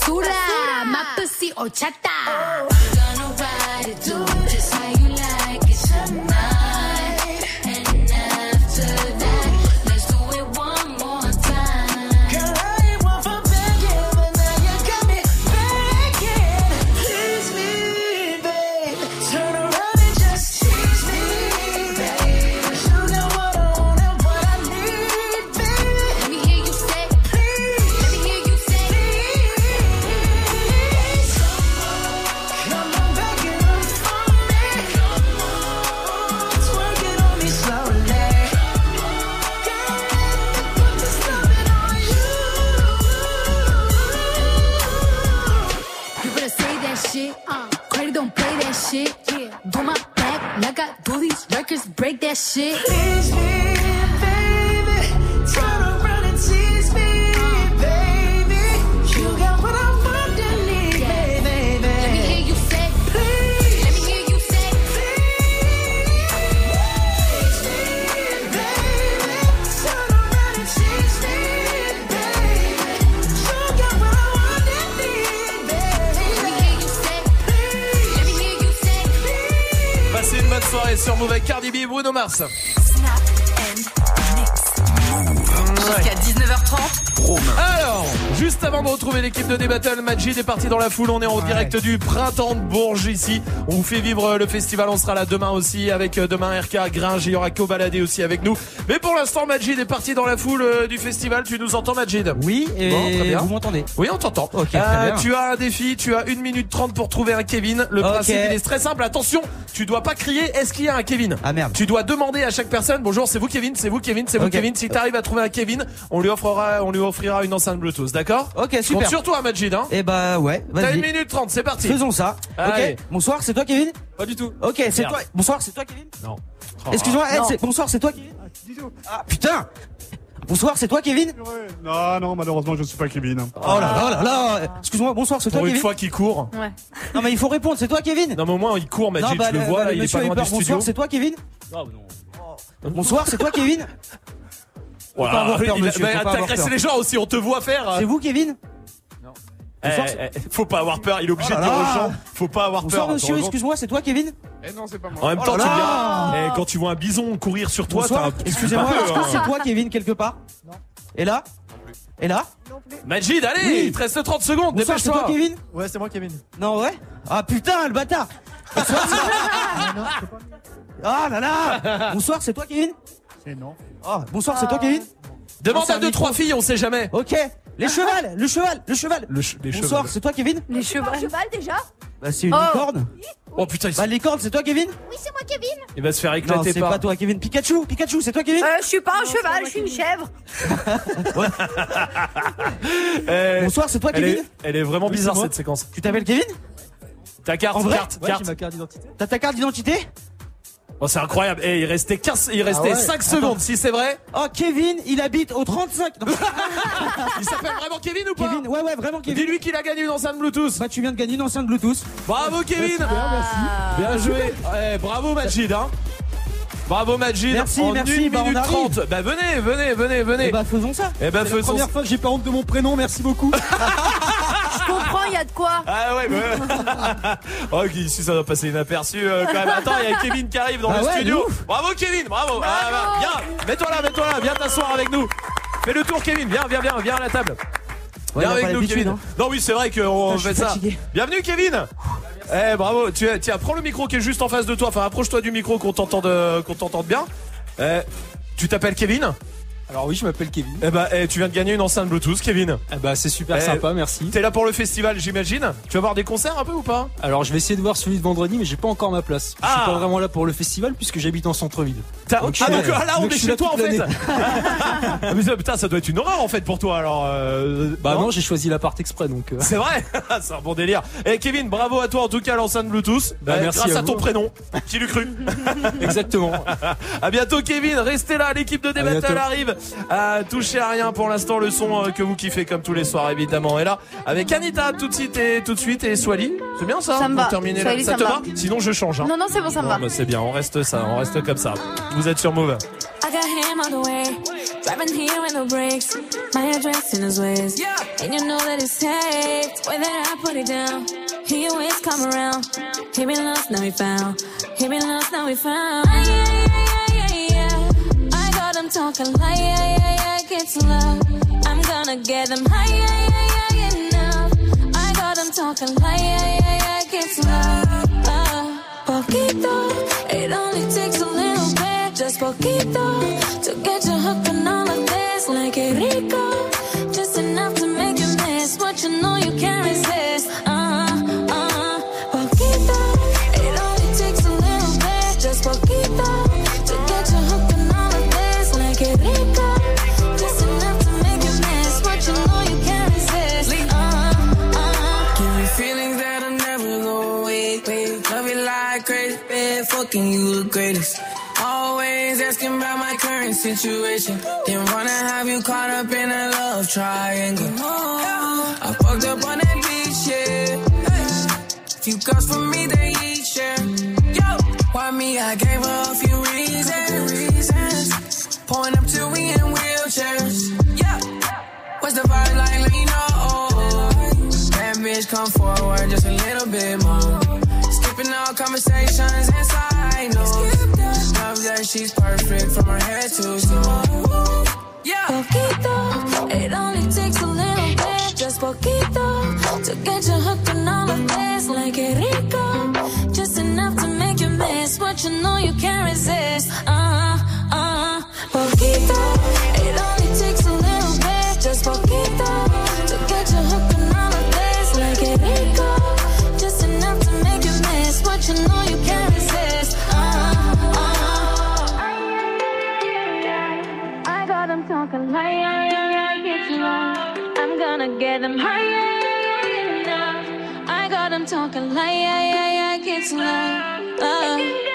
basura, basura. Mapasi o chata. Oh. Shit. Move avec Cardi B et Bruno Mars. Jusqu'à 19h30. Alors, juste avant de retrouver l'équipe de D-Battle, Majid est parti dans la foule. On est en direct du printemps de Bourges ici. On vous fait vivre le festival. On sera là demain aussi avec euh, demain RK Gringe. Il y aura Cobaladé aussi avec nous. Mais pour l'instant, Majid est parti dans la foule euh, du festival. Tu nous entends, Majid? Oui, et Bon, très bien. vous m'entendez? Oui, on t'entend. Ok, très Euh, tu as un défi. Tu as 1 minute 30 pour trouver un Kevin. Le principe, il est très simple. Attention, tu dois pas crier. Est-ce qu'il y a un Kevin? Ah merde. Tu dois demander à chaque personne. Bonjour, c'est vous Kevin, c'est vous Kevin, c'est vous. Kevin. Si t'arrives à trouver un Kevin, on lui offrira, on lui offrira une enceinte Bluetooth, d'accord? Ok, Je super. compte sur toi, Majid. Hein. Eh bah ouais, T'as une minute 30, c'est parti. Faisons ça. Allez. Ok. Bonsoir, c'est toi Kevin Pas du tout. Ok, c'est toi. Bonsoir, c'est toi Kevin Non. Excuse-moi, Oh, non. c'est- bonsoir, c'est toi Kevin Ah putain Bonsoir, c'est toi Kevin Non, non, malheureusement, je ne suis pas Kevin. Oh là là là là Excuse-moi, bonsoir, c'est toi Pour une fois qu'il court. Ouais. Non mais il faut répondre, c'est toi Kevin Non, mais au moins il court, Majid, Non, bah, je le le- vois, bah, là, il est pas loin du studio. Bonsoir, c'est toi Kevin Bonsoir, c'est toi Kevin Voilà. Faut pas avoir peur, Il monsieur, bah, agressé les gens aussi, on te voit faire. C'est vous Kevin? Eh, Bonsoir, eh, faut pas avoir peur, il est obligé Oh de dire aux gens, faut pas avoir Bonsoir peur. monsieur, excuse-moi, c'est toi Kevin? Eh non, c'est pas moi. En même Oh temps, tu viens. Eh, quand tu vois un bison courir sur toi, t'as un excusez-moi, peu est-ce que c'est hein. toi Kevin quelque part? Non. Et là? Et là? Majid, allez, Oui. il te reste 30 secondes, Bonsoir, c'est toi Kevin? Ouais, c'est moi, Kevin. Non, ouais? Ah putain, le bâtard Bonsoir, c'est- Ah là là Bonsoir, c'est toi Kevin? C'est non. Ah, bonsoir, c'est toi Kevin Demande Ah, à deux, trois filles, on sait jamais. Ok, les chevals, le cheval, le cheval Le ch- les Bonsoir, c'est toi Kevin Les chevaux. cheval déjà Bah c'est une Oh. licorne Oh putain, il, s- Bah licorne, c'est toi Kevin Oui, c'est moi Kevin. il va se faire Non, éclater c'est par. pas toi Kevin. Pikachu, Pikachu, c'est toi Kevin Euh, je suis pas un cheval, je suis une chèvre. Eh, Bonsoir, c'est toi elle Kevin est, elle est vraiment bizarre cette séquence. Tu t'appelles Kevin Ta carte, En vrai carte, Ouais, carte. ma carte d'identité. T'as ta carte d'identité Oh, c'est incroyable. Et il restait 15, il restait ouais. 5 secondes, si c'est vrai. Oh Kevin, il habite au 35 Non. Il s'appelle vraiment Kevin ou pas Kevin, ouais ouais, vraiment Kevin. Dis-lui qu'il a gagné une enceinte Bluetooth. Bah tu viens de gagner une enceinte Bluetooth. Bravo Kevin. Bien joué. Ouais, bravo Majid, hein. Bravo Majid. Merci, en merci, 1 bah, on minute arrive. 30. Bah venez, venez, venez, venez. Et bah faisons ça. Eh ben C'est la faisons. première fois que j'ai pas honte de mon prénom, merci beaucoup. Il y a de quoi. Ah ouais, bah... oh, ici ça doit passer inaperçu euh, quand même. Attends, il y a Kevin qui arrive dans Ah le ouais, studio. ouf. Bravo Kevin, bravo. Ah, bah, viens, mets-toi là, mets-toi là, viens t'asseoir avec nous. Fais le tour Kevin, viens, viens, viens, viens à la table. Ouais, viens avec nous Kevin. hein. Non oui, c'est vrai qu'on fait ça. fatigué. Bienvenue Kevin. Eh bravo, tu tiens, prends le micro qui est juste en face de toi. Enfin, approche-toi du micro qu'on t'entende, qu'on t'entende bien. Eh, tu t'appelles Kevin? Alors oui, je m'appelle Kevin. Eh bah, eh, tu viens de gagner une enceinte Bluetooth, Kevin. Eh bah c'est super Eh, sympa, merci. T'es là pour le festival, j'imagine. Tu vas voir des concerts un peu ou pas? Alors je vais essayer de voir celui de vendredi, mais j'ai pas encore ma place. Je Ah. suis pas vraiment là pour le festival puisque j'habite en centre-ville. Ah donc ah, là on donc, est chez toi en fait. Ah, mais putain ça doit être une horreur en fait pour toi alors. euh, Bah non, j'ai choisi l'appart exprès donc. euh, C'est vrai, c'est un bon délire. Et Kevin, bravo à toi en tout cas l'enceinte Bluetooth. Bah, Euh, merci grâce à, à ton prénom. Qui l'eût cru Exactement. À bientôt Kevin, restez là, l'équipe de bientôt. arrive. Euh, touchez à rien pour l'instant, le son euh, que vous kiffez comme tous les soirs évidemment. Et là, avec Anita tout de suite et tout de suite et Swally. C'est bien ça Ça me Pour va. terminer Swally, là. Ça ça te va va. Sinon je change. hein. Non, non, c'est bon, ça me va. bah, c'est bien, on reste ça, on reste comme ça. Vous êtes sur Move. I got him on the way, driving here in the brakes. My address in his ways, yeah. and you know that it's safe. Way that I put it down, he always come around. He been lost, now he found. He been lost, now he found. Talking like, yeah, yeah, yeah, to love. I'm gonna get him high, yeah, yeah, yeah, enough. I got him talking like, yeah, yeah, yeah, to love. Uh, poquito, it only takes a little bit, just poquito, to get you hooked on all of this. Like it rico, just enough to make you miss what you know you can't resist. Fucking you the greatest. Always asking about my current situation. Didn't wanna have you caught up in a love triangle. I fucked up on that beach, yeah. Few girls for me, they each share. Yo, why me? I gave her a few reasons. Pulling up to we in wheelchairs. Yeah. What's the vibe like? Let me know. That bitch come forward just a little bit more. Skipping all conversations and she's perfect from her head to toe. Yeah. Poquito, it only takes a little bit, just poquito, to get you hooked on all of this. Like it rico, just enough to make you miss what you know you can't resist. Uh, uh, poquito, like, yeah, yeah, yeah, get you on. I'm gonna get them high, yeah, yeah, yeah, enough. I got them talking like, yeah, yeah, yeah, get you on.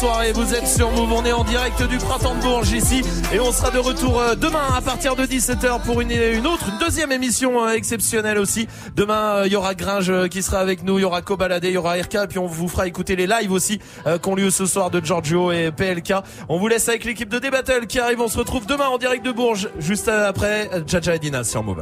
Bonne soirée, vous êtes sur Move, on est en direct du printemps de Bourges ici et on sera de retour euh, demain à partir de 17h pour une, une autre, une deuxième émission euh, exceptionnelle aussi. Demain, euh, il y aura Gringe qui sera avec nous, il y aura Cobaladé, il y aura RK et puis on vous fera écouter les lives aussi euh, qui ont lieu ce soir de Giorgio et PLK. On vous laisse avec l'équipe de D-Battle qui arrive, on se retrouve demain en direct de Bourges juste après Jaja et Dina sur Move.